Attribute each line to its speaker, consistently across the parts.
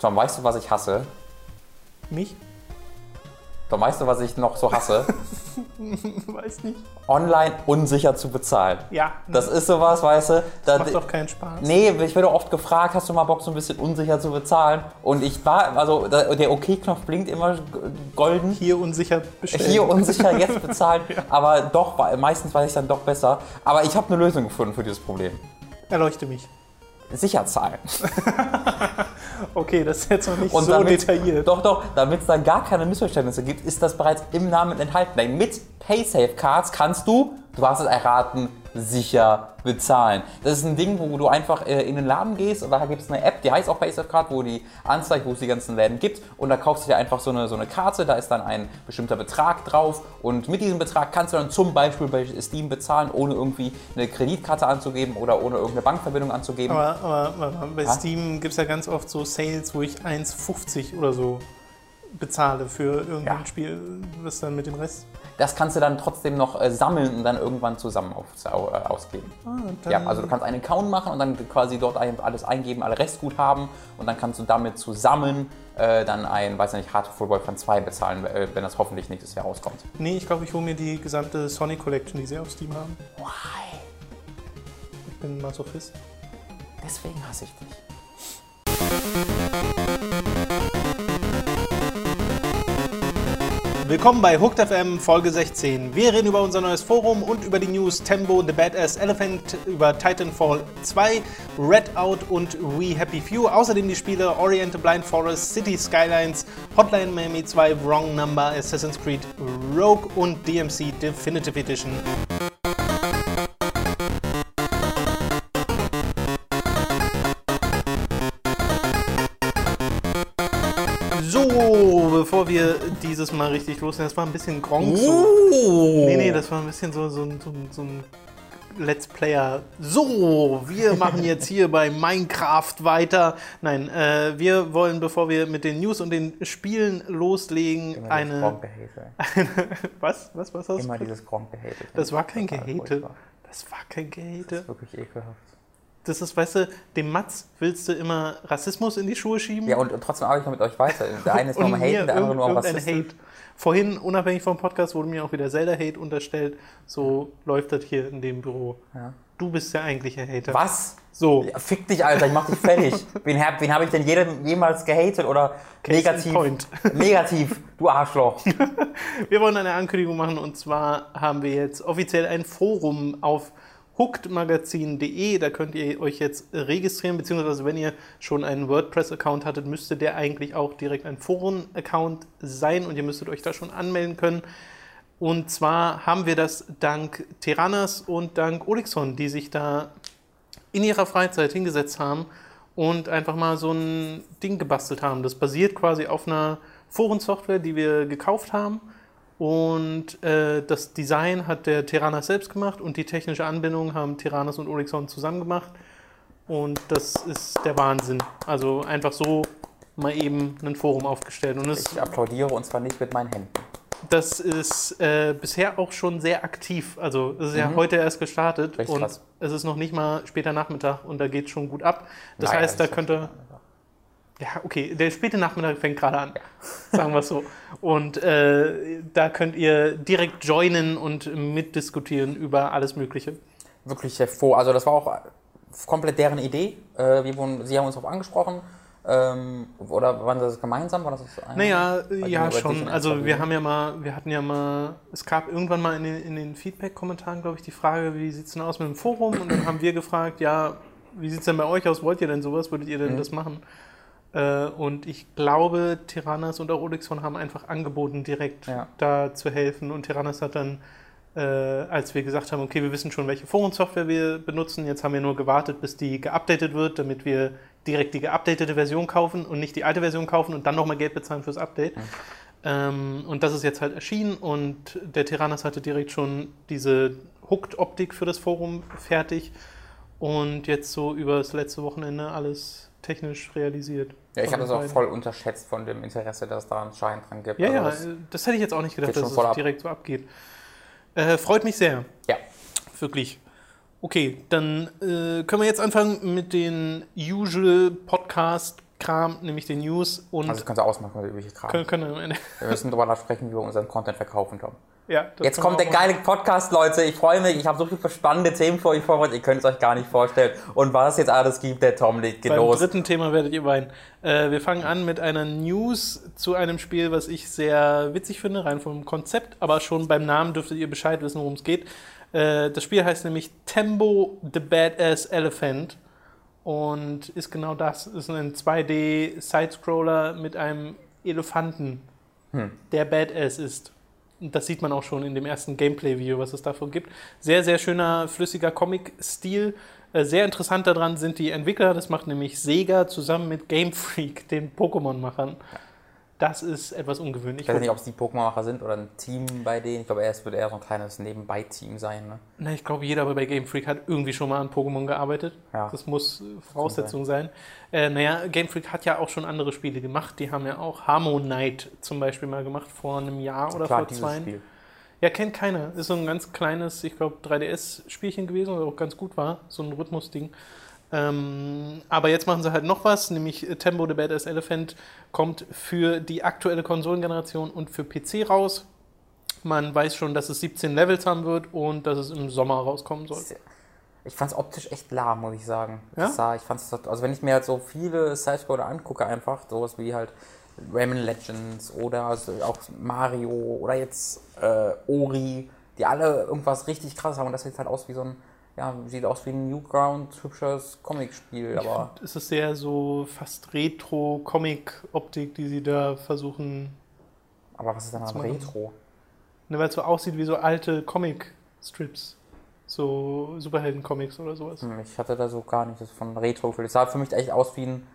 Speaker 1: Tom, weißt du, was ich hasse?
Speaker 2: Mich?
Speaker 1: Tom, weißt du, was ich noch so hasse?
Speaker 2: Weiß nicht.
Speaker 1: Online unsicher zu bezahlen.
Speaker 2: Ja.
Speaker 1: Das ist sowas, weißt du? Da,
Speaker 2: macht doch keinen Spaß.
Speaker 1: Nee, ich werde oft gefragt, hast du mal Bock, so ein bisschen unsicher zu bezahlen? Und ich war, also der OK-Knopf blinkt immer golden.
Speaker 2: Hier unsicher bestellen.
Speaker 1: Hier unsicher jetzt bezahlen, aber doch, meistens weiß ich dann doch besser. Aber ich habe eine Lösung gefunden für dieses Problem.
Speaker 2: Erleuchte mich.
Speaker 1: Sicher zahlen.
Speaker 2: Okay, das ist jetzt noch nicht
Speaker 1: Und
Speaker 2: so detailliert.
Speaker 1: Doch, doch, damit es dann gar keine Missverständnisse gibt, ist das bereits im Namen enthalten. Denn mit PaySafe Cards kannst du, du hast es erraten, sicher bezahlen. Das ist ein Ding, wo du einfach äh, in den Laden gehst und da gibt es eine App, die heißt auch PaySafe Card, wo die anzeigt, wo es die ganzen Läden gibt und da kaufst du dir einfach so eine, so eine Karte, da ist dann ein bestimmter Betrag drauf und mit diesem Betrag kannst du dann zum Beispiel bei Steam bezahlen, ohne irgendwie eine Kreditkarte anzugeben oder ohne irgendeine Bankverbindung anzugeben.
Speaker 2: Aber, aber, aber bei
Speaker 1: Ha?
Speaker 2: Steam gibt es ja ganz oft so Sales, wo ich 1,50 oder so bezahle für irgendein
Speaker 1: Ja.
Speaker 2: Spiel. Was dann mit dem Rest?
Speaker 1: Das kannst du dann trotzdem noch äh, sammeln und dann irgendwann zusammen auf, au- äh, ausgeben.
Speaker 2: Ah,
Speaker 1: Ja, also du kannst einen Account machen und dann quasi dort alles eingeben, alle Restguthaben und dann kannst du damit zusammen äh, dann ein, weiß nicht, Hard Football von 2 bezahlen, äh, wenn das hoffentlich nächstes Jahr rauskommt.
Speaker 2: Nee, ich glaube, ich hole mir die gesamte Sonic Collection, die sie auf Steam haben.
Speaker 1: Why?
Speaker 2: Ich bin Masochist.
Speaker 1: Deswegen hasse ich dich.
Speaker 2: Willkommen bei Hooked FM Folge 16. Wir reden über unser neues Forum und über die News Tembo, The Badass Elephant, über Titanfall 2, Redout und We Happy Few. Außerdem die Spiele Oriental Blind Forest, City Skylines, Hotline Miami 2, Wrong Number, Assassin's Creed Rogue und DMC Definitive Edition. Bevor wir dieses Mal richtig loslegen, das war ein bisschen Gronk. So.
Speaker 1: Oh.
Speaker 2: Nee, nee, das war ein bisschen so, so, ein- so, so ein Let's Player. So, wir machen jetzt hier bei Minecraft weiter. Nein, äh, wir wollen, bevor wir mit den News und den Spielen loslegen, eine.
Speaker 1: Gronk-Gehate.
Speaker 2: Was? Was? Was hast du?
Speaker 1: Immer dieses Gronk-Gehate.
Speaker 2: Das war kein Gehate. Das war kein
Speaker 1: Das
Speaker 2: Gehate.
Speaker 1: ist wirklich ekelhaft.
Speaker 2: Das ist, weißt du, dem Matz willst du immer Rassismus in die Schuhe schieben.
Speaker 1: Ja, und trotzdem arbeite ich noch mit euch weiter. Der eine ist
Speaker 2: und
Speaker 1: nochmal
Speaker 2: mir
Speaker 1: haten, der andere nur
Speaker 2: irgendein
Speaker 1: rassistisch.
Speaker 2: Hate. Vorhin, unabhängig vom Podcast, wurde mir auch wieder Zelda-Hate unterstellt. So läuft das hier in dem Büro.
Speaker 1: Ja.
Speaker 2: Du bist der eigentliche Hater.
Speaker 1: Was?
Speaker 2: So,
Speaker 1: Ja, fick dich, Alter, ich mach dich fertig. wen hab, wen hab ich denn jedem, jemals gehatet oder
Speaker 2: Case
Speaker 1: negativ?
Speaker 2: point.
Speaker 1: Negativ, du Arschloch.
Speaker 2: wir wollen eine Ankündigung machen und zwar haben wir jetzt offiziell ein Forum auf hookedmagazin.de. Da könnt ihr euch jetzt registrieren, beziehungsweise wenn ihr schon einen WordPress-Account hattet, müsste der eigentlich auch direkt ein Foren-Account sein und ihr müsstet euch da schon anmelden können. Und zwar haben wir das dank Teranas und dank Olixon, die sich da in ihrer Freizeit hingesetzt haben und einfach mal so ein Ding gebastelt haben. Das basiert quasi auf einer Forensoftware, die wir gekauft haben. Und äh, das Design hat der Teranas selbst gemacht und die technische Anbindung haben Teranas und Olixon zusammen gemacht. Und das ist der Wahnsinn. Also einfach so mal eben ein Forum aufgestellt. Und es,
Speaker 1: Ich applaudiere und zwar nicht mit meinen Händen.
Speaker 2: das ist äh, bisher auch schon sehr aktiv. Also es ist ja heute erst gestartet
Speaker 1: Recht
Speaker 2: und
Speaker 1: krass.
Speaker 2: es ist noch nicht mal später Nachmittag und da geht schon gut ab. Das
Speaker 1: Naja,
Speaker 2: heißt, da
Speaker 1: ist
Speaker 2: könnt ihr. Ja, okay, der späte Nachmittag fängt gerade an, sagen wir es so. Und äh, da könnt ihr direkt joinen und mitdiskutieren über alles Mögliche.
Speaker 1: Wirklich hervor. Also das war auch komplett deren Idee. Äh, wir wurden, sie haben uns darauf angesprochen. Ähm, oder waren das gemeinsam? War das ein,
Speaker 2: Naja, ja schon. Also wir haben ja mal, wir hatten ja mal, es gab irgendwann mal in den, in den Feedback-Kommentaren, glaube ich, die Frage, wie sieht es denn aus mit dem Forum? Und dann haben wir gefragt, ja, wie sieht es denn bei euch aus? Wollt ihr denn sowas? Würdet ihr denn
Speaker 1: Mhm.
Speaker 2: das machen? Äh, und ich glaube, Tyrannas und auch haben einfach angeboten, direkt
Speaker 1: Ja.
Speaker 2: da zu helfen. Und Tyrannas hat dann, äh, als wir gesagt haben, okay, wir wissen schon, welche Forensoftware wir benutzen, jetzt haben wir nur gewartet, bis die geupdatet wird, damit wir direkt die geupdatete Version kaufen und nicht die alte Version kaufen und dann nochmal Geld bezahlen fürs Update. Ähm, und das ist jetzt halt erschienen und der Tyrannas hatte direkt schon diese Hooked-Optik für das Forum fertig und jetzt so über das letzte Wochenende alles technisch realisiert.
Speaker 1: Ja, ich habe das auch voll unterschätzt von dem Interesse, das da anscheinend dran gibt.
Speaker 2: Ja,
Speaker 1: Also
Speaker 2: ja,
Speaker 1: das-
Speaker 2: das hätte ich jetzt auch nicht gedacht, dass es
Speaker 1: ab.
Speaker 2: direkt so abgeht. Äh, freut mich sehr,
Speaker 1: ja.
Speaker 2: wirklich. Okay, dann äh, können wir jetzt anfangen mit den usual Podcast Kram, nämlich den News und
Speaker 1: Also das kannst du ausmachen, der übliche Kram.
Speaker 2: können, können am Ende.
Speaker 1: Wir müssen darüber sprechen, wie wir unseren Content verkaufen, Tom.
Speaker 2: Ja,
Speaker 1: Jetzt kommt der geile Podcast, Leute. Ich freue mich. Ich habe so viele spannende Themen für euch vorbereitet. Ihr könnt es euch gar nicht vorstellen. Und was es jetzt alles gibt, der Tom legt geht
Speaker 2: Beim
Speaker 1: los.
Speaker 2: dritten Thema werdet ihr weinen. Äh, wir fangen an mit einer News zu einem Spiel, was ich sehr witzig finde, rein vom Konzept, aber schon beim Namen dürftet ihr Bescheid wissen, worum es geht. Äh, das Spiel heißt nämlich Tembo the Badass Elephant und ist genau das. Ist ein 2D-Sidescroller mit einem Elefanten,
Speaker 1: Hm.
Speaker 2: der Badass ist. Das sieht man auch schon in dem ersten Gameplay-Video, was es davon gibt. Sehr, sehr schöner, flüssiger Comic-Stil. Äh, Sehr interessant daran sind die Entwickler. Das macht nämlich Sega zusammen mit Game Freak, den Pokémon-Machern. Das ist etwas ungewöhnlich.
Speaker 1: Ich weiß nicht, ob es die Pokémon-Macher sind oder ein Team bei denen. Ich glaube, es wird eher so ein kleines Nebenbei-Team sein. Ne?
Speaker 2: Na, ich glaube, jeder bei Game Freak hat irgendwie schon mal an Pokémon gearbeitet.
Speaker 1: Ja.
Speaker 2: Das muss Voraussetzung sein. Äh, naja, Game Freak hat ja auch schon andere Spiele gemacht. Die haben ja auch Harmonite zum Beispiel mal gemacht vor einem Jahr oder
Speaker 1: Klar,
Speaker 2: vor zwei.
Speaker 1: Spiel.
Speaker 2: Ja, kennt keiner. Ist so ein ganz kleines, ich glaube, 3DS-Spielchen gewesen, was auch ganz gut war. So ein Rhythmusding. Ähm, aber jetzt machen sie halt noch was, nämlich Tembo the Badass Elephant kommt für die aktuelle Konsolengeneration und für PC raus. Man weiß schon, dass es 17 Levels haben wird und dass es im Sommer rauskommen soll.
Speaker 1: Ich fand es optisch echt lahm, muss ich sagen.
Speaker 2: Ja?
Speaker 1: Sah, ich fand's, also wenn ich mir halt so viele Sidescroller angucke, einfach sowas wie halt Rayman Legends oder also auch Mario oder jetzt äh, Ori, die alle irgendwas richtig krasses haben und das sieht halt aus wie so ein, ja, sieht aus wie ein Newground hübsches Comicspiel, aber
Speaker 2: find, es ist sehr so fast Retro-Comic-Optik, die sie da versuchen,
Speaker 1: aber was ist denn an Retro?
Speaker 2: ne, weil es so aussieht wie so alte Comic-Strips. So Superhelden-Comics oder sowas.
Speaker 1: Hm, Ich hatte da so gar nicht das von Retro gefühlt. Es sah für mich echt aus wie ein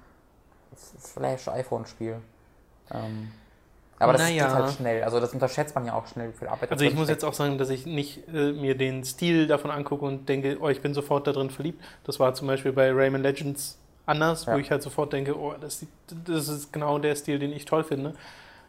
Speaker 1: Flash-iPhone-Spiel. Ähm, aber das
Speaker 2: Naja.
Speaker 1: geht halt schnell. Also das unterschätzt man ja auch schnell, wie viel Arbeit
Speaker 2: Also ich muss
Speaker 1: steckt.
Speaker 2: jetzt auch sagen, dass ich nicht äh, mir den Stil davon angucke und denke, oh, ich bin sofort da drin verliebt. Das war zum Beispiel bei Rayman Legends anders,
Speaker 1: Ja.
Speaker 2: wo ich halt sofort denke, oh, das, sieht, das ist genau der Stil, den ich toll finde.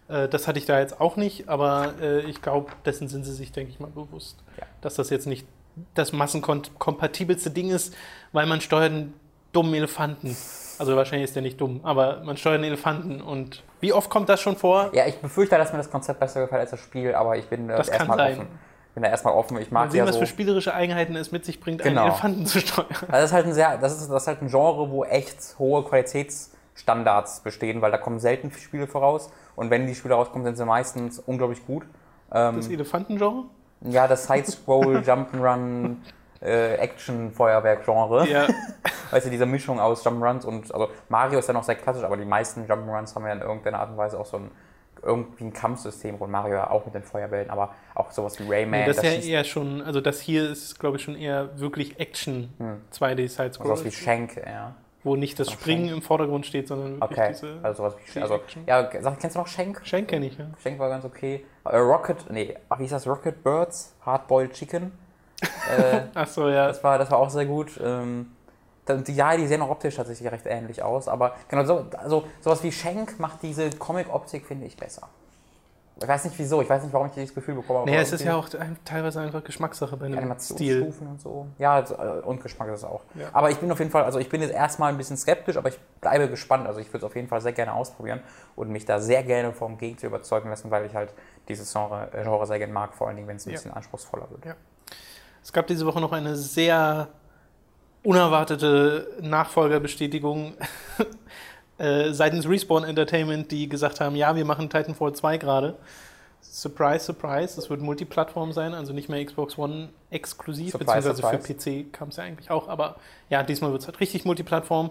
Speaker 2: Äh, das hatte ich da jetzt auch nicht, aber äh, ich glaube, dessen sind sie sich, denke ich mal, bewusst.
Speaker 1: Ja.
Speaker 2: Dass das jetzt nicht das massenkompatibelste Ding ist, weil man steuert einen dummen Elefanten. Also wahrscheinlich ist der nicht dumm, aber man steuert einen Elefanten und wie oft kommt das schon vor?
Speaker 1: Ja, ich befürchte, dass mir das Konzept besser gefällt als das Spiel, aber ich bin
Speaker 2: kann
Speaker 1: erstmal
Speaker 2: sein.
Speaker 1: offen. Bin da erstmal offen. Ich
Speaker 2: Mal
Speaker 1: mag
Speaker 2: sehen,
Speaker 1: ja
Speaker 2: was
Speaker 1: so.
Speaker 2: für spielerische Eigenheiten es mit sich bringt,
Speaker 1: Genau.
Speaker 2: einen Elefanten zu steuern.
Speaker 1: Also das ist halt ein sehr, das ist, das ist halt ein Genre, wo echt hohe Qualitätsstandards bestehen, weil da kommen selten Spiele voraus und wenn die Spiele rauskommen, sind sie meistens unglaublich gut. Ähm,
Speaker 2: Das Elefantengenre?
Speaker 1: ja, das Side-Scroll, Jump'n'Run, äh, Action-Feuerwerk-Genre.
Speaker 2: Ja.
Speaker 1: Weißt du, diese Mischung aus Jump'n'Runs und, also Mario ist ja noch sehr klassisch, aber die meisten Jump'n'Runs haben ja in irgendeiner Art und Weise auch so ein, irgendwie ein Kampfsystem und Mario ja auch mit den Feuerbällen, aber auch sowas wie Rayman,
Speaker 2: das ist ja eher schon, also das hier ist, glaube ich, schon eher wirklich Action
Speaker 1: Hm.
Speaker 2: 2D Sidescroller,
Speaker 1: sowas wie Shank, ja.
Speaker 2: wo nicht das Springen im Vordergrund steht, sondern wirklich
Speaker 1: Okay,
Speaker 2: diese
Speaker 1: also sowas wie also,
Speaker 2: Action.
Speaker 1: ja, sag, kennst du noch Shank?
Speaker 2: Schenk kenne ich, ja.
Speaker 1: Shank war ganz okay. Äh, Rocket, nee, ach, wie hieß das? Rocket Birds, Hardboiled Chicken. Äh,
Speaker 2: Ach so, ja.
Speaker 1: das, war, das war auch sehr gut. Ähm, ja, die sehen auch optisch tatsächlich recht ähnlich aus, aber genau so, also sowas wie Shank macht diese Comic-Optik, finde ich, besser. Ich weiß nicht wieso, ich weiß nicht, warum ich dieses Gefühl bekomme.
Speaker 2: Naja, es ist ja auch teilweise einfach Geschmackssache bei einem Stil.
Speaker 1: Und so. Ja, also, äh, und Geschmack ist es auch.
Speaker 2: Ja.
Speaker 1: Aber ich bin auf jeden Fall, also ich bin jetzt erstmal ein bisschen skeptisch, aber ich bleibe gespannt. Also ich würde es auf jeden Fall sehr gerne ausprobieren und mich da sehr gerne vom Gegenteil überzeugen lassen, weil ich halt dieses Genre, Genre sehr gerne mag, vor allen Dingen, wenn es ein
Speaker 2: Ja.
Speaker 1: bisschen anspruchsvoller wird.
Speaker 2: Es gab diese Woche noch eine sehr unerwartete Nachfolgerbestätigung äh, seitens Respawn Entertainment, die gesagt haben, ja, wir machen Titanfall 2 gerade. Surprise, surprise, es wird Multiplattform sein, also nicht mehr Xbox One exklusiv,
Speaker 1: Surprise,
Speaker 2: beziehungsweise für PC kam es ja eigentlich auch, aber ja, diesmal wird es halt richtig Multiplattform.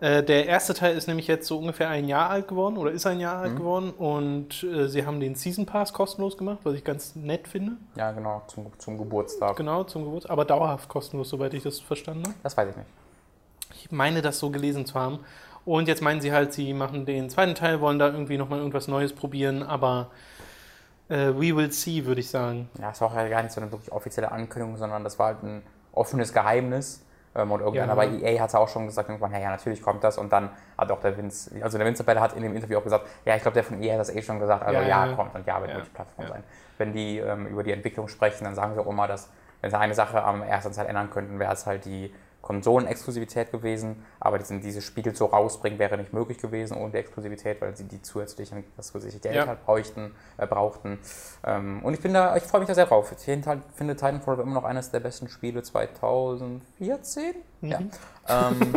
Speaker 2: Äh, der erste Teil ist nämlich jetzt so ungefähr ein Jahr alt geworden oder ist ein Jahr alt
Speaker 1: Mhm.
Speaker 2: geworden und äh, sie haben den Season Pass kostenlos gemacht, was ich ganz nett finde.
Speaker 1: Ja, genau, zum, zum Geburtstag.
Speaker 2: Genau, zum Geburtstag, aber dauerhaft kostenlos, soweit ich das verstanden habe.
Speaker 1: Das weiß ich nicht.
Speaker 2: Ich meine, das so gelesen zu haben. Und jetzt meinen sie halt, sie machen den zweiten Teil, wollen da irgendwie nochmal irgendwas Neues probieren, aber äh, we will see, würde ich sagen.
Speaker 1: Ja, es war auch ja gar nicht so eine wirklich offizielle Ankündigung, sondern das war halt ein offenes Geheimnis. Ähm, Und irgendeiner
Speaker 2: Ja.
Speaker 1: bei EA hat auch schon gesagt, irgendwann, ja, ja, natürlich kommt das. Und dann hat auch der Vince, also der Vince Bell hat in dem Interview auch gesagt, ja, ich glaube, der von EA hat das eh schon gesagt, also
Speaker 2: Ja,
Speaker 1: ja, kommt und ja, wird
Speaker 2: Ja.
Speaker 1: Multiplattform
Speaker 2: Ja.
Speaker 1: sein. Wenn die ähm, über die Entwicklung sprechen, dann sagen sie auch immer, dass, wenn sie eine Sache am ersten Teil ändern könnten, wäre es halt die Konsolenexklusivität gewesen, aber diesen, dieses Spiel so rausbringen wäre nicht möglich gewesen ohne die Exklusivität, weil sie die zusätzlichen, Geld
Speaker 2: Ja.
Speaker 1: halt bräuchten, äh, brauchten. Ähm, und ich bin da, ich freue mich da sehr drauf. Ich finde Titanfall immer noch eines der besten Spiele 2014. Ja. Ähm,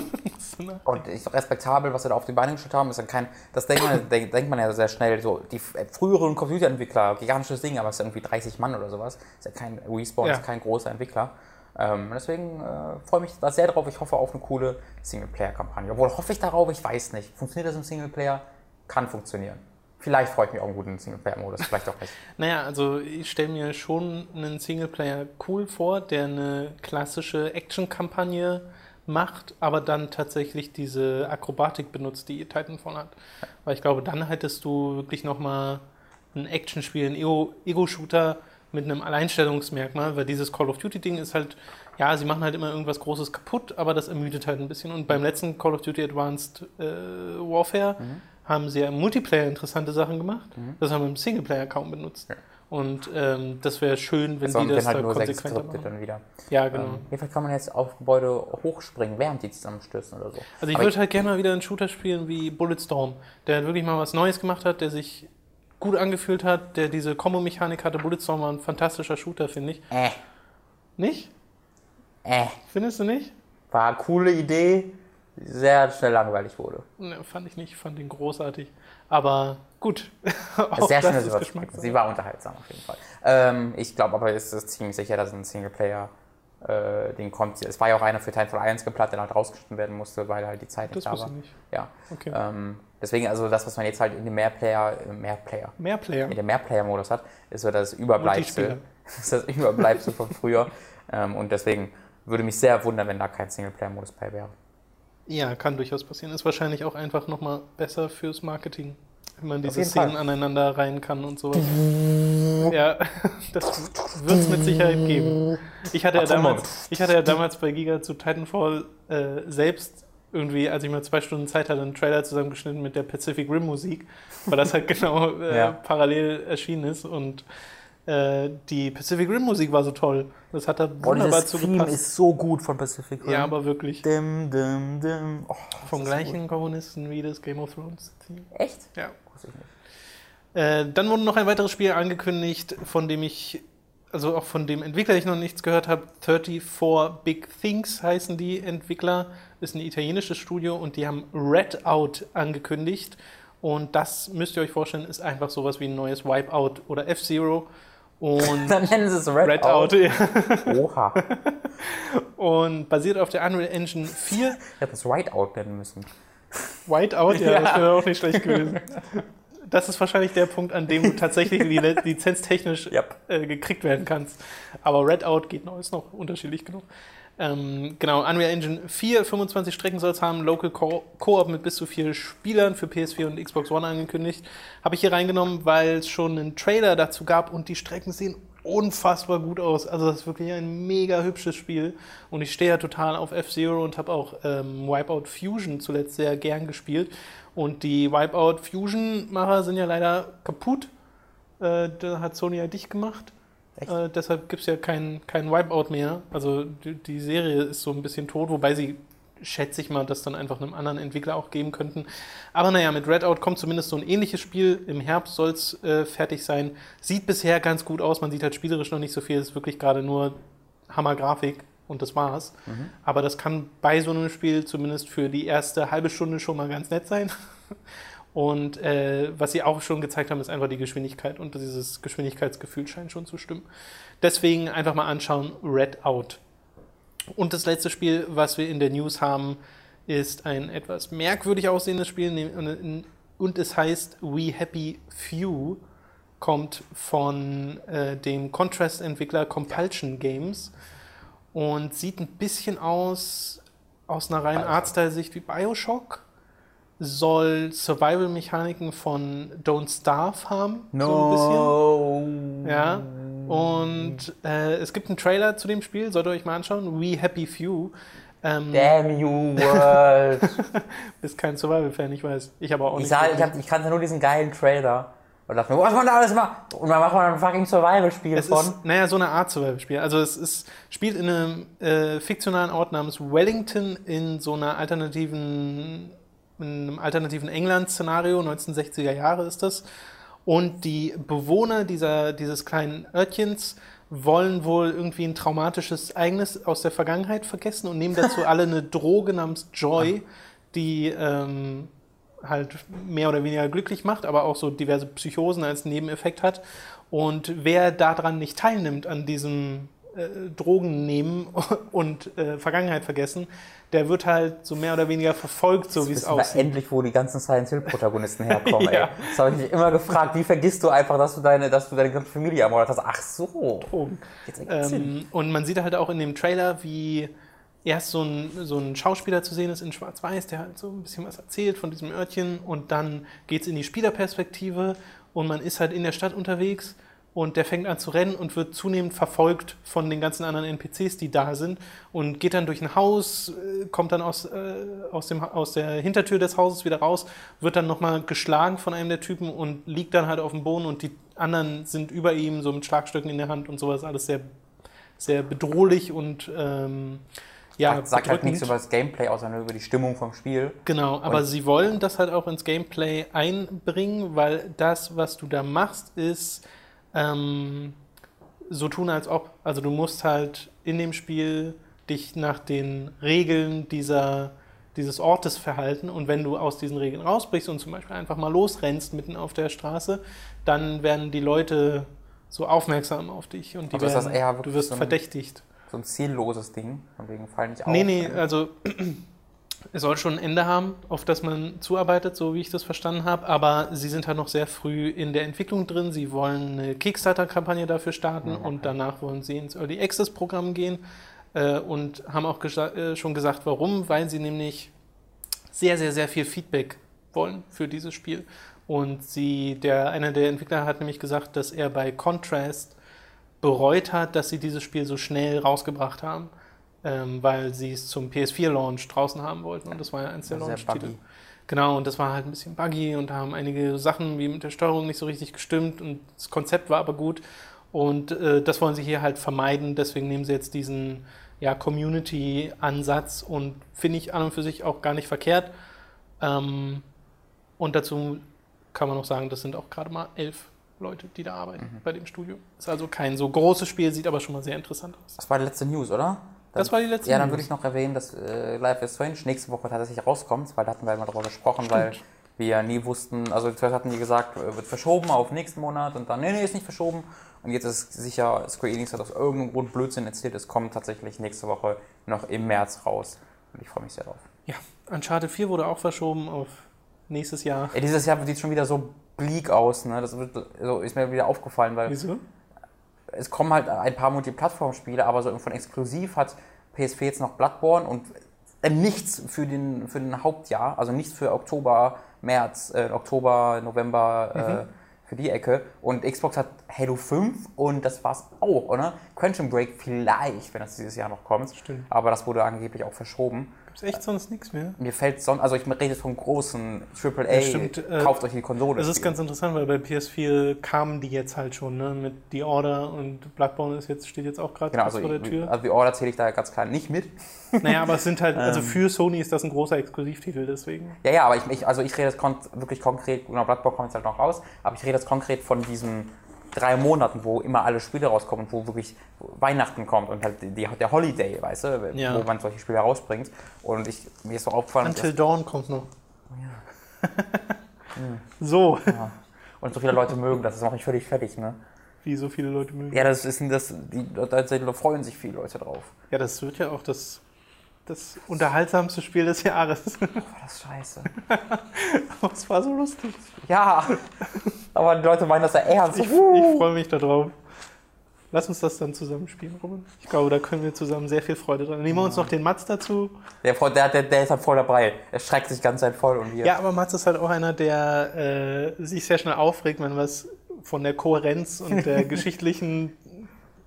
Speaker 1: und ist respektabel, was sie da auf die Beine gestellt haben. Ist dann kein, das denkt man, denk, denkt man ja sehr schnell, so die f- früheren Computerentwickler, gigantisches Ding, aber es ist irgendwie 30 Mann oder sowas. Ist ja kein Respawn,
Speaker 2: Ja.
Speaker 1: ist kein großer Entwickler. Ähm, deswegen äh, freue ich mich da sehr drauf. Ich hoffe auf eine coole Singleplayer-Kampagne. Obwohl hoffe ich darauf, ich weiß nicht. Funktioniert das im Singleplayer? Kann funktionieren. Vielleicht freue ich mich auch einen guten Singleplayer-Modus, vielleicht auch nicht.
Speaker 2: Naja, also ich stelle mir schon einen Singleplayer cool vor, der eine klassische Action-Kampagne macht, aber dann tatsächlich diese Akrobatik benutzt, die Titanfall hat. Weil ich glaube, dann hättest du wirklich nochmal ein Actionspiel, ein Ego- Ego-Shooter mit einem Alleinstellungsmerkmal, weil dieses Call of Duty-Ding ist halt, ja, sie machen halt immer irgendwas Großes kaputt, aber das ermüdet halt ein bisschen. Und beim letzten Call of Duty Advanced äh, Warfare haben sie ja im Multiplayer interessante Sachen gemacht. Das haben wir im Singleplayer kaum benutzt.
Speaker 1: Ja.
Speaker 2: Und ähm, das wäre schön, wenn
Speaker 1: Sondern
Speaker 2: die das
Speaker 1: halt
Speaker 2: da
Speaker 1: nur sechs
Speaker 2: konsequenter
Speaker 1: Skripte
Speaker 2: machen.
Speaker 1: dann wieder.
Speaker 2: Ja, genau.
Speaker 1: Ähm, jedenfalls kann man jetzt auf Gebäude hochspringen, während die zusammenstürzen oder so.
Speaker 2: Also ich würde halt gerne mal wieder einen Shooter spielen wie Bulletstorm, der halt wirklich mal was Neues gemacht hat, der sich gut angefühlt hat, der diese Kombo-Mechanik hatte. Bulletstorm war ein fantastischer Shooter, finde ich.
Speaker 1: Äh,
Speaker 2: Nicht?
Speaker 1: äh,
Speaker 2: Findest du nicht?
Speaker 1: war eine coole Idee, sehr schnell langweilig wurde.
Speaker 2: Ne, fand ich nicht, fand ihn großartig. Aber gut.
Speaker 1: Sehr schnell
Speaker 2: ist. Geschmackssache.
Speaker 1: Sie war unterhaltsam auf jeden Fall. Ähm, ich glaube aber, es ist ziemlich sicher, dass ein Singleplayer äh, Ding kommt. Es war ja auch einer für Titanfall 1 geplant, der halt rausgeschnitten werden musste, weil halt die Zeit nicht
Speaker 2: Das
Speaker 1: da
Speaker 2: wusste
Speaker 1: war.
Speaker 2: ich nicht.
Speaker 1: Ja.
Speaker 2: Okay.
Speaker 1: Ähm, deswegen, also das, was man jetzt halt in dem Mehrplayer, äh, Mehrplayer,
Speaker 2: Mehr Player.
Speaker 1: in dem Mehrplayer-Modus hat, ist so das Überbleibsel. Ist das Überbleibsel von früher. Ähm, und deswegen würde mich sehr wundern, wenn da kein Singleplayer-Modus bei wäre.
Speaker 2: Ja, kann durchaus passieren. Ist wahrscheinlich auch einfach nochmal besser fürs Marketing, wenn man diese Szenen
Speaker 1: Fall.
Speaker 2: aneinander rein kann und sowas. ja, das wird es mit Sicherheit geben. Ich hatte, ja damals, ich hatte ja damals bei Giga zu Titanfall äh, selbst irgendwie, als ich mal zwei Stunden Zeit hatte, einen Trailer zusammengeschnitten mit der Pacific Rim Musik, weil das halt genau äh,
Speaker 1: Ja.
Speaker 2: parallel erschienen ist und äh, die Pacific Rim Musik war so toll. Das hat da wunderbar zugepasst.
Speaker 1: so gut von Pacific
Speaker 2: Ja, aber wirklich.
Speaker 1: Dim, dim, dim. Oh,
Speaker 2: Vom
Speaker 1: ist so
Speaker 2: gleichen Komponisten wie das Game of Thrones. Theme.
Speaker 1: Echt?
Speaker 2: Ja. Äh, dann wurde noch ein weiteres Spiel angekündigt, von dem ich, also auch von dem Entwickler ich noch nichts gehört habe. 34 Big Things heißen die Entwickler. Ist ein italienisches Studio und die haben Red Out angekündigt. Und das müsst ihr euch vorstellen, ist einfach sowas wie ein neues Wipeout oder F-Zero. Und
Speaker 1: Dann nennen sie es Red,
Speaker 2: Red
Speaker 1: Out.
Speaker 2: Out, ja.
Speaker 1: Oha.
Speaker 2: Und basiert auf der Unreal Engine 4.
Speaker 1: Ich hätte es Whiteout nennen müssen.
Speaker 2: Whiteout, ja,
Speaker 1: Ja.
Speaker 2: das wäre auch nicht schlecht gewesen. Das ist wahrscheinlich der Punkt, an dem du tatsächlich die Li- lizenztechnisch
Speaker 1: Yep.
Speaker 2: äh, gekriegt werden kannst. Aber Redout geht noch, ist noch unterschiedlich genug. Ähm, genau, Unreal Engine 4, 25 Strecken soll es haben, Local Co- Co-op mit bis zu vier Spielern für PS4 und Xbox One angekündigt. Habe ich hier reingenommen, weil es schon einen Trailer dazu gab und die Strecken sehen unfassbar gut aus. Also das ist wirklich ein mega hübsches Spiel und ich stehe ja total auf F-Zero und habe auch ähm, Wipeout Fusion zuletzt sehr gern gespielt. Und die Wipeout Fusion-Macher sind ja leider kaputt. Äh, da hat Sony ja dicht gemacht.
Speaker 1: Echt?
Speaker 2: Äh, deshalb gibt es ja kein, kein Wipeout mehr. Also die, die Serie ist so ein bisschen tot, wobei sie, schätze ich mal, das dann einfach einem anderen Entwickler auch geben könnten. Aber naja, mit Redout kommt zumindest so ein ähnliches Spiel. Im Herbst soll es äh, fertig sein. Sieht bisher ganz gut aus. Man sieht halt spielerisch noch nicht so viel. Es ist wirklich gerade nur Hammergrafik und das war's. Aber das kann bei so einem Spiel zumindest für die erste halbe Stunde schon mal ganz nett sein. Und äh, was sie auch schon gezeigt haben, ist einfach die Geschwindigkeit und dieses Geschwindigkeitsgefühl scheint schon zu stimmen. Deswegen einfach mal anschauen, Red Out. Und das letzte Spiel, was wir in der News haben, ist ein etwas merkwürdig aussehendes Spiel nehm- und es heißt We Happy Few, kommt von äh, dem Contrast-Entwickler Compulsion Games und sieht ein bisschen aus, aus einer reinen. Artstyle-Sicht wie Bioshock, soll Survival-Mechaniken von Don't Starve haben, so ein bisschen. Ja. Und äh, es gibt einen Trailer zu dem Spiel, solltet ihr euch mal anschauen. We Happy Few. Ähm,
Speaker 1: Damn you world.
Speaker 2: bist kein Survival-Fan, ich weiß. Ich aber auch
Speaker 1: ich,
Speaker 2: nicht.
Speaker 1: sah, ich, hab, ich kannte nur diesen geilen Trailer. Und dachte mir, was man da alles macht. Und dann macht man ein fucking Survival-Spiel von.
Speaker 2: ist, naja, so eine Art Survival-Spiel. Also es ist, spielt in einem äh, fiktionalen Ort namens Wellington in so einer alternativen, in einem alternativen England-Szenario, 1960er Jahre ist das. Und die Bewohner dieser, dieses kleinen Örtchens wollen wohl irgendwie ein traumatisches Ereignis aus der Vergangenheit vergessen und nehmen dazu alle eine Droge namens Joy, die ähm, halt mehr oder weniger glücklich macht, aber auch so diverse Psychosen als Nebeneffekt hat. Und wer daran nicht teilnimmt, an diesem äh, Drogen nehmen und äh, Vergangenheit vergessen, der wird halt so mehr oder weniger verfolgt, so wie es aussieht.
Speaker 1: endlich, wo die ganzen Silent Hill-Protagonisten herkommen,
Speaker 2: Ja.
Speaker 1: ey. Das habe ich mich immer gefragt. Wie vergisst du einfach, dass du deine, dass du deine ganze Familie ermordet hast? Ach so.
Speaker 2: Ähm, und man sieht halt auch in dem Trailer, wie erst so ein, so ein Schauspieler zu sehen ist in Schwarz-Weiß, der halt so ein bisschen was erzählt von diesem Örtchen und dann geht es in die Spielerperspektive und man ist halt in der Stadt unterwegs und der fängt an zu rennen und wird zunehmend verfolgt von den ganzen anderen NPCs, die da sind und geht dann durch ein Haus, äh, kommt dann aus, äh, aus, dem, aus der Hintertür des Hauses wieder raus, wird dann nochmal geschlagen von einem der Typen und liegt dann halt auf dem Boden und die anderen sind über ihm so mit Schlagstöcken in der Hand und sowas, alles sehr sehr bedrohlich und ähm, ja,
Speaker 1: Sagt, sagt halt nichts über das Gameplay, außer nur über die Stimmung vom Spiel.
Speaker 2: Genau, aber
Speaker 1: Und-
Speaker 2: sie wollen das halt auch ins Gameplay einbringen, weil das, was du da machst, ist ähm, so tun, als ob. Also du musst halt in dem Spiel dich nach den Regeln dieser, dieses Ortes verhalten und wenn du aus diesen Regeln rausbrichst und zum Beispiel einfach mal losrennst mitten auf der Straße, dann werden die Leute so aufmerksam auf dich und die
Speaker 1: Also
Speaker 2: werden, du wirst
Speaker 1: so
Speaker 2: verdächtigt.
Speaker 1: So ein zielloses Ding. Von wegen fallen nicht auf.
Speaker 2: Nee, nee, also es soll schon ein Ende haben, auf das man zuarbeitet, so wie ich das verstanden habe. Aber sie sind halt noch sehr früh in der Entwicklung drin. Sie wollen eine Kickstarter-Kampagne dafür starten
Speaker 1: okay.
Speaker 2: und danach wollen sie ins Early Access-Programm gehen äh, und haben auch gesa- äh, schon gesagt, warum, weil sie nämlich sehr, sehr, sehr viel Feedback wollen für dieses Spiel. Und sie, der, einer der Entwickler hat nämlich gesagt, dass er bei Contrast bereut hat, dass sie dieses Spiel so schnell rausgebracht haben, ähm, weil sie es zum PS4-Launch draußen haben wollten. Und das war ja eins der
Speaker 1: Sehr
Speaker 2: Launch-Titel. Genau, und das war halt ein bisschen buggy und da haben einige Sachen wie mit der Steuerung nicht so richtig gestimmt und das Konzept war aber gut. Und äh, das wollen sie hier halt vermeiden, deswegen nehmen sie jetzt diesen ja, Community-Ansatz und finde ich an und für sich auch gar nicht verkehrt. Ähm, und dazu kann man noch sagen, das sind auch gerade mal elf Leute, die da arbeiten
Speaker 1: Mhm.
Speaker 2: bei dem Studio. Ist also kein so großes Spiel, sieht aber schon mal sehr interessant aus.
Speaker 1: Das war die letzte News, oder?
Speaker 2: Das war die letzte
Speaker 1: Ja, dann
Speaker 2: News.
Speaker 1: würde ich noch erwähnen, dass äh, Life is Strange nächste Woche tatsächlich rauskommt, weil da hatten wir mal darüber gesprochen, weil wir ja nie wussten, also zuerst hatten die gesagt, äh, wird verschoben auf nächsten Monat und dann, nee, nee, ist nicht verschoben. Und jetzt ist sicher, Square Enix hat aus irgendeinem Grund Blödsinn erzählt, es kommt tatsächlich nächste Woche noch im März raus. Und ich freue mich sehr drauf.
Speaker 2: Ja, Uncharted 4 wurde auch verschoben auf nächstes Jahr.
Speaker 1: Ey, dieses Jahr sieht schon wieder so bleak aus, ne? Das wird, so ist mir wieder aufgefallen, weil
Speaker 2: Wieso?
Speaker 1: es kommen halt ein paar Multiplattform-Spiele, aber so von exklusiv hat PS4 jetzt noch Bloodborne und äh, nichts für den, für den Hauptjahr, also nichts für Oktober, März, äh, Oktober, November, äh, für die Ecke. Und Xbox hat Halo 5 und das war's auch, oder? Quantum Break vielleicht, wenn das dieses Jahr noch kommt.
Speaker 2: Stimmt.
Speaker 1: Aber das wurde angeblich auch verschoben.
Speaker 2: Gibt es echt sonst nichts mehr?
Speaker 1: Mir fällt sonst, also ich rede jetzt vom großen AAA,
Speaker 2: Ja, stimmt, äh,
Speaker 1: kauft euch die Konsole.
Speaker 2: Das ist ganz interessant, weil bei PS4 kamen die jetzt halt schon, ne? Mit The Order und Bloodborne ist jetzt, steht jetzt auch gerade
Speaker 1: Genau, also,
Speaker 2: vor der Tür.
Speaker 1: also die Order zähle ich da ganz klar nicht mit.
Speaker 2: Naja, aber es sind halt,
Speaker 1: Ähm.
Speaker 2: also für Sony ist das ein großer Exklusivtitel, deswegen.
Speaker 1: Ja, ja, aber ich, ich, also ich rede jetzt kon wirklich konkret, genau, Bloodborne kommt jetzt halt noch raus, aber ich rede jetzt konkret von diesen drei Monaten, wo immer alle Spiele rauskommen und wo wirklich Weihnachten kommt und halt die, der Holiday, weißt du,
Speaker 2: Ja.
Speaker 1: wo man solche Spiele rausbringt. Und ich, mir ist so aufgefallen,
Speaker 2: Until Dawn kommt noch. so,
Speaker 1: und so viele Leute mögen das, das macht mich völlig fertig, ne?
Speaker 2: wie so viele Leute mögen.
Speaker 1: Ja, das ist, das, die, da freuen sich viele Leute drauf.
Speaker 2: Ja, das wird ja auch das, das unterhaltsamste Spiel des Jahres.
Speaker 1: Oh, das ist scheiße.
Speaker 2: Aber es war so lustig.
Speaker 1: Ja, aber die Leute meinen das ja ernst.
Speaker 2: Ich, ich freue mich darauf. Lass uns das dann zusammen spielen, Robin. Ich glaube, da können wir zusammen sehr viel Freude dran. Nehmen wir uns noch den Mats dazu.
Speaker 1: Der, der, der, der ist halt voll dabei. Er streckt sich die ganze Zeit voll und wir.
Speaker 2: Ja, aber Mats ist halt auch einer, der äh, sich sehr schnell aufregt, wenn was von der Kohärenz und der geschichtlichen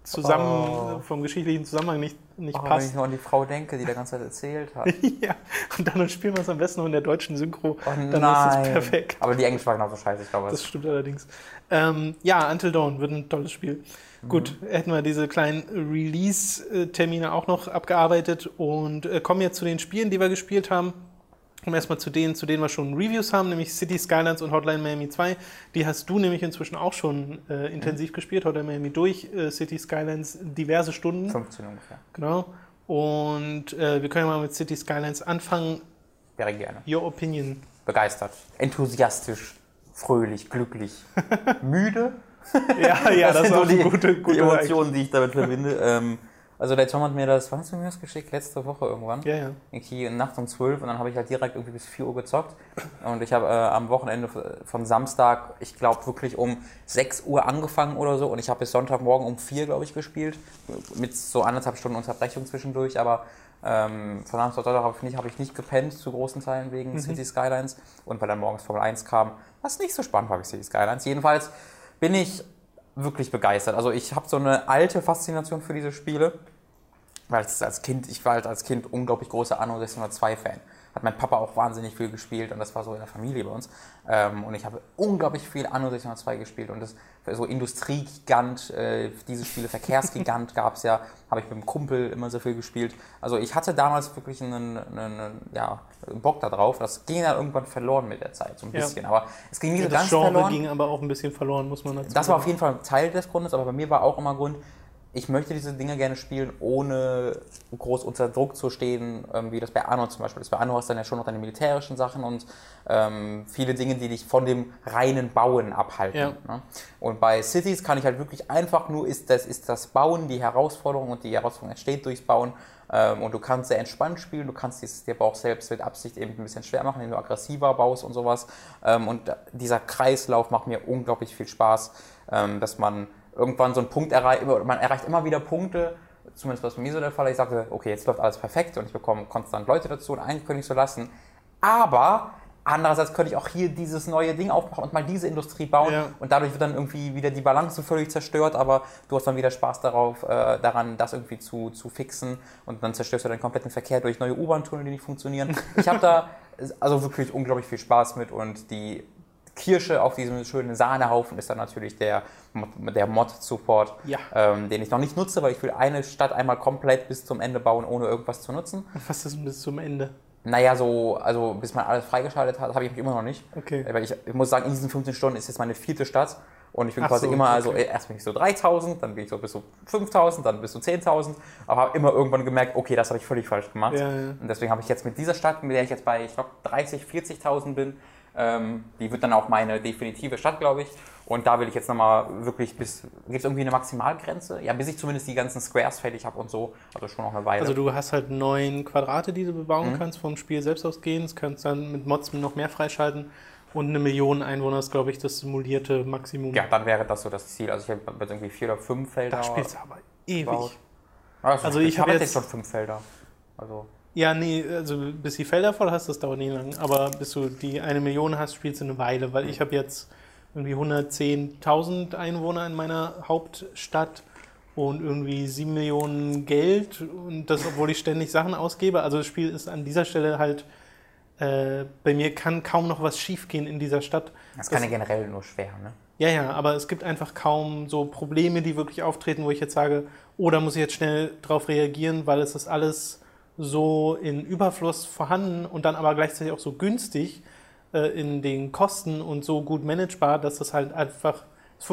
Speaker 2: zusammen,
Speaker 1: Oh.
Speaker 2: vom geschichtlichen Zusammenhang nicht, nicht
Speaker 1: Oh, wenn ich
Speaker 2: passt.
Speaker 1: nur an die Frau denke, die der ganze Zeit erzählt hat.
Speaker 2: ja, und dann spielen wir es am besten noch in der deutschen Synchro.
Speaker 1: Oh
Speaker 2: dann ist es perfekt.
Speaker 1: Aber die Englisch war genauso scheiße, ich glaube.
Speaker 2: Das stimmt allerdings. Ähm, ja, Until Dawn wird ein tolles Spiel. Gut, hätten wir diese kleinen Release-Termine auch noch abgearbeitet und äh, kommen jetzt zu den Spielen, die wir gespielt haben. Kommen erstmal zu denen, zu denen wir schon Reviews haben, nämlich City Skylines und Hotline Miami 2. Die hast du nämlich inzwischen auch schon äh, intensiv gespielt, Hotline Miami durch, äh, City Skylines diverse Stunden.
Speaker 1: 15 ungefähr.
Speaker 2: Genau. Und äh, wir können ja mal mit City Skylines anfangen.
Speaker 1: Wäre gerne.
Speaker 2: Your Opinion.
Speaker 1: Begeistert. Enthusiastisch. Fröhlich. Glücklich. Müde.
Speaker 2: Ja, ja, das,
Speaker 1: sind
Speaker 2: ist
Speaker 1: so die,
Speaker 2: eine gute,
Speaker 1: die
Speaker 2: gute
Speaker 1: Emotionen, die ich damit verbinde. ähm, also der Tom hat mir das, wann hast du mir das geschickt? Letzte Woche irgendwann.
Speaker 2: Ja, ja.
Speaker 1: Irgendwie nachts um 12 und dann habe ich halt direkt irgendwie bis 4 Uhr gezockt. Und ich habe äh, am Wochenende von Samstag, ich glaube wirklich um 6 Uhr angefangen oder so und ich habe bis Sonntagmorgen um 4, glaube ich, gespielt. Mit so anderthalb Stunden Unterbrechung zwischendurch, aber ähm, von Samstag auf Sonntag habe ich, nicht- habe ich nicht gepennt, zu großen Teilen wegen City Skylines und weil dann morgens Formel 1 kam, was nicht so spannend war wie City Skylines. Jedenfalls bin ich wirklich begeistert. Also ich habe so eine alte Faszination für diese Spiele weil ich als Kind, ich war halt als Kind unglaublich großer Anno 602 Fan. Hat mein Papa auch wahnsinnig viel gespielt und das war so in der Familie bei uns. Ähm, und ich habe unglaublich viel Anno 602 gespielt und das so Industriegigant, äh, diese Spiele, Verkehrsgigant gab es ja, habe ich mit dem Kumpel immer so viel gespielt. Also ich hatte damals wirklich einen, einen, einen ja, Bock da drauf. Das ging dann irgendwann verloren mit der Zeit, so ein
Speaker 2: Ja.
Speaker 1: bisschen. Aber es ging nie so
Speaker 2: das
Speaker 1: ganz
Speaker 2: Genre
Speaker 1: verloren.
Speaker 2: ging aber auch ein bisschen verloren, muss man dazu
Speaker 1: Das war
Speaker 2: sagen.
Speaker 1: auf jeden Fall Teil des Grundes, aber bei mir war auch immer Grund, ich möchte diese Dinge gerne spielen, ohne groß unter Druck zu stehen, ähm, wie das bei Anno zum Beispiel ist. Bei Anno hast du dann ja schon noch deine militärischen Sachen und ähm, viele Dinge, die dich von dem reinen Bauen abhalten.
Speaker 2: Ja.
Speaker 1: Ne? Und bei Cities kann ich halt wirklich einfach nur, ist das, ist das Bauen die Herausforderung und die Herausforderung entsteht durchs Bauen. Ähm, und du kannst sehr entspannt spielen, du kannst es dir aber auch selbst mit Absicht eben ein bisschen schwer machen, indem du aggressiver baust und sowas. Ähm, und dieser Kreislauf macht mir unglaublich viel Spaß, ähm, dass man irgendwann so einen Punkt erreicht, man erreicht immer wieder Punkte, zumindest was bei mir so der Fall ich sagte, okay, jetzt läuft alles perfekt und ich bekomme konstant Leute dazu und eigentlich könnte ich so lassen. Aber andererseits könnte ich auch hier dieses neue Ding aufmachen und mal diese Industrie bauen
Speaker 2: Ja.
Speaker 1: und dadurch wird dann irgendwie wieder die Balance völlig zerstört, aber du hast dann wieder Spaß darauf, äh, daran, das irgendwie zu, zu fixen und dann zerstörst du deinen kompletten Verkehr durch neue U-Bahn-Tunnel, die nicht funktionieren. Ich habe da also wirklich unglaublich viel Spaß mit und die Kirsche auf diesem schönen Sahnehaufen ist dann natürlich der, der Mod-Support,
Speaker 2: Ja.
Speaker 1: ähm, den ich noch nicht nutze, weil ich will eine Stadt einmal komplett bis zum Ende bauen, ohne irgendwas zu nutzen.
Speaker 2: Was ist bis zum Ende?
Speaker 1: Naja, so, also bis man alles freigeschaltet hat, habe ich mich immer noch nicht.
Speaker 2: Okay.
Speaker 1: Weil ich, ich muss sagen, in diesen 15 Stunden ist jetzt meine vierte Stadt und ich bin
Speaker 2: Ach
Speaker 1: quasi
Speaker 2: so,
Speaker 1: immer, also
Speaker 2: okay.
Speaker 1: erst bin ich so 3000, dann bin ich so bis zu 5000, dann bis zu 10.000, aber habe immer irgendwann gemerkt, okay, das habe ich völlig falsch gemacht.
Speaker 2: Ja, ja.
Speaker 1: Und deswegen habe ich jetzt mit dieser Stadt, mit der ich jetzt bei, ich glaube, 30, 40.000 bin, ähm, die wird dann auch meine definitive Stadt, glaube ich. Und da will ich jetzt nochmal wirklich bis, gibt es irgendwie eine Maximalgrenze? Ja, bis ich zumindest die ganzen Squares fertig habe und so. Also schon noch eine Weile.
Speaker 2: Also du hast halt neun Quadrate, die du bebauen
Speaker 1: Mhm.
Speaker 2: kannst vom Spiel selbst ausgehend. Kannst dann mit Mods noch mehr freischalten. Und eine Million Einwohner ist, glaube ich, das simulierte Maximum.
Speaker 1: ja, dann wäre das so das Ziel. Also ich habe jetzt irgendwie vier oder fünf Felder.
Speaker 2: Da spielst du aber ewig.
Speaker 1: gebaut. Also,
Speaker 2: Also
Speaker 1: ich,
Speaker 2: ich
Speaker 1: habe
Speaker 2: hab
Speaker 1: jetzt
Speaker 2: jetzt-
Speaker 1: schon fünf Felder. Also
Speaker 2: Ja, nee, also bis die Felder voll hast, das dauert nie lang. Aber bis du die eine Million hast, spielst du eine Weile. Weil ich habe jetzt irgendwie 110.000 Einwohner in meiner Hauptstadt und irgendwie 7 Millionen Geld. Und das, obwohl ich ständig Sachen ausgebe. Also das Spiel ist an dieser Stelle halt, äh, bei mir kann kaum noch was schiefgehen in dieser Stadt.
Speaker 1: das kann ja generell nur schwer, ne?
Speaker 2: Ja, ja, aber es gibt einfach kaum so Probleme, die wirklich auftreten, wo ich jetzt sage, oh, da muss ich jetzt schnell drauf reagieren, weil es ist alles so in Überfluss vorhanden und dann aber gleichzeitig auch so günstig äh, in den Kosten und so gut managebar, dass das halt einfach,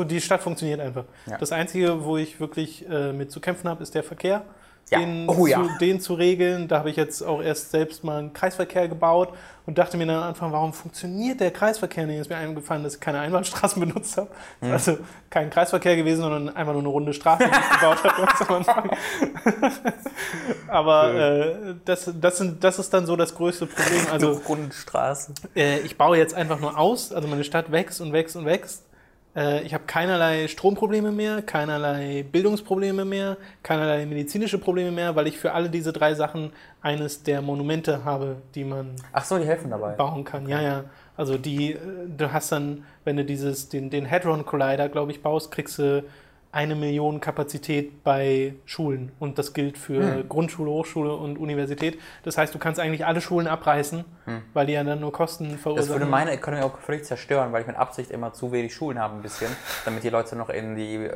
Speaker 2: die Stadt funktioniert einfach.
Speaker 1: Ja.
Speaker 2: Das Einzige, wo ich wirklich äh, mit zu kämpfen habe, ist der Verkehr.
Speaker 1: Ja.
Speaker 2: Den,
Speaker 1: Oh ja.
Speaker 2: zu, den zu regeln. Da habe ich jetzt auch erst selbst mal einen Kreisverkehr gebaut und dachte mir dann am Anfang, warum funktioniert der Kreisverkehr nicht? Ist mir eingefallen, dass ich keine Einbahnstraßen benutzt habe.
Speaker 1: Hm.
Speaker 2: Also kein Kreisverkehr gewesen, sondern einfach nur eine runde Straße, die ich gebaut habe. Aber äh, das, das, sind, das ist dann so das größte Problem. Also
Speaker 1: Rundstraße.
Speaker 2: äh, ich baue jetzt einfach nur aus, also meine Stadt wächst und wächst und wächst. Äh, ich habe keinerlei Stromprobleme mehr, keinerlei Bildungsprobleme mehr, keinerlei medizinische Probleme mehr, weil ich für alle diese drei Sachen eines der Monumente habe, die man
Speaker 1: Ach so, die helfen dabei.
Speaker 2: bauen kann. Ja, ja. Also die, äh, du hast dann, wenn du dieses, den, den Hadron Collider, glaube ich, baust, kriegst du eine Million Kapazität bei Schulen. Und das gilt für
Speaker 1: Hm.
Speaker 2: Grundschule, Hochschule und Universität. Das heißt, du kannst eigentlich alle Schulen abreißen, weil die ja dann nur Kosten
Speaker 1: Hm. Das
Speaker 2: verursachen.
Speaker 1: würde meine Economy auch völlig zerstören, weil ich mit Absicht immer zu wenig Schulen habe ein bisschen, damit die Leute noch in die,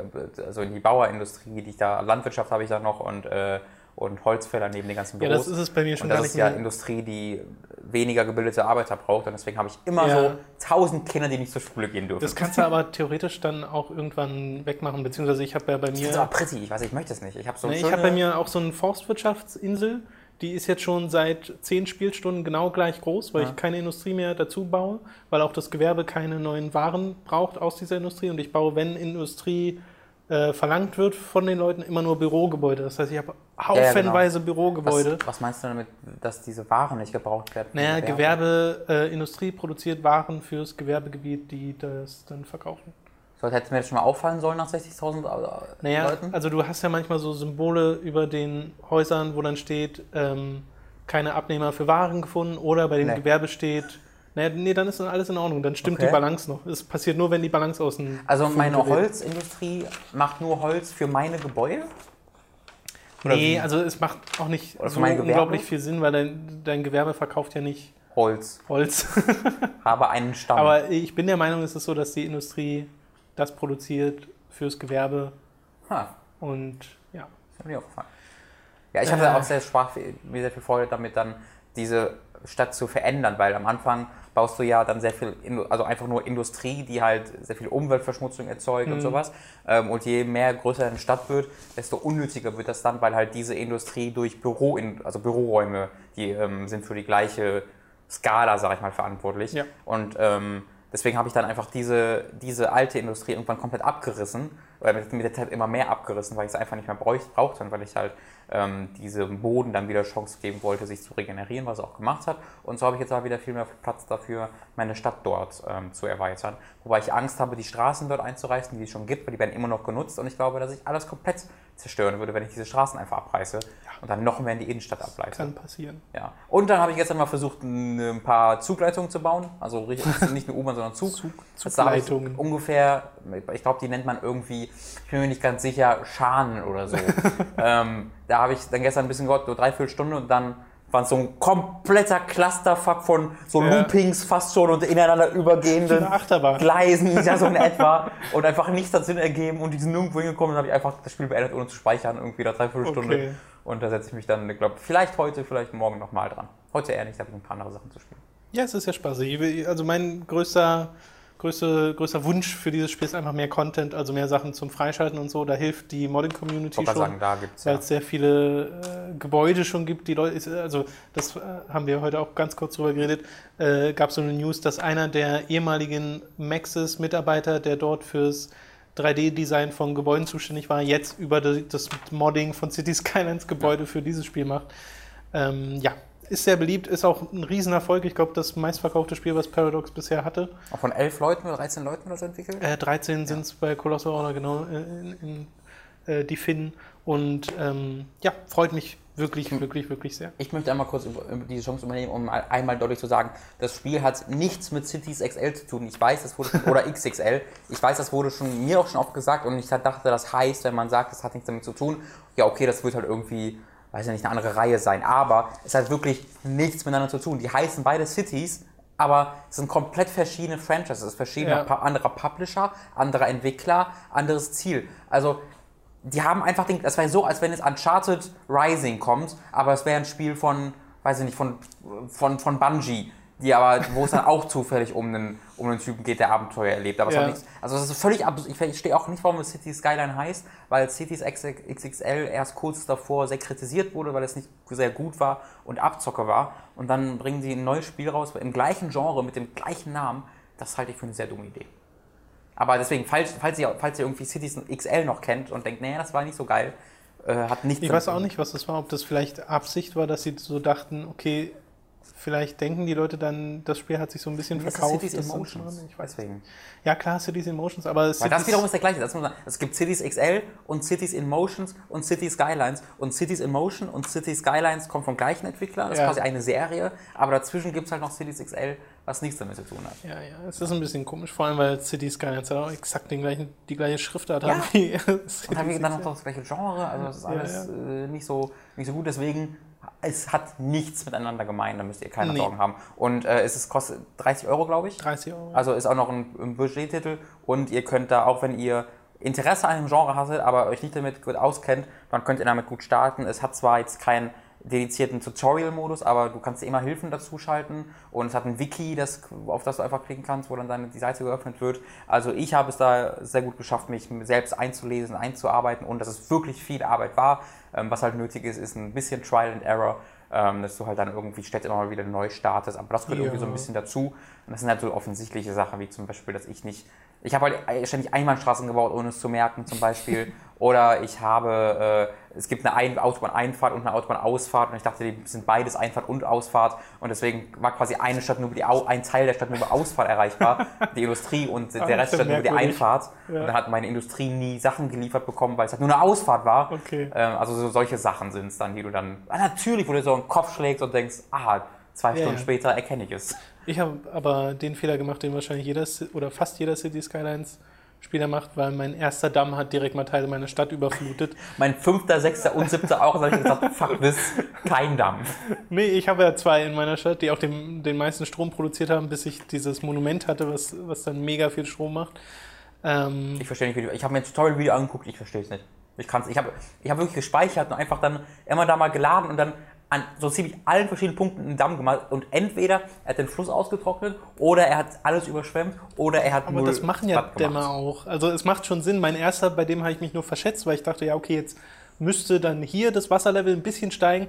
Speaker 1: also in die Bauerindustrie, die ich da, Landwirtschaft habe ich da noch und, äh, und Holzfäller neben den ganzen
Speaker 2: ja,
Speaker 1: Büros.
Speaker 2: das ist es bei mir schon
Speaker 1: und das ist ja
Speaker 2: mehr.
Speaker 1: Industrie, die weniger gebildete Arbeiter braucht und deswegen habe ich immer
Speaker 2: Ja.
Speaker 1: so tausend Kinder, die nicht zur Schule gehen dürfen.
Speaker 2: Das kannst du aber theoretisch dann auch irgendwann wegmachen, beziehungsweise ich habe ja bei
Speaker 1: das
Speaker 2: mir.
Speaker 1: ist aber pretty, ich weiß, ich möchte es nicht. Ich habe so
Speaker 2: ich habe bei mir auch so eine Forstwirtschaftsinsel, die ist jetzt schon seit zehn Spielstunden genau gleich groß, weil
Speaker 1: Ja.
Speaker 2: ich keine Industrie mehr dazu baue, weil auch das Gewerbe keine neuen Waren braucht aus dieser Industrie und ich baue, wenn Industrie äh, verlangt wird von den Leuten, immer nur Bürogebäude. Das heißt, ich habe
Speaker 1: ja,
Speaker 2: haufenweise
Speaker 1: was,
Speaker 2: Bürogebäude.
Speaker 1: was meinst du damit, dass diese Waren nicht gebraucht werden?
Speaker 2: Naja,
Speaker 1: Gewerbe?
Speaker 2: Gewerbe, äh, Industrie produziert Waren fürs Gewerbegebiet, die das dann verkaufen.
Speaker 1: So, hätte mir das schon mal auffallen sollen nach 60.000 äh,
Speaker 2: Naja,
Speaker 1: Leuten?
Speaker 2: also du hast ja manchmal so Symbole über den Häusern, wo dann steht, ähm, keine Abnehmer für Waren gefunden oder bei dem
Speaker 1: Nee.
Speaker 2: Gewerbe steht, naja, nee, dann ist dann alles in Ordnung, dann stimmt
Speaker 1: Okay.
Speaker 2: die Balance noch. Es passiert nur, wenn die Balance außen.
Speaker 1: Also meine
Speaker 2: gerät.
Speaker 1: Holzindustrie macht nur Holz für meine Gebäude? Oder
Speaker 2: Nee,
Speaker 1: wie?
Speaker 2: also es macht auch nicht so unglaublich viel Sinn, weil dein, dein Gewerbe verkauft ja nicht
Speaker 1: Holz.
Speaker 2: Holz.
Speaker 1: Habe einen Stamm.
Speaker 2: Aber ich bin der Meinung, es ist so, dass die Industrie das produziert fürs Gewerbe
Speaker 1: ha,
Speaker 2: und ja.
Speaker 1: ist mir aufgefallen. Ja, ich hatte
Speaker 2: Äh.
Speaker 1: auch sehr mir sehr viel Freude damit, dann diese Stadt zu verändern, weil am Anfang baust du ja dann sehr viel, also einfach nur Industrie, die halt sehr viel Umweltverschmutzung erzeugt
Speaker 2: Mhm.
Speaker 1: und sowas. Ähm, Und je mehr größer eine Stadt wird, desto unnötiger wird das dann, weil halt diese Industrie durch Büro, also Büroräume, die ähm, sind für die gleiche Skala, sag ich mal, verantwortlich.
Speaker 2: Ja.
Speaker 1: Und ähm, deswegen habe ich dann einfach diese, diese alte Industrie irgendwann komplett abgerissen, oder mit, mit der Zeit immer mehr abgerissen, weil ich es einfach nicht mehr brauchte und weil ich halt ähm, diesem Boden dann wieder Chance geben wollte, sich zu regenerieren, was er auch gemacht hat. Und so habe ich jetzt auch wieder viel mehr Platz dafür, meine Stadt dort ähm, zu erweitern. Wobei ich Angst habe, die Straßen dort einzureißen, die es schon gibt, weil die werden immer noch genutzt. Und ich glaube, dass ich alles komplett zerstören würde, wenn ich diese Straßen einfach abreiße und dann noch mehr in die Innenstadt ableite.
Speaker 2: Kann passieren.
Speaker 1: Ja. Und dann habe ich gestern mal versucht, ein paar Zugleitungen zu bauen. Also richtig- nicht eine U-Bahn, sondern Zug.
Speaker 2: Zug,
Speaker 1: Das habe ich
Speaker 2: Zugleitungen.
Speaker 1: ungefähr, ich glaube, die nennt man irgendwie, ich bin mir nicht ganz sicher, Schanen oder so. ähm, da habe ich dann gestern ein bisschen gehabt, nur dreiviertel Stunde und dann war es so ein kompletter Clusterfuck von so
Speaker 2: Ja.
Speaker 1: Loopings fast schon und ineinander übergehenden. Gleisen, ja so in etwa und einfach nichts hat Sinn ergeben und die sind nirgendwo hingekommen und habe ich einfach das Spiel beendet, ohne zu speichern, irgendwie da dreiviertel Stunde.
Speaker 2: Okay.
Speaker 1: Und da setze ich mich dann, glaube vielleicht heute, vielleicht morgen nochmal dran. Heute eher nicht, da habe ich ein paar andere Sachen zu spielen.
Speaker 2: Ja, es ist ja spaßig. Ich Also mein größter, größter, größter Wunsch für dieses Spiel ist einfach mehr Content, also mehr Sachen zum Freischalten und so. Da hilft die Modding-Community schon.
Speaker 1: sagen, da gibt es
Speaker 2: weil
Speaker 1: ja.
Speaker 2: es sehr viele äh, Gebäude schon gibt, die Leute, ist, also das äh, haben wir heute auch ganz kurz drüber geredet, äh, gab so eine News, dass einer der ehemaligen Maxis-Mitarbeiter, der dort fürs 3D-Design von Gebäuden zuständig war, jetzt über das Modding von City Skylines Gebäude für dieses Spiel macht. Ähm, ja, ist sehr beliebt, ist auch ein Riesenerfolg. Ich glaube, das meistverkaufte Spiel, was Paradox bisher hatte.
Speaker 1: Auch von elf Leuten oder 13 Leuten oder so entwickelt?
Speaker 2: Äh, 13 sind es bei Colossal Order, genau, in, in, äh, die Finnen. Und ähm, ja, freut mich wirklich, wirklich, wirklich sehr.
Speaker 1: Ich möchte einmal kurz über, über diese Chance übernehmen, um mal einmal deutlich zu sagen, das Spiel hat nichts mit Cities XL zu tun. Ich weiß, das wurde schon, oder XXL. Ich weiß, das wurde schon mir auch schon oft gesagt und ich dachte, das heißt, wenn man sagt, das hat nichts damit zu tun, ja, okay, das wird halt irgendwie, weiß ja nicht, eine andere Reihe sein. Aber es hat wirklich nichts miteinander zu tun. Die heißen beide Cities, aber es sind komplett verschiedene Franchises, verschiedene
Speaker 2: Ja.
Speaker 1: anderer Publisher, anderer Entwickler, anderes Ziel. Also die haben einfach den, das wäre so, als wenn jetzt Uncharted Rising kommt, aber es wäre ein Spiel von, weiß ich nicht, von, von, von Bungie, die aber, wo es dann auch zufällig um einen, um einen Typen geht, der Abenteuer erlebt. Aber es
Speaker 2: Ja.
Speaker 1: hat nichts, also das ist völlig absurd. Ich verstehe auch nicht, warum es City Skyline heißt, weil Cities XXL erst kurz davor sehr kritisiert wurde, weil es nicht sehr gut war und Abzocke war. Und dann bringen sie ein neues Spiel raus im gleichen Genre mit dem gleichen Namen. Das halte ich für eine sehr dumme Idee. Aber deswegen, falls, falls, ihr, falls ihr irgendwie Cities XL noch kennt und denkt, naja, das war nicht so geil, äh, hat nichts
Speaker 2: Ich weiß auch nicht, was das war, ob das vielleicht Absicht war, dass sie so dachten, okay, vielleicht denken die Leute dann, das Spiel hat sich so ein bisschen
Speaker 1: ist
Speaker 2: verkauft.
Speaker 1: Cities in
Speaker 2: das sind
Speaker 1: Motions.
Speaker 2: schon- Ich weiß.
Speaker 1: Deswegen.
Speaker 2: Ja, klar, Cities in Motions, aber
Speaker 1: Weil das
Speaker 2: Cities-
Speaker 1: wiederum ist der gleiche. Das muss man, es gibt Cities XL und Cities in Motions und Cities Skylines. Und Cities in Motion und Cities Skylines kommen vom gleichen Entwickler. Das
Speaker 2: Ja.
Speaker 1: ist quasi eine Serie. Aber dazwischen gibt es halt noch Cities XL, was nichts damit zu tun hat.
Speaker 2: Ja, ja, es ist ein bisschen komisch, vor allem weil City Skylines auch exakt den gleichen, die gleiche Schriftart
Speaker 1: Ja.
Speaker 2: haben wie
Speaker 1: Und
Speaker 2: Cities
Speaker 1: haben wir dann noch das gleiche Genre. Also das ist
Speaker 2: Ja,
Speaker 1: alles Äh, nicht, so, nicht so gut. Deswegen, es hat nichts miteinander gemein. Da müsst ihr keine
Speaker 2: Nee.
Speaker 1: Sorgen haben. Und äh, es ist, kostet 30 Euro, glaube ich.
Speaker 2: 30 Euro.
Speaker 1: Also ist auch noch ein, ein Budgettitel und ihr könnt da, auch wenn ihr Interesse an dem Genre hattet, aber euch nicht damit gut auskennt, dann könnt ihr damit gut starten. Es hat zwar jetzt keinen dedizierten Tutorial-Modus, aber du kannst immer Hilfen dazu schalten und es hat ein Wiki, das, auf das du einfach klicken kannst, wo dann deine, die Seite geöffnet wird. Also ich habe es da sehr gut geschafft, mich selbst einzulesen, einzuarbeiten und dass es wirklich viel Arbeit war. Ähm, was halt nötig ist, ist ein bisschen Trial and Error, ähm, dass du halt dann irgendwie ständig immer mal wieder neu startest. Aber das gehört irgendwie so ein
Speaker 2: Ja.
Speaker 1: bisschen dazu. Und das sind halt so offensichtliche Sachen, wie zum Beispiel, dass ich nicht. Ich habe halt ständig Einbahnstraßen gebaut, ohne es zu merken, zum Beispiel. Oder ich habe, äh, es gibt eine Ein Autobahneinfahrt und eine Autobahnausfahrt und ich dachte, die sind beides Einfahrt und Ausfahrt und deswegen war quasi eine Stadt nur über die Au ein Teil der Stadt nur über Ausfahrt erreichbar, die Industrie und der Rest
Speaker 2: ja
Speaker 1: Stadt nur über die. Einfahrt.
Speaker 2: Ja.
Speaker 1: Und dann hat meine Industrie nie Sachen geliefert bekommen, weil es halt nur eine Ausfahrt war.
Speaker 2: Okay.
Speaker 1: Ähm, also so solche Sachen sind es dann, die du dann, ah, natürlich, wo du so einen Kopf schlägst und denkst, ah, zwei
Speaker 2: Ja,
Speaker 1: Stunden
Speaker 2: ja.
Speaker 1: später erkenne ich es.
Speaker 2: Ich habe aber den Fehler gemacht, den wahrscheinlich jeder oder fast jeder City Skylines Spieler macht, weil mein erster Damm hat direkt mal Teile meiner Stadt überflutet.
Speaker 1: Mein fünfter, sechster und siebter auch, da habe ich gesagt, fuck this, kein Dampf.
Speaker 2: Nee, ich habe ja zwei in meiner Stadt, die auch den, den meisten Strom produziert haben, bis ich dieses Monument hatte, was, was dann mega viel Strom macht. Ähm,
Speaker 1: Ich verstehe nicht, wie du, ich habe mir ein Tutorial-Video angeguckt, ich verstehe es nicht. Ich kann's, ich habe ich hab wirklich gespeichert und einfach dann immer da mal geladen und dann an so ziemlich allen verschiedenen Punkten einen Damm gemacht und entweder er hat den Fluss ausgetrocknet oder er hat alles überschwemmt oder er hat
Speaker 2: aber
Speaker 1: nur
Speaker 2: das machen ja. Dämme auch. Also es macht schon Sinn. Mein erster, bei dem habe ich mich nur verschätzt, weil ich dachte, ja, okay, jetzt müsste dann hier das Wasserlevel ein bisschen steigen.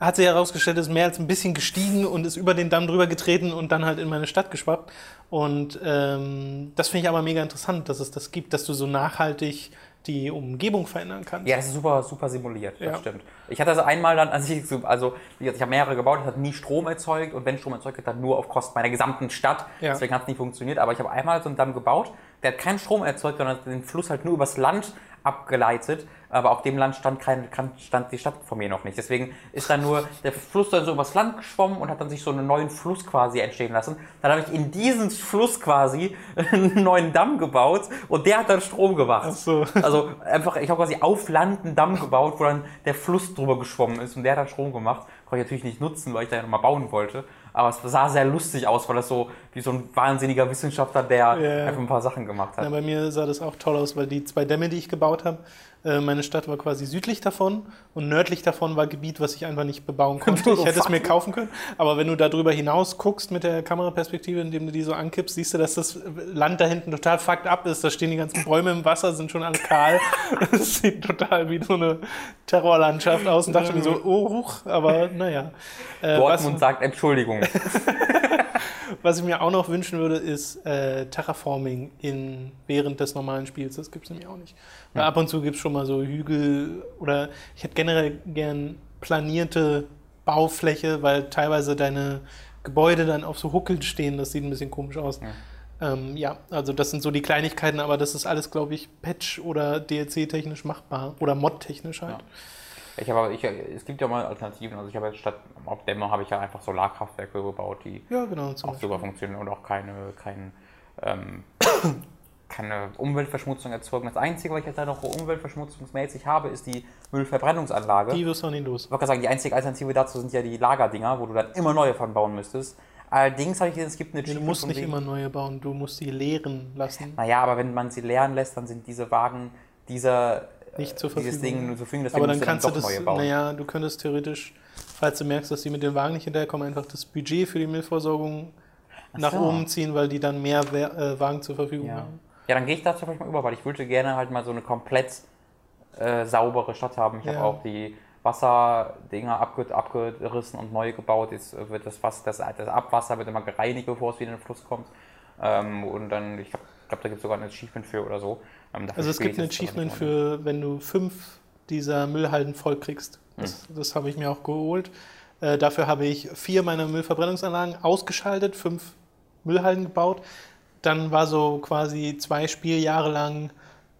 Speaker 2: Hat sich herausgestellt, es ist mehr als ein bisschen gestiegen und ist über den Damm drüber getreten und dann halt in meine Stadt geschwappt. Und ähm, das finde ich aber mega interessant, dass es das gibt, dass du so nachhaltig die Umgebung verändern kannst.
Speaker 1: Ja, das ist super, super simuliert, das
Speaker 2: Ja.
Speaker 1: stimmt. Ich hatte also einmal dann, als ich, so- also ich habe mehrere gebaut, das hat nie Strom erzeugt und wenn Strom erzeugt hat, dann nur auf Kosten meiner gesamten Stadt.
Speaker 2: Ja.
Speaker 1: Deswegen hat es nicht funktioniert, aber ich habe einmal so einen Damm gebaut, der hat keinen Strom erzeugt, sondern hat den Fluss halt nur übers Land abgeleitet, aber auf dem Land stand, kein, stand die Stadt von mir noch nicht. Deswegen ist dann nur der Fluss dann so übers Land geschwommen und hat dann sich so einen neuen Fluss quasi entstehen lassen. Dann habe ich in diesen Fluss quasi einen neuen Damm gebaut und der hat dann Strom gemacht.
Speaker 2: Ach so.
Speaker 1: Also einfach, ich habe quasi auf Land einen Damm gebaut, wo dann der Fluss drüber geschwommen ist und der hat dann Strom gemacht. Konnte ich natürlich nicht nutzen, weil ich da ja nochmal bauen wollte. Aber es sah sehr lustig aus, weil das so wie so ein wahnsinniger Wissenschaftler, der
Speaker 2: Ja.
Speaker 1: einfach ein paar Sachen gemacht hat.
Speaker 2: Ja, bei mir sah das auch toll aus, weil die zwei Dämme, die ich gebaut habe, meine Stadt war quasi südlich davon und nördlich davon war Gebiet, was ich einfach nicht bebauen konnte.
Speaker 1: Du,
Speaker 2: Ich hätte es mir kaufen können, aber wenn du da drüber hinaus guckst mit der Kameraperspektive, indem du die so ankippst, siehst du, dass das Land da hinten total fucked up ist. Da stehen die ganzen Bäume im Wasser, sind schon alle kahl. Das sieht total wie so eine Terrorlandschaft aus und dachte mir so, oh, huch, aber naja. Äh, was,
Speaker 1: Dortmund sagt Entschuldigung.
Speaker 2: Was ich mir auch noch wünschen würde, ist äh, Terraforming in, während des normalen Spiels. Das gibt es nämlich auch nicht. Weil ab und zu gibt es schon mal so Hügel oder ich hätte generell gern planierte Baufläche, weil teilweise deine Gebäude dann auf so Huckeln stehen. Das sieht ein bisschen komisch aus. Ja, ähm, ja also das sind so die Kleinigkeiten, aber das ist alles, glaube ich, Patch- oder DLC-technisch machbar oder Mod-technisch halt.
Speaker 1: Ich habe, ich, es gibt ja mal Alternativen. Also ich habe jetzt statt auf Dämme habe ich ja einfach Solarkraftwerke gebaut, die
Speaker 2: Ja, genau.
Speaker 1: Auch
Speaker 2: Beispiel.
Speaker 1: super funktionieren und auch keine, kein, ähm, keine Umweltverschmutzung erzeugen. Das Einzige, was ich jetzt da noch umweltverschmutzungsmäßig habe, ist die Müllverbrennungsanlage.
Speaker 2: Die wirst du nicht los.
Speaker 1: Ich wollte gerade sagen, die einzige Alternative dazu sind ja die Lagerdinger, wo du dann immer neue von bauen müsstest. Allerdings habe ich gesehen, es gibt eine
Speaker 2: Du
Speaker 1: Achievement
Speaker 2: musst nicht immer neue bauen, du musst sie leeren lassen.
Speaker 1: Naja, aber wenn man sie leeren lässt, dann sind diese Wagen dieser
Speaker 2: Nicht zur
Speaker 1: dieses
Speaker 2: Verfügung.
Speaker 1: Ding nur zur Verfügung, deswegen
Speaker 2: Aber dann kannst du
Speaker 1: doch
Speaker 2: das, naja, du könntest theoretisch, falls du merkst, dass die mit den Wagen nicht hinterherkommen, einfach das Budget für die Müllversorgung nach
Speaker 1: so.
Speaker 2: oben ziehen, weil die dann mehr äh, Wagen zur Verfügung
Speaker 1: Ja.
Speaker 2: haben.
Speaker 1: ja, dann gehe ich dazu vielleicht mal über, weil ich würde gerne halt mal so eine komplett äh, saubere Stadt haben. Ich
Speaker 2: Ja.
Speaker 1: habe auch die Wasserdinger abge abgerissen und neu gebaut. Jetzt wird das, Wasser, das, das Abwasser wird immer gereinigt, bevor es wieder in den Fluss kommt. Ähm, und dann, ich glaube, glaub, da gibt es sogar ein Achievement für oder so. Ähm,
Speaker 2: Also es gibt ein Achievement für, wenn du fünf dieser Müllhalden voll kriegst.
Speaker 1: Hm.
Speaker 2: Das, das habe ich mir auch geholt. Äh, dafür habe ich vier meiner Müllverbrennungsanlagen ausgeschaltet, fünf Müllhalden gebaut. Dann war so quasi zwei Spieljahre lang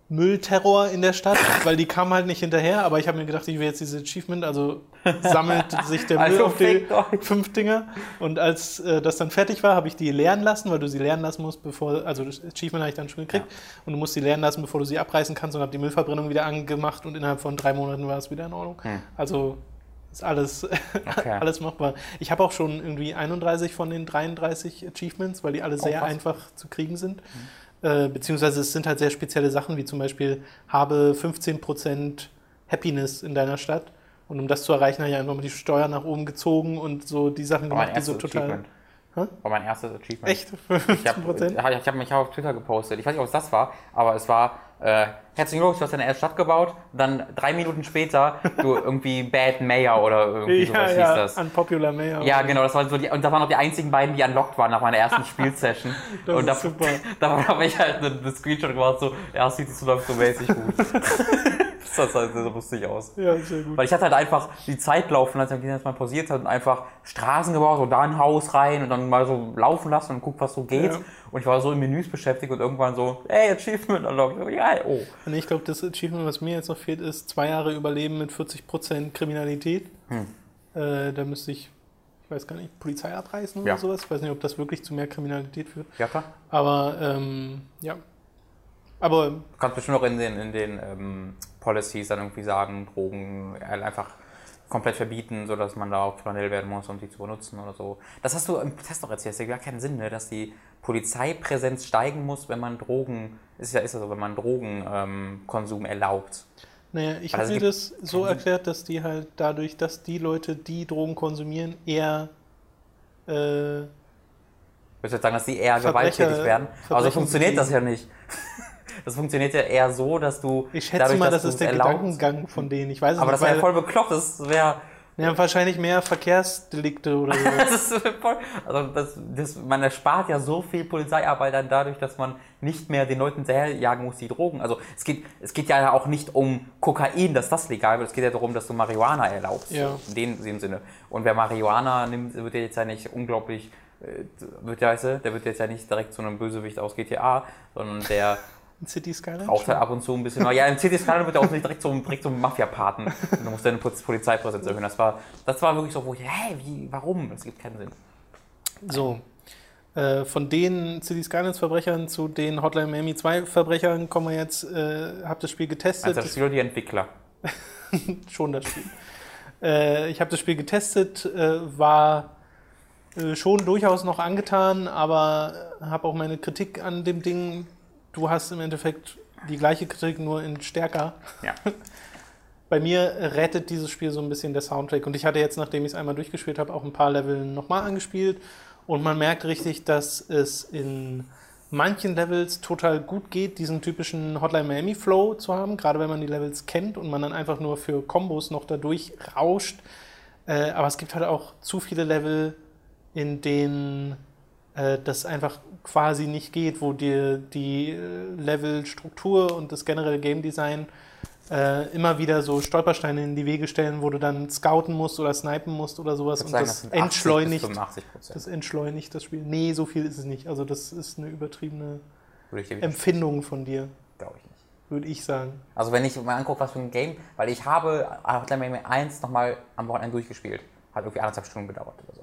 Speaker 2: Müllterror in der Stadt, weil die kamen halt nicht hinterher. Aber ich habe mir gedacht, ich will jetzt dieses Achievement, also sammelt sich der Müll
Speaker 1: Also
Speaker 2: auf die
Speaker 1: euch.
Speaker 2: fünf Dinger. Und als äh, das dann fertig war, habe ich die leeren lassen, weil du sie leeren lassen musst, bevor, also das Achievement habe ich dann schon gekriegt. Und du musst sie leeren lassen, bevor du sie abreißen kannst und habe die Müllverbrennung wieder angemacht und innerhalb von drei Monaten war es wieder in Ordnung. Also ist alles, alles machbar. Ich habe auch schon irgendwie 31 von den 33 Achievements, weil die alle sehr
Speaker 1: krass.
Speaker 2: einfach zu kriegen sind. Äh, beziehungsweise es sind halt sehr spezielle Sachen, wie zum Beispiel habe 15% Happiness in deiner Stadt. Und um das zu erreichen, habe ich einfach mal die Steuer nach oben gezogen und so die Sachen gemacht, die so total.
Speaker 1: Achievement.
Speaker 2: Hä?
Speaker 1: War mein erstes Achievement.
Speaker 2: Echt?
Speaker 1: Ich habe
Speaker 2: 15%?
Speaker 1: hab, ich hab mich auf Twitter gepostet. Ich weiß nicht, ob es das war, aber es war, äh, herzlichen Glückwunsch, du hast deine erste Stadt gebaut. Dann drei Minuten später, du irgendwie Bad Mayor oder irgendwie sowas
Speaker 2: ja,
Speaker 1: hieß
Speaker 2: ja,
Speaker 1: das.
Speaker 2: Unpopular Mayor.
Speaker 1: Ja, genau, das waren so die, und da waren noch die einzigen beiden, die unlocked waren nach meiner ersten Spielsession.
Speaker 2: Das
Speaker 1: und
Speaker 2: ist
Speaker 1: da,
Speaker 2: super.
Speaker 1: da habe ich halt eine, eine Screenshot gemacht, so, ja, es sieht so läuft so mäßig gut. Das sah halt so lustig aus.
Speaker 2: Ja, sehr gut.
Speaker 1: Weil ich hatte halt einfach die Zeit laufen, als ich das mal pausiert hat und einfach Straßen gebaut und da ein Haus rein und dann mal so laufen lassen und guck, was so geht.
Speaker 2: Ja.
Speaker 1: Und ich war so in Menüs beschäftigt und irgendwann so, ey, Achievement unlocked. Ja, oh.
Speaker 2: Und ich glaube, das Achievement, was mir jetzt noch fehlt, ist zwei Jahre Überleben mit 40% Kriminalität.
Speaker 1: Hm.
Speaker 2: Äh, da müsste ich, ich weiß gar nicht, Polizei abreißen
Speaker 1: Ja.
Speaker 2: oder sowas. Ich weiß nicht, ob das wirklich zu mehr Kriminalität führt.
Speaker 1: Ja, klar.
Speaker 2: Aber ähm, ja. Aber
Speaker 1: Du kannst bestimmt auch in den, in den ähm, Policies dann irgendwie sagen, Drogen äh, einfach komplett verbieten, sodass man da auch flanell werden muss, um sie zu benutzen oder so. Das hast du im Test doch erzählt, das hat ja gar keinen Sinn, ne? dass die Polizeipräsenz steigen muss, wenn man Drogen, ist ja, ist ja so, wenn man Drogenkonsum ähm, erlaubt.
Speaker 2: naja, ich habe mir das so erklärt, dass die halt dadurch, dass die Leute, die Drogen konsumieren, eher äh,
Speaker 1: Ich würde sagen, dass die eher
Speaker 2: Verbrecher-
Speaker 1: gewalttätig werden. Aber so
Speaker 2: Verbrechen
Speaker 1: funktioniert das ja nicht. Das funktioniert ja eher so, dass du.
Speaker 2: ich schätze
Speaker 1: dadurch,
Speaker 2: mal,
Speaker 1: dass
Speaker 2: das ist der
Speaker 1: es erlaubst-
Speaker 2: Gedankengang von denen. Ich weiß es
Speaker 1: Aber
Speaker 2: nicht,
Speaker 1: das wäre voll bekloppt. Das wäre.
Speaker 2: ja, wahrscheinlich mehr Verkehrsdelikte oder so.
Speaker 1: Das ist voll, also das, das, man erspart ja so viel Polizeiarbeit dann dadurch, dass man nicht mehr den Leuten hinterherjagen muss, die Drogen. Also es geht, es geht ja auch nicht um Kokain, dass das legal wird. Es geht ja darum, dass du Marihuana erlaubst.
Speaker 2: Ja.
Speaker 1: In dem, dem Sinne. Und wer Marihuana nimmt, wird ja jetzt ja nicht unglaublich, äh, wird ja, weißt du, der wird jetzt ja nicht direkt zu einem Bösewicht aus GTA, sondern der
Speaker 2: City Skyline?
Speaker 1: raucht halt ab und zu ein bisschen. Ja, im City Skyline wird er auch nicht direkt zum, direkt zum Mafia-Paten. Du musst deine Poliz- Polizeipräsenz erhöhen. Das war, das war wirklich so, wo ich, hä, wie, warum? Das gibt keinen Sinn.
Speaker 2: So. Äh, von den City Skylines Verbrechern zu den Hotline Miami 2 Verbrechern kommen wir jetzt, äh, hab das Spiel getestet.
Speaker 1: Also das Spiel oder die Entwickler.
Speaker 2: schon das Spiel. äh, ich habe das Spiel getestet, äh, war äh, schon durchaus noch angetan, aber habe auch meine Kritik an dem Ding. Du hast im Endeffekt die gleiche Kritik, nur in stärker.
Speaker 1: Ja.
Speaker 2: Bei mir rettet dieses Spiel so ein bisschen der Soundtrack. Und ich hatte jetzt, nachdem ich es einmal durchgespielt habe, auch ein paar Level nochmal angespielt. Und man merkt richtig, dass es in manchen Levels total gut geht, diesen typischen Hotline Miami Flow zu haben, gerade wenn man die Levels kennt und man dann einfach nur für Kombos noch dadurch rauscht. Äh, aber es gibt halt auch zu viele Level, in denen äh, das einfach quasi nicht geht, wo dir die äh, Levelstruktur und das generelle Game Design äh, immer wieder so Stolpersteine in die Wege stellen, wo du dann scouten musst oder snipen musst oder sowas und
Speaker 1: sagen,
Speaker 2: das
Speaker 1: sind 80 bis
Speaker 2: entschleunigt.
Speaker 1: 85 Prozent.
Speaker 2: Das entschleunigt das Spiel. Nee, so viel ist es nicht. Also das ist eine übertriebene Empfindung von dir,
Speaker 1: glaube ich nicht.
Speaker 2: würde ich sagen.
Speaker 1: Also wenn ich mir angucke, was für ein Game, weil ich habe Hotline Miami 1 nochmal am Wochenende durchgespielt. Hat irgendwie anderthalb Stunden gedauert oder so.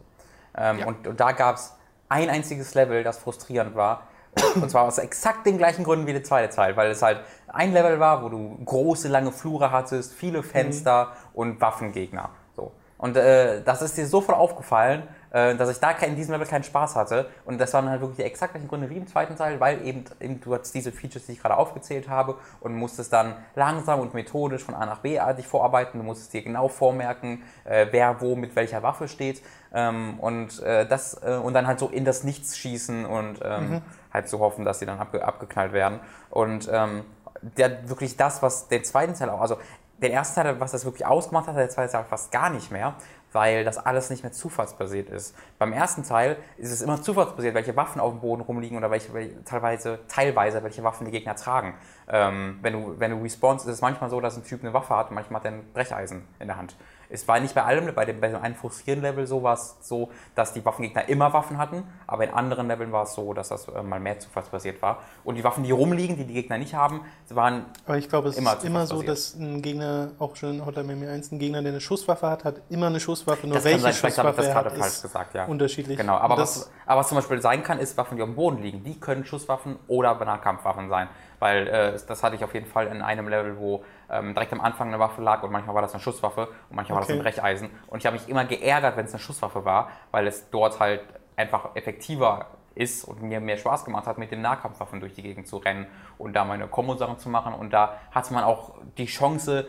Speaker 1: Ähm,
Speaker 2: Ja.
Speaker 1: und, und da gab es ein einziges Level, das frustrierend war. Und zwar aus exakt den gleichen Gründen wie der zweite Teil, weil es halt ein Level war, wo du große, lange Flure hattest, viele Fenster und Waffengegner. So. Und äh, das ist dir sofort aufgefallen, dass ich da in diesem Level keinen Spaß hatte. Und das waren halt wirklich die exakt gleichen Gründe wie im zweiten Teil, weil eben, eben du hattest diese Features, die ich gerade aufgezählt habe und musstest dann langsam und methodisch von A nach B dich vorarbeiten. Du musstest dir genau vormerken, äh, wer wo mit welcher Waffe steht. Ähm, und, äh, das, äh, und dann halt so in das Nichts schießen und ähm, halt so hoffen, dass sie dann abge abgeknallt werden. Und ähm, der, wirklich das, was den zweiten Teil auch, also den ersten Teil, was das wirklich ausgemacht hat, der zweite Teil fast gar nicht mehr, weil das alles nicht mehr zufallsbasiert ist. Beim ersten Teil ist es immer zufallsbasiert, welche Waffen auf dem Boden rumliegen oder welche, welche teilweise, teilweise welche Waffen die Gegner tragen. Ähm, wenn, du, wenn du respawnst, ist es manchmal so, dass ein Typ eine Waffe hat und manchmal hat er ein Brecheisen in der Hand. Es war nicht bei allem, bei dem, bei dem einen frustrierenden Level so war es so, dass die Waffengegner immer Waffen hatten, aber in anderen Leveln war es so, dass das äh, mal mehr zufallsbasiert war. Und die Waffen, die rumliegen, die die Gegner nicht haben, waren
Speaker 2: Aber ich glaube, es
Speaker 1: Immer
Speaker 2: ist immer so, dass ein Gegner, auch schon in Hotline Miami 1, ein Gegner, der eine Schusswaffe hat, hat immer eine Schusswaffe. Nur
Speaker 1: Das kann
Speaker 2: welche
Speaker 1: sein, vielleicht habe ich
Speaker 2: Schusswaffe
Speaker 1: das
Speaker 2: er
Speaker 1: gerade falsch gesagt, ja.
Speaker 2: unterschiedlich.
Speaker 1: Genau, aber was, aber was zum Beispiel sein kann, ist Waffen, die auf dem Boden liegen. Die können Schusswaffen oder Nahkampfwaffen sein. Weil äh, das hatte ich auf jeden Fall in einem Level, wo ähm, direkt am Anfang eine Waffe lag und manchmal war das eine Schusswaffe und manchmal war das
Speaker 2: Okay.
Speaker 1: ein Brecheisen. Und ich habe mich immer geärgert, wenn es eine Schusswaffe war, weil es dort halt einfach effektiver ist und mir mehr Spaß gemacht hat, mit den Nahkampfwaffen durch die Gegend zu rennen und da meine Kombo-Sachen zu machen. Und da hatte man auch die Chance,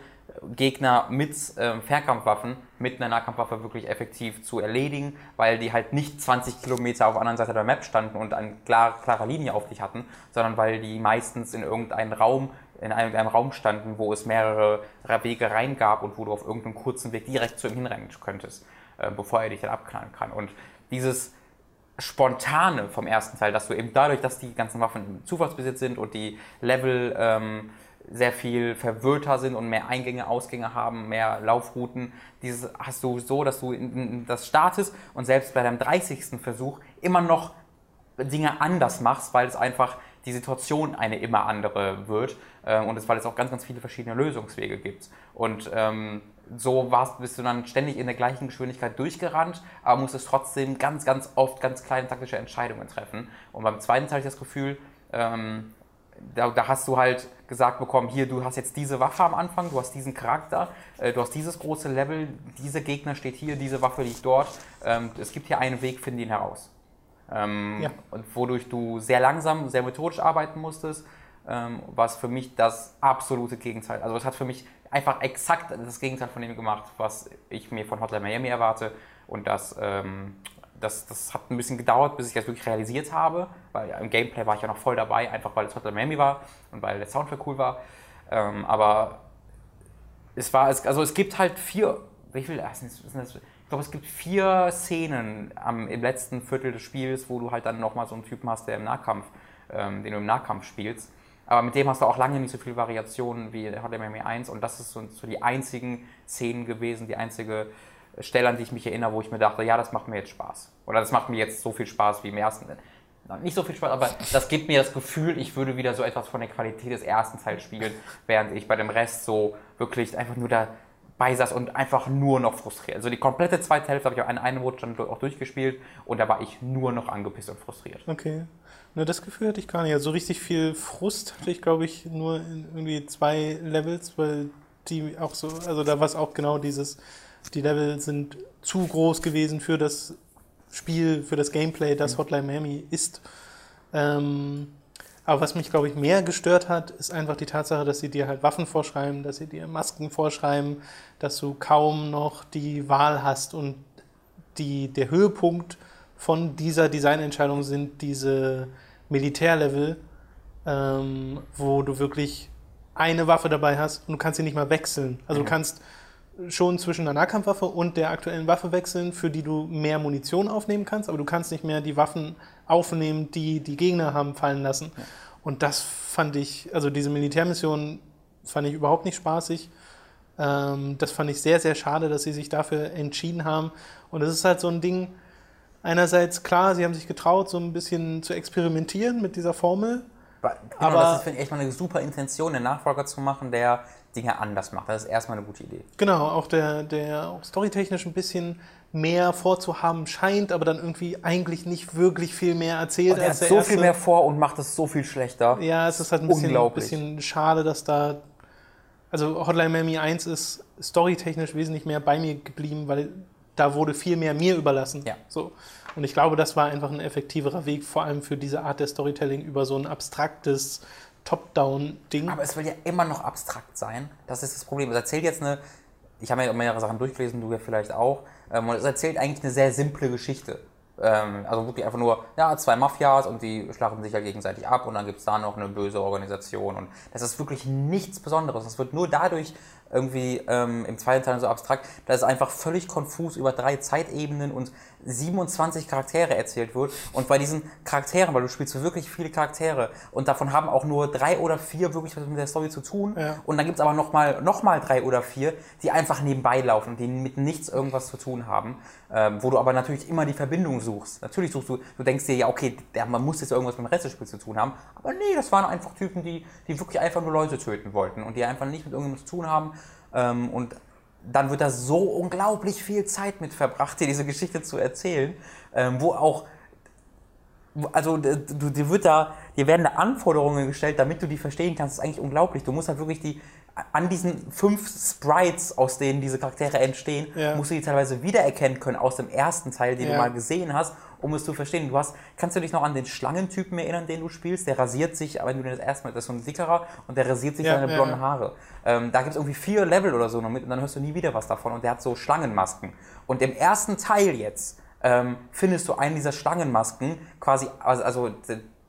Speaker 1: Gegner mit ähm, Fernkampfwaffen, mit einer Nahkampfwaffe wirklich effektiv zu erledigen, weil die halt nicht 20 Kilometer auf der anderen Seite der Map standen und eine klar, klare Linie auf dich hatten, sondern weil die meistens in irgendeinem Raum, in einem, einem Raum standen, wo es mehrere Wege rein gab und wo du auf irgendeinem kurzen Weg direkt zu ihm hinrennen könntest, äh, bevor er dich dann abknallen kann. Und dieses Spontane vom ersten Teil, dass du eben dadurch, dass die ganzen Waffen im Zufallsbesitz sind und die Level ähm, sehr viel verwirrter sind und mehr Eingänge, Ausgänge haben, mehr Laufrouten, dieses hast du so, dass du das startest und selbst bei deinem 30. Versuch immer noch Dinge anders machst, weil es einfach die Situation eine immer andere wird äh, und es, weil es auch ganz, ganz viele verschiedene Lösungswege gibt. Und ähm, so warst, bist du dann ständig in der gleichen Geschwindigkeit durchgerannt, aber musstest trotzdem ganz, ganz oft ganz kleine taktische Entscheidungen treffen. Und beim zweiten Teil hatte ich das Gefühl, ähm, da, da hast du halt gesagt bekommen, hier, du hast jetzt diese Waffe am Anfang, du hast diesen Charakter, äh, du hast dieses große Level, dieser Gegner steht hier, diese Waffe liegt dort. Ähm, es gibt hier einen Weg, finde ihn heraus. Ähm,
Speaker 2: Ja.
Speaker 1: Und wodurch du sehr langsam, sehr methodisch arbeiten musstest, ähm, was für mich das absolute Gegenteil. Also es hat für mich einfach exakt das Gegenteil von dem gemacht, was ich mir von Hotline Miami erwarte. Und das, ähm, das, das hat ein bisschen gedauert, bis ich das wirklich realisiert habe, weil im Gameplay war ich ja noch voll dabei, einfach weil es Hotline Miami war und weil der Soundtrack cool war. Ähm, aber es war, also es gibt halt vier, wie viel, ich glaube, es gibt vier Szenen am, im letzten Viertel des Spiels, wo du halt dann nochmal so einen Typen hast, der im Nahkampf, ähm, den du im Nahkampf spielst. Aber mit dem hast du auch lange nicht so viel Variationen wie in Hotline Miami 1 und das ist so, so die einzigen Szenen gewesen, die einzige Stelle, an die ich mich erinnere, wo ich mir dachte, ja, das macht mir jetzt Spaß. Oder das macht mir jetzt so viel Spaß wie im ersten. Nicht so viel Spaß, aber das gibt mir das Gefühl, ich würde wieder so etwas von der Qualität des ersten Teils spielen, während ich bei dem Rest so wirklich einfach nur dabei saß und einfach nur noch frustriert. Also die komplette zweite Hälfte habe ich auch einen einen Rutsch dann auch durchgespielt und da war ich nur noch angepisst und frustriert.
Speaker 2: Okay. Na, das Gefühl hatte ich gar nicht. Also so richtig viel Frust hatte ich, glaube ich, nur in irgendwie zwei Levels, weil die auch so, also da war es auch genau dieses, die Level sind zu groß gewesen für das Spiel, für das Gameplay, das Hotline Miami ist. Ähm, aber was mich, glaube ich, mehr gestört hat, ist einfach die Tatsache, dass sie dir halt Waffen vorschreiben, dass sie dir Masken vorschreiben, dass du kaum noch die Wahl hast und die, der Höhepunkt von dieser Designentscheidung sind diese Militärlevel, ähm, wo du wirklich eine Waffe dabei hast und du kannst sie nicht mal wechseln. Also
Speaker 1: Mhm.
Speaker 2: du kannst schon zwischen der Nahkampfwaffe und der aktuellen Waffe wechseln, für die du mehr Munition aufnehmen kannst, aber du kannst nicht mehr die Waffen aufnehmen, die die Gegner haben fallen lassen. Und das fand ich, also diese Militärmission fand ich überhaupt nicht spaßig. Ähm, das fand ich sehr, sehr schade, dass sie sich dafür entschieden haben. Und es ist halt so ein Ding, einerseits klar, sie haben sich getraut, so ein bisschen zu experimentieren mit dieser Formel.
Speaker 1: Genau,
Speaker 2: Aber-
Speaker 1: das ist, finde ich, echt mal eine super Intention, einen Nachfolger zu machen, der Dinge anders macht. Das ist erstmal eine gute Idee.
Speaker 2: Genau, auch der, der auch storytechnisch ein bisschen mehr vorzuhaben scheint, aber dann irgendwie eigentlich nicht wirklich viel mehr erzählt
Speaker 1: Und er hat so
Speaker 2: erste.
Speaker 1: viel mehr vor und macht es so viel schlechter.
Speaker 2: Ja, es ist halt ein bisschen,
Speaker 1: Unglaublich.
Speaker 2: bisschen schade, dass da. Also Hotline Miami 1 ist storytechnisch wesentlich mehr bei mir geblieben, weil da wurde viel mehr mir überlassen.
Speaker 1: Ja.
Speaker 2: So. Und ich glaube, das war einfach ein effektiverer Weg, vor allem für diese Art der Storytelling über so ein abstraktes Top-Down-Ding.
Speaker 1: Aber es will ja immer noch abstrakt sein. Das ist das Problem. Es erzählt jetzt eine, ich habe mir mehrere Sachen durchgelesen, du ja vielleicht auch, ähm, und es erzählt eigentlich eine sehr simple Geschichte. Ähm, also wirklich einfach nur, ja, zwei Mafias und die schlachten sich ja gegenseitig ab und dann gibt es da noch eine böse Organisation und das ist wirklich nichts Besonderes. Das wird nur dadurch irgendwie ähm, im zweiten Teil so abstrakt, dass es einfach völlig konfus über drei Zeitebenen und 27 Charaktere erzählt wird. Und bei diesen Charakteren, weil du spielst wirklich viele Charaktere und davon haben auch nur drei oder vier wirklich was mit der Story zu tun.
Speaker 2: Ja.
Speaker 1: Und dann gibt es aber nochmal noch mal drei oder vier, die einfach nebenbei laufen und die mit nichts irgendwas zu tun haben. Ähm, wo du aber natürlich immer die Verbindung suchst. Natürlich suchst du, du denkst dir, ja, okay, der, man muss jetzt irgendwas mit dem Rest des Spiels zu tun haben. Aber nee, das waren einfach Typen, die, die wirklich einfach nur Leute töten wollten und die einfach nicht mit irgendwas zu tun haben. Ähm, und dann wird da so unglaublich viel Zeit mit verbracht, dir diese Geschichte zu erzählen, ähm, wo auch also du, dir wird da, dir werden da Anforderungen gestellt, damit du die verstehen kannst. Das ist eigentlich unglaublich. Du musst halt wirklich die an diesen fünf Sprites, aus denen diese Charaktere entstehen,
Speaker 2: Ja.
Speaker 1: musst du die teilweise wiedererkennen können aus dem ersten Teil, den
Speaker 2: Ja.
Speaker 1: du mal gesehen hast, um es zu verstehen. Du hast, kannst du dich noch an den Schlangentypen erinnern, den du spielst? Der rasiert sich, wenn du den das erste Mal, das ist so ein dickerer und der rasiert sich
Speaker 2: Ja,
Speaker 1: seine
Speaker 2: ja,
Speaker 1: blonden
Speaker 2: ja.
Speaker 1: Haare. Ähm, da gibt es irgendwie vier Level oder so noch mit und dann hörst du nie wieder was davon und der hat so Schlangenmasken. Und im ersten Teil jetzt ähm, findest du einen dieser Schlangenmasken quasi, also, also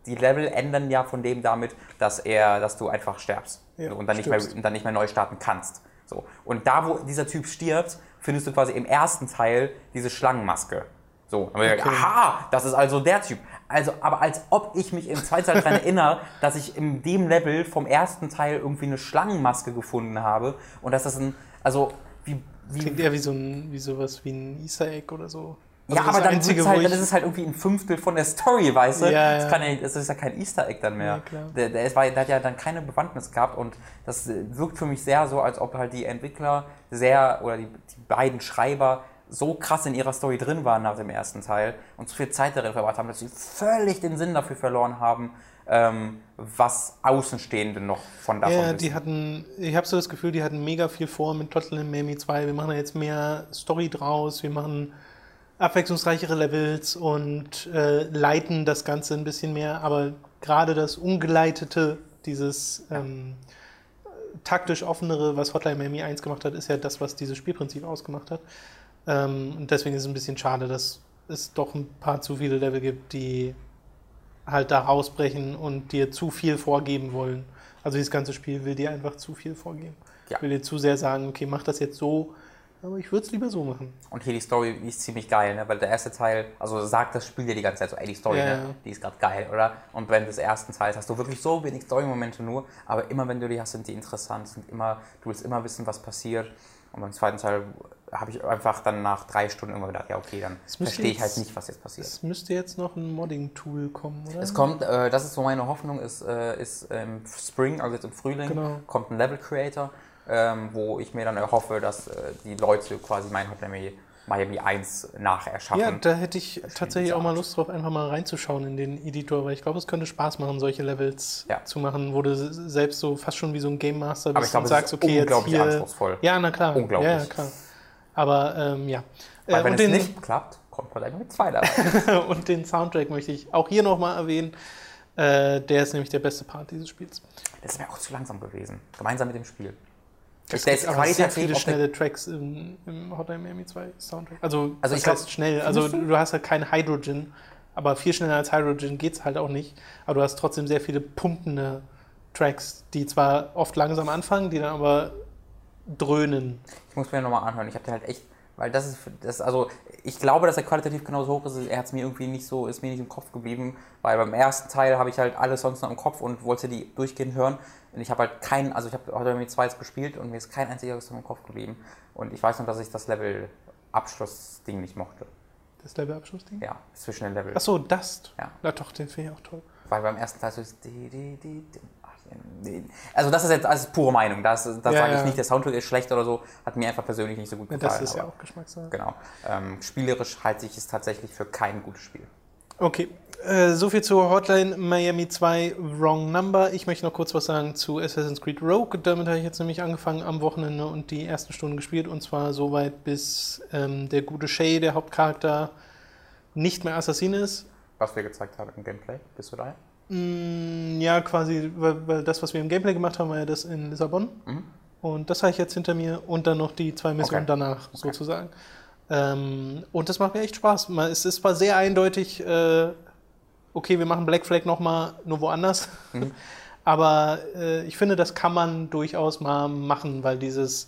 Speaker 1: die- Level ändern ja von dem damit, dass er, dass du einfach sterbst
Speaker 2: Ja,
Speaker 1: und dann nicht, mehr, dann nicht mehr neu starten kannst. So. Und da, wo dieser Typ stirbt, findest du quasi im ersten Teil diese Schlangenmaske. So, haben wir gesagt,
Speaker 2: Okay.
Speaker 1: aha, das ist also der Typ. Also, aber als ob ich mich im zweiten Teil daran erinnere, dass ich in dem Level vom ersten Teil irgendwie eine Schlangenmaske gefunden habe und dass das ein, also wie, wie
Speaker 2: Klingt eher wie so ein, wie sowas wie ein Easter Egg oder so.
Speaker 1: ja,
Speaker 2: Also das
Speaker 1: aber dann,
Speaker 2: Einzige,
Speaker 1: halt, dann ist es halt irgendwie ein Fünftel von der Story, weißt du?
Speaker 2: Ja,
Speaker 1: Das,
Speaker 2: ja.
Speaker 1: kann ja, das ist ja kein Easter Egg dann mehr.
Speaker 2: Ja, klar.
Speaker 1: Der, der, weil der hat ja dann keine Bewandtnis gehabt und das wirkt für mich sehr so, als ob halt die Entwickler sehr, oder die, die beiden Schreiber so krass in ihrer Story drin waren nach dem ersten Teil und so viel Zeit darin verbracht haben, dass sie völlig den Sinn dafür verloren haben, ähm, was Außenstehende noch von davon
Speaker 2: Ja,
Speaker 1: wissen.
Speaker 2: die hatten, ich habe so das Gefühl, die hatten mega viel vor mit Tottenham Miami 2. Wir machen da jetzt mehr Story draus, wir machen abwechslungsreichere Levels und äh, leiten das Ganze ein bisschen mehr, aber gerade das Ungeleitete, dieses ähm, taktisch offenere, was Hotline Miami 1 gemacht hat, ist ja das, was dieses Spielprinzip ausgemacht hat. Ähm, und deswegen ist es ein bisschen schade, dass es doch ein paar zu viele Level gibt, die halt da rausbrechen und dir zu viel vorgeben wollen. Also dieses ganze Spiel will dir einfach zu viel vorgeben.
Speaker 1: Ja.
Speaker 2: Will dir zu sehr sagen, okay, mach das jetzt so, aber ich würde es lieber so machen.
Speaker 1: Und hier die Story die ist ziemlich geil, ne? weil der erste Teil, also sagt das Spiel dir die ganze Zeit so, ey, die Story,
Speaker 2: Ja,
Speaker 1: ne? die ist gerade geil, oder? Und während des ersten Teils hast du wirklich so wenig Story-Momente nur, aber immer wenn du die hast, sind die interessant, sind immer, du willst immer wissen, was passiert. Und beim zweiten Teil habe ich einfach dann nach drei Stunden immer gedacht, ja, okay, dann verstehe ich halt
Speaker 2: jetzt-
Speaker 1: nicht, was jetzt passiert.
Speaker 2: Es müsste jetzt noch ein Modding-Tool kommen, oder?
Speaker 1: Es kommt, äh, das ist so meine Hoffnung, ist, äh, ist im Spring, also jetzt im Frühling,
Speaker 2: Genau.
Speaker 1: kommt ein Level Creator, ähm, wo ich mir dann erhoffe, dass äh, die Leute quasi mein Hotline Miami 1 nacherschaffen.
Speaker 2: ja, da hätte ich tatsächlich auch mal. Lust drauf, einfach mal reinzuschauen in den Editor, weil ich glaube, es könnte Spaß machen, solche Levels
Speaker 1: Ja.
Speaker 2: zu machen, wo du selbst so fast schon wie so ein Game Master bist
Speaker 1: Aber ich glaube,
Speaker 2: und
Speaker 1: es
Speaker 2: sagst,
Speaker 1: ist
Speaker 2: okay, jetzt
Speaker 1: unglaublich
Speaker 2: hier...
Speaker 1: anspruchsvoll.
Speaker 2: Ja, na klar.
Speaker 1: Unglaublich.
Speaker 2: Ja, klar. Aber ähm, ja.
Speaker 1: Weil
Speaker 2: Äh,
Speaker 1: wenn
Speaker 2: und
Speaker 1: es
Speaker 2: den-
Speaker 1: nicht klappt, kommt Hotline mit 2 dabei.
Speaker 2: und den Soundtrack möchte ich auch hier nochmal erwähnen. Äh, der ist nämlich der beste Part dieses Spiels.
Speaker 1: Das ist mir auch zu langsam gewesen. Gemeinsam mit dem Spiel.
Speaker 2: Es gibt aber sehr viele schnelle Tracks im, im Hotline Miami 2 Soundtrack. Also,
Speaker 1: Also ich
Speaker 2: heißt schnell. Also
Speaker 1: du?
Speaker 2: du hast halt kein Hydrogen, aber viel schneller als Hydrogen geht es halt auch nicht. Aber du hast trotzdem sehr viele pumpende Tracks, die zwar oft langsam anfangen, die dann aber dröhnen.
Speaker 1: Ich muss mir nochmal anhören. Ich habe den halt echt, weil das ist, das, also ich glaube, dass er qualitativ genauso hoch ist. Er hat es mir irgendwie nicht so, ist mir nicht im Kopf geblieben, weil beim ersten Teil habe ich halt alle Songs noch im Kopf und wollte die durchgehend hören. Und ich habe halt keinen, also ich habe heute mit zwei jetzt gespielt und mir ist kein einziger Song im Kopf geblieben. Und ich weiß noch, dass ich das Level Abschlussding nicht mochte.
Speaker 2: Das Levelabschlussding?
Speaker 1: Ja, zwischen den Level.
Speaker 2: Achso, Dust.
Speaker 1: Ja.
Speaker 2: Na doch, den finde ich auch toll.
Speaker 1: Weil beim ersten Teil so ist. die, die, die. Also das ist jetzt alles pure Meinung. Das, das
Speaker 2: Ja,
Speaker 1: sage ich
Speaker 2: ja.
Speaker 1: nicht, der Soundtrack ist schlecht oder so. Hat mir einfach persönlich nicht so gut
Speaker 2: Ja,
Speaker 1: gefallen.
Speaker 2: das ist ja auch Geschmackssache.
Speaker 1: Genau. Ähm, spielerisch halte ich es tatsächlich für kein gutes Spiel.
Speaker 2: Okay, äh, soviel zu Hotline Miami 2 Wrong Number. Ich möchte noch kurz was sagen zu Assassin's Creed Rogue. Damit habe ich jetzt nämlich angefangen am Wochenende und die ersten Stunden gespielt. Und zwar so weit, bis ähm, der gute Shay, der Hauptcharakter, nicht mehr Assassin ist.
Speaker 1: Was wir gezeigt haben im Gameplay. Bist du da?
Speaker 2: Mm, ja, quasi, weil, weil das, was wir im Gameplay gemacht haben, war ja das in Lissabon.
Speaker 1: Mhm.
Speaker 2: Und das habe ich jetzt hinter mir und dann noch die zwei Missionen
Speaker 1: Okay.
Speaker 2: danach sozusagen. Ähm, und das macht mir echt Spaß. Es ist zwar sehr eindeutig, äh, okay, wir machen Black Flag nochmal nur woanders.
Speaker 1: Mhm.
Speaker 2: Aber äh, ich finde, das kann man durchaus mal machen, weil dieses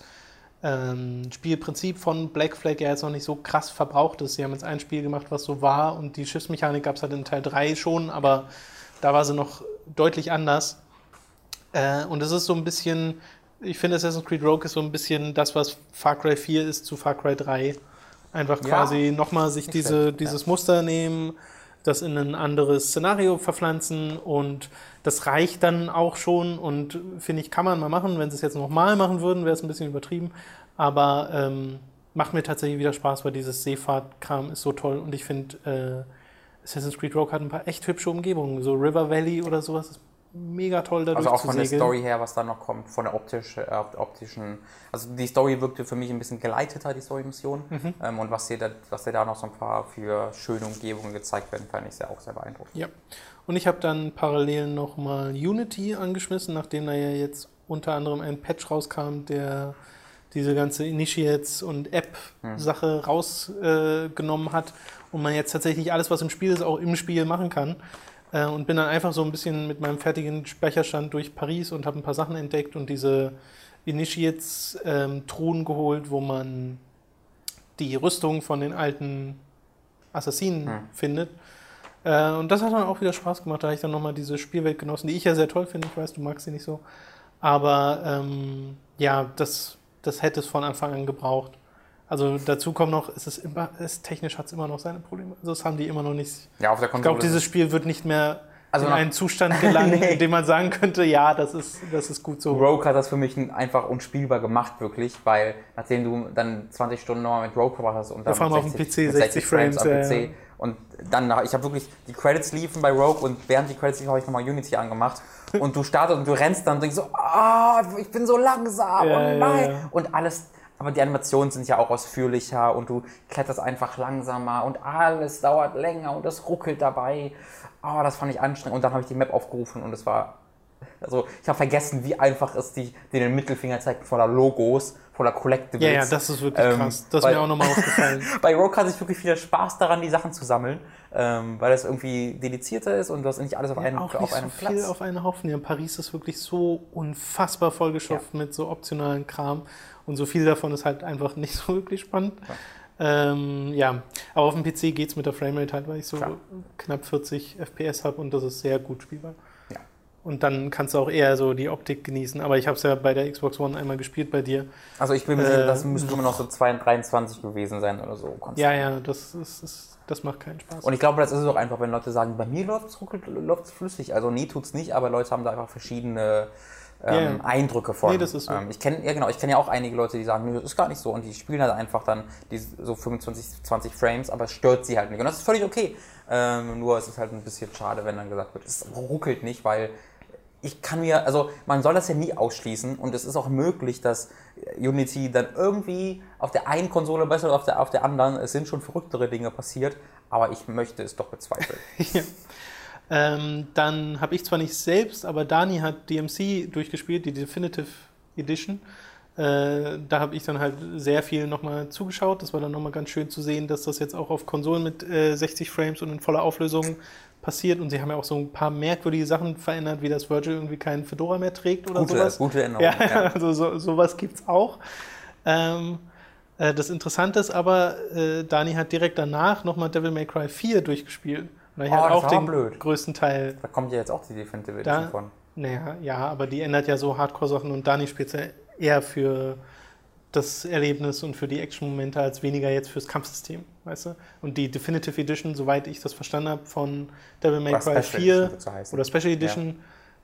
Speaker 2: ähm, Spielprinzip von Black Flag ja jetzt noch nicht so krass verbraucht ist. Sie haben jetzt ein Spiel gemacht, was so war und die Schiffsmechanik gab es halt in Teil 3 schon, aber da war sie noch deutlich anders. Äh, und es ist so ein bisschen, ich finde Assassin's Creed Rogue ist so ein bisschen das, was Far Cry 4 ist zu Far Cry 3. Einfach
Speaker 1: Ja.
Speaker 2: quasi nochmal sich diese,
Speaker 1: schlecht,
Speaker 2: dieses Muster nehmen, das in ein anderes Szenario verpflanzen und das reicht dann auch schon und finde ich, kann man mal machen. Wenn sie es jetzt nochmal machen würden, wäre es ein bisschen übertrieben, aber ähm, macht mir tatsächlich wieder Spaß, weil dieses Seefahrt-Kram ist so toll und ich finde, äh, Assassin's Creed Rogue hat ein paar echt hübsche Umgebungen, so River Valley oder sowas ist mega toll dadurch
Speaker 1: Also auch von der. Story her, was da noch kommt, von der optisch, äh, optischen. Also die Story wirkte für mich ein bisschen geleiteter, die Story-Mission.
Speaker 2: Mhm.
Speaker 1: Ähm, und was dir, da, was dir da noch so ein paar für schöne Umgebungen gezeigt werden, fand ich sehr, auch sehr beeindruckend.
Speaker 2: Ja. Und ich habe dann parallel nochmal Unity angeschmissen, nachdem da ja jetzt unter anderem ein Patch rauskam, der diese ganze Initiates und App-Sache rausgenommen hat und man jetzt tatsächlich alles, was im Spiel ist, auch im Spiel machen kann. Äh, und bin dann einfach so ein bisschen mit meinem Speicherstand durch Paris und habe ein paar Sachen entdeckt und diese Initiates-Truhen geholt, wo man die Rüstung von den alten Assassinen
Speaker 1: Hm.
Speaker 2: findet. Äh, und das hat dann auch wieder Spaß gemacht. Da habe ich dann nochmal diese Spielwelt genossen, die ich ja sehr toll finde. Ich weiß, du magst sie nicht so. Aber ähm, ja, das, das hätte es von Anfang an gebraucht. Also dazu kommt noch, es ist immer, es, technisch hat es immer noch seine Probleme. Also das haben die immer noch nicht.
Speaker 1: Ja, auf der
Speaker 2: Ich
Speaker 1: Konsole.
Speaker 2: glaube, dieses Spiel wird nicht mehr
Speaker 1: Also
Speaker 2: in einen Zustand gelangen, in dem man sagen könnte, ja, das ist, das ist gut so.
Speaker 1: Rogue hat das für mich einfach unspielbar gemacht, wirklich, weil nachdem du dann 20 Stunden nochmal mit Rogue verbracht hast und dann
Speaker 2: vor allem auf dem PC,
Speaker 1: mit
Speaker 2: 60 Frames,
Speaker 1: am
Speaker 2: ja,
Speaker 1: PC
Speaker 2: ja.
Speaker 1: und dann, nach- ich habe wirklich, die Credits liefen bei Rogue und während die Credits liefen, habe ich nochmal Unity angemacht und du startest und du rennst dann und denkst so, ah, ich bin so langsam
Speaker 2: Ja,
Speaker 1: und
Speaker 2: ja,
Speaker 1: nein. Und alles, aber die Animationen sind ja auch ausführlicher und du kletterst einfach langsamer und alles dauert länger und es ruckelt dabei. Oh, das fand ich anstrengend. Und dann habe ich die Map aufgerufen und es war. Also, ich habe vergessen, wie einfach es die, die den Mittelfinger zeigt, voller Logos, voller Collectibles.
Speaker 2: Ja, ja, das ist wirklich
Speaker 1: Ähm,
Speaker 2: krass. Das ist mir auch nochmal aufgefallen.
Speaker 1: Bei Rogue hatte ich wirklich viel Spaß daran, die Sachen zu sammeln, ähm, weil es irgendwie dedizierter ist und du hast nicht alles auf, einen,
Speaker 2: auch
Speaker 1: auf
Speaker 2: nicht so
Speaker 1: einem
Speaker 2: viel
Speaker 1: Platz.
Speaker 2: auf einen Haufen. Ja, Paris ist wirklich so unfassbar vollgeschopft mit so optionalen Kram. Und so viel davon ist halt einfach nicht so wirklich spannend. Ja, ähm, ja. aber auf dem PC geht es mit der Framerate halt, weil ich so
Speaker 1: Klar.
Speaker 2: knapp 40 FPS habe und das ist sehr gut spielbar. Und dann kannst du auch eher so die Optik genießen. Aber ich habe es ja bei der Xbox One einmal gespielt bei dir.
Speaker 1: Also ich bin mir sicher,
Speaker 2: Äh,
Speaker 1: das müsste immer noch so 23 gewesen sein oder so. konstant.
Speaker 2: Ja, ja, das, ist, ist, das macht keinen Spaß.
Speaker 1: Und ich glaube, das ist es auch einfach, wenn Leute sagen, bei mir läuft es flüssig. Also nie tut's nicht, aber Leute haben da einfach verschiedene ähm,
Speaker 2: ja.
Speaker 1: Eindrücke von.
Speaker 2: Nee, das ist so.
Speaker 1: ähm, ich kenne ja genau, ich kenne ja auch einige Leute, die sagen, nö, das ist gar nicht so und die spielen halt einfach dann die so 25, 20 Frames, aber es stört sie halt nicht. Und das ist völlig okay. Ähm, nur es ist halt ein bisschen schade, wenn dann gesagt wird, es ruckelt nicht, weil ich kann mir, also man soll das ja nie ausschließen und es ist auch möglich, dass Unity dann irgendwie auf der einen Konsole besser als auf der, auf der anderen, es sind schon verrücktere Dinge passiert, aber ich möchte es doch bezweifeln.
Speaker 2: Ja. Ähm, dann habe ich zwar nicht selbst, aber Dani hat DMC durchgespielt, die Definitive Edition. Äh, da habe ich dann halt sehr viel nochmal zugeschaut. Das war dann nochmal ganz schön zu sehen, dass das jetzt auch auf Konsolen mit äh, 60 Frames und in voller Auflösung passiert. Und sie haben ja auch so ein paar merkwürdige Sachen verändert, wie das Virgil irgendwie keinen Fedora mehr trägt oder
Speaker 1: Gute,
Speaker 2: sowas.
Speaker 1: gute Änderung.
Speaker 2: Ja,
Speaker 1: ja.
Speaker 2: also so, sowas gibt es auch. Ähm, äh, das Interessante ist aber, äh, Dani hat direkt danach nochmal Devil May Cry 4 durchgespielt. Und ich
Speaker 1: Oh, das
Speaker 2: auch den
Speaker 1: blöd.
Speaker 2: größten Teil.
Speaker 1: Da kommt ja jetzt auch die Definitive
Speaker 2: Da-
Speaker 1: Edition von.
Speaker 2: Naja, ja, aber die ändert ja so Hardcore-Sachen und Dani spielt ja eher für das Erlebnis und für die Action-Momente als weniger jetzt fürs Kampfsystem, weißt du? Und die Definitive Edition, soweit ich das verstanden habe, von Devil May Cry
Speaker 1: Special
Speaker 2: 4
Speaker 1: Edition wird's so heißen.
Speaker 2: oder Special Edition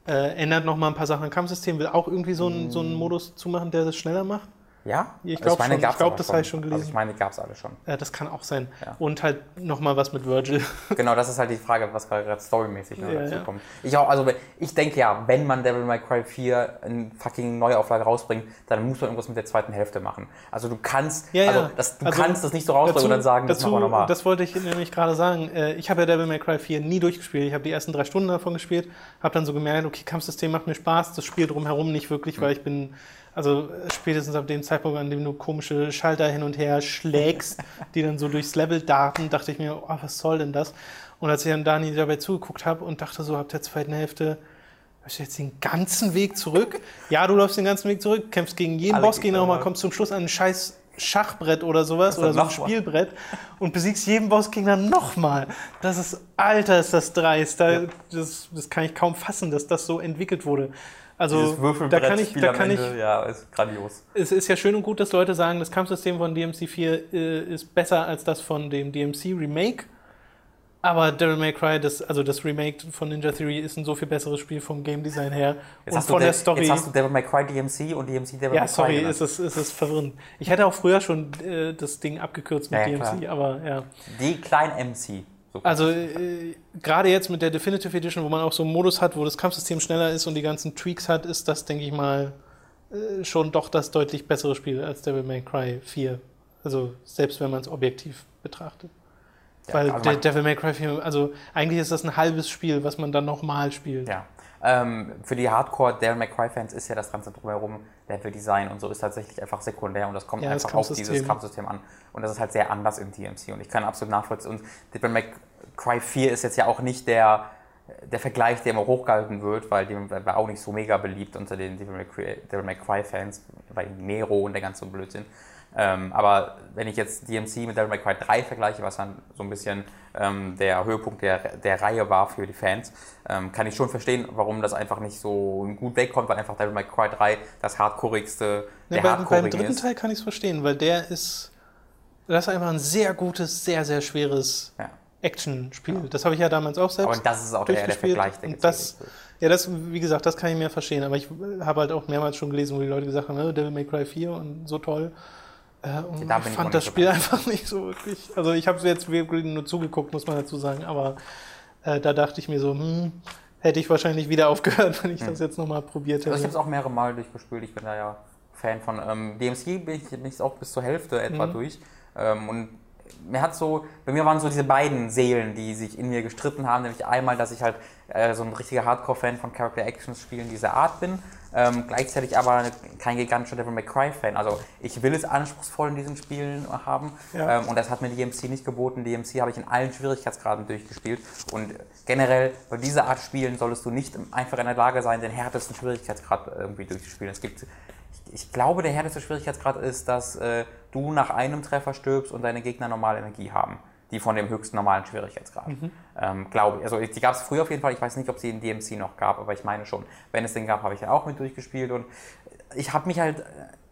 Speaker 2: äh, ändert nochmal ein paar Sachen am Kampfsystem, will auch irgendwie so einen, so einen Modus zumachen, der das schneller macht.
Speaker 1: Ja?
Speaker 2: Ich
Speaker 1: Also
Speaker 2: glaub
Speaker 1: meine,
Speaker 2: schon.
Speaker 1: gab's
Speaker 2: Ich das habe ich schon
Speaker 1: Also
Speaker 2: gelesen.
Speaker 1: ich meine, gab es alle schon.
Speaker 2: Äh, das kann auch sein.
Speaker 1: Ja.
Speaker 2: Und halt nochmal was mit Virgil.
Speaker 1: Genau, das ist halt die Frage, was gerade storymäßig noch
Speaker 2: Ja,
Speaker 1: dazu
Speaker 2: ja.
Speaker 1: kommt. Ich auch, also ich denke ja, wenn man Devil May Cry 4 in fucking Neuauflage rausbringt, dann muss man irgendwas mit der zweiten Hälfte machen. Also du kannst,
Speaker 2: Ja, ja.
Speaker 1: also das, du
Speaker 2: Also
Speaker 1: kannst das nicht so rausbringen und dann sagen, das
Speaker 2: dazu,
Speaker 1: machen wir nochmal.
Speaker 2: Das wollte ich nämlich gerade sagen. Äh, Ich habe ja Devil May Cry 4 nie durchgespielt. Ich habe die ersten drei Stunden davon gespielt, habe dann so gemerkt, okay, Kampfsystem macht mir Spaß, das Spiel drumherum nicht wirklich,
Speaker 1: Hm.
Speaker 2: weil ich bin, also spätestens ab dem Zeitpunkt, an dem du komische Schalter hin und her schlägst, die dann so durchs Level darten, dachte ich mir, oh, was soll denn das? Und als ich dann Dani dabei zugeguckt habe und dachte so ab der zweiten Hälfte, Läufst du jetzt den ganzen Weg zurück? Ja, du läufst den ganzen Weg zurück, kämpfst gegen jeden
Speaker 1: Alle
Speaker 2: Bossgegner
Speaker 1: Gegner,
Speaker 2: nochmal, kommst zum Schluss an ein scheiß Schachbrett oder sowas oder so ein. Spielbrett und besiegst jeden Bossgegner nochmal. Das ist, Alter, ist das dreist. Da, das, das kann ich kaum fassen, dass das so entwickelt wurde. Also, da kann ich, da kann ich
Speaker 1: ja, ist grandios.
Speaker 2: es ist ja schön und gut, dass Leute sagen, das Kampfsystem von DMC4 äh, ist besser als das von dem DMC Remake. Aber Devil May Cry, das, also das Remake von Ninja Theory, ist ein so viel besseres Spiel vom Game Design her.
Speaker 1: Jetzt,
Speaker 2: und von der
Speaker 1: De-
Speaker 2: Story.
Speaker 1: jetzt hast du Devil May Cry DMC und DMC Devil May
Speaker 2: ja,
Speaker 1: Cry.
Speaker 2: sorry,
Speaker 1: genannt.
Speaker 2: ist es, ist es verwirrend. Ich hätte auch früher schon äh, das Ding abgekürzt mit
Speaker 1: Ja, ja,
Speaker 2: DMC, aber ja.
Speaker 1: Die kleinen MC. So
Speaker 2: Also äh, gerade jetzt mit der Definitive Edition, wo man auch so einen Modus hat, wo das Kampfsystem schneller ist und die ganzen Tweaks hat, ist das, denke ich mal, äh, schon doch das deutlich bessere Spiel als Devil May Cry 4. Also selbst wenn man es objektiv betrachtet.
Speaker 1: Ja,
Speaker 2: Weil
Speaker 1: also
Speaker 2: Devil May Cry 4, also eigentlich ist das ein halbes Spiel, was man dann nochmal spielt.
Speaker 1: Ja. Ähm, für die Hardcore Devil May Cry Fans ist ja das ganze drumherum, Level-Design und so ist tatsächlich einfach sekundär und das kommt
Speaker 2: Ja, das
Speaker 1: einfach auf dieses
Speaker 2: Kampfsystem.
Speaker 1: An. Und das ist halt sehr anders im DMC und ich kann absolut nachvollziehen. Und Devil May Cry 4 ist jetzt ja auch nicht der, der Vergleich, der immer hochgehalten wird, weil die war auch nicht so mega beliebt unter den Devil May Cry, Devil May Cry Fans, weil Nero und der ganze Blödsinn. Ähm, aber wenn ich jetzt DMC mit Devil May Cry 3 vergleiche, was dann so ein bisschen ähm, der Höhepunkt der, der Reihe war für die Fans, ähm, kann ich schon verstehen, warum das einfach nicht so gut wegkommt, weil einfach Devil May Cry 3 das hardcoreigste
Speaker 2: Ja,
Speaker 1: der
Speaker 2: beim, beim
Speaker 1: hardcoreigen
Speaker 2: dritten
Speaker 1: ist.
Speaker 2: Teil kann ich es verstehen, weil der ist, das ist einfach ein sehr gutes, sehr, sehr schweres
Speaker 1: Ja.
Speaker 2: Actionspiel. Das habe ich ja damals auch selbst
Speaker 1: Aber das ist auch der, der. Vergleich, der
Speaker 2: und das, ja, das, wie gesagt, das kann ich mir verstehen. Aber ich habe halt auch mehrmals schon gelesen, wo die Leute gesagt haben, "Oh, Devil May Cry 4 und so toll. Äh, und
Speaker 1: Da
Speaker 2: ich fand das Spiel
Speaker 1: ganz.
Speaker 2: einfach nicht so wirklich. Also ich habe es jetzt wirklich nur zugeguckt, muss man dazu sagen. Aber äh, da dachte ich mir so, hm, hätte ich wahrscheinlich wieder aufgehört, wenn ich das jetzt nochmal probiert
Speaker 1: Also ich
Speaker 2: hätte.
Speaker 1: habe es auch mehrere Mal durchgespielt. Ich bin da ja Fan von. Ähm, DMC bin ich, bin ich auch bis zur Hälfte etwa
Speaker 2: Mhm.
Speaker 1: durch. Ähm, und mir hat so, bei mir waren so diese beiden Seelen, die sich in mir gestritten haben. Nämlich einmal, dass ich halt äh, so ein richtiger Hardcore-Fan von Character Actions Spielen dieser Art bin. Ähm, gleichzeitig aber kein gigantischer Devil May Cry-Fan. Also ich will es anspruchsvoll in diesen Spielen haben.
Speaker 2: Ja.
Speaker 1: Ähm, und das hat mir DMC nicht geboten. DMC habe ich in allen Schwierigkeitsgraden durchgespielt. Und generell bei dieser Art Spielen solltest du nicht einfach in der Lage sein, den härtesten Schwierigkeitsgrad irgendwie durchzuspielen. Es gibt, ich, ich glaube, der härteste Schwierigkeitsgrad ist, dass äh, du nach einem Treffer stirbst und deine Gegner normale Energie haben. Die von dem höchsten normalen Schwierigkeitsgrad. Ähm, glaube ich. Also die gab es früher auf jeden Fall. Ich weiß nicht, ob sie in DMC noch gab, aber ich meine schon. Wenn es den gab, habe ich ja auch mit durchgespielt. Und ich habe mich halt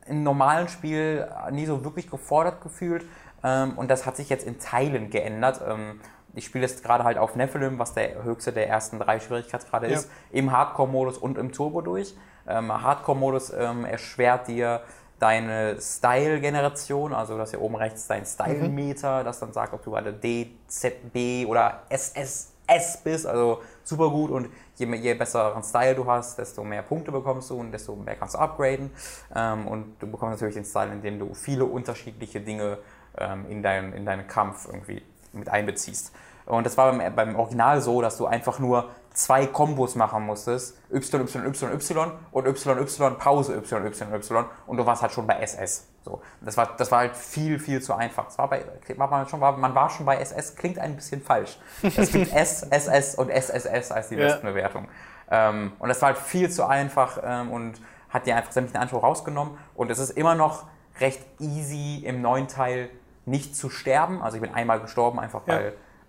Speaker 1: im normalen Spiel nie so wirklich gefordert gefühlt. Ähm, und das hat sich jetzt in Teilen geändert. Ähm, ich spiele jetzt gerade halt auf Nephilim, was der höchste der ersten drei Schwierigkeitsgrade
Speaker 2: Ja.
Speaker 1: ist, im Hardcore-Modus und im Turbo durch. Ähm, Hardcore-Modus ähm, erschwert dir deine Style-Generation, also das hier oben rechts dein Style-Meter, das dann sagt, ob du gerade D, Z, B oder SSS bist, also super gut und je, je besseren Style du hast, desto mehr Punkte bekommst du und desto mehr kannst du upgraden ähm, und du bekommst natürlich den Style, indem du viele unterschiedliche Dinge ähm, in, deinen, in deinen Kampf irgendwie mit einbeziehst. Und das war beim, beim Original so, dass du einfach nur zwei Kombos machen musstest. Y, Y, Y, Y und Y, Y, Pause Y, Y, Y und du warst halt schon bei SS. So. Das, war, das war halt viel, viel zu einfach. Das war bei, war man, schon, war, man war schon bei SS, klingt ein bisschen falsch. Es gibt S, SS und SSS als die
Speaker 2: Ja.
Speaker 1: besten Bewertungen. Ähm, und das war halt viel zu einfach ähm, und hat dir einfach sämtlichen Anspruch rausgenommen. Und es ist immer noch recht easy im neuen Teil nicht zu sterben. Also ich bin einmal gestorben, einfach
Speaker 2: Ja.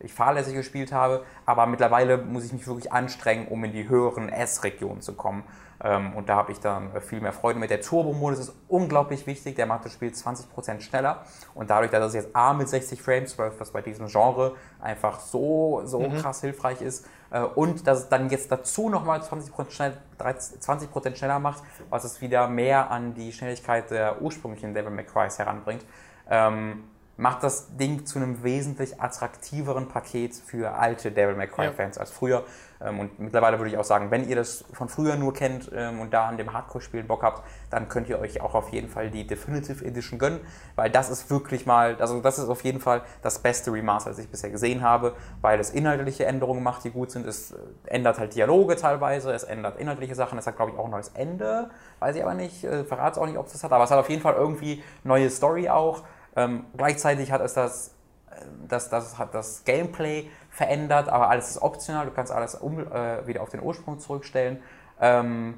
Speaker 1: Ich fahrlässig gespielt habe, aber mittlerweile muss ich mich wirklich anstrengen, um in die höheren S-Regionen zu kommen. Ähm, und da habe ich dann viel mehr Freude mit. Der Turbo-Modus ist unglaublich wichtig, der macht das Spiel 20% schneller. Und dadurch, dass es jetzt A mit 60 Frames läuft, was bei diesem Genre einfach so, so krass hilfreich ist, äh, und dass es dann jetzt dazu nochmal 20%, schnell, 13 20% schneller macht, was es wieder mehr an die Schnelligkeit der ursprünglichen Devil May Crys heranbringt. Ähm, macht das Ding zu einem wesentlich attraktiveren Paket für alte Devil May Cry
Speaker 2: Ja.
Speaker 1: Fans als früher. Ähm, und mittlerweile würde ich auch sagen, wenn ihr das von früher nur kennt ähm, und da an dem Hardcore-Spielen Bock habt, dann könnt ihr euch auch auf jeden Fall die Definitive Edition gönnen, weil das ist wirklich mal, also das ist auf jeden Fall das beste Remaster, das ich bisher gesehen habe, weil es inhaltliche Änderungen macht, die gut sind. Es äh, ändert halt Dialoge teilweise, es ändert inhaltliche Sachen, es hat glaube ich auch ein neues Ende, weiß ich aber nicht, äh, verrate es auch nicht, ob es das hat, aber es hat auf jeden Fall irgendwie neue Story auch. Ähm, gleichzeitig hat es das, äh, das, das, hat das Gameplay verändert, aber alles ist optional. Du kannst alles um, äh, wieder auf den Ursprung zurückstellen. Ähm,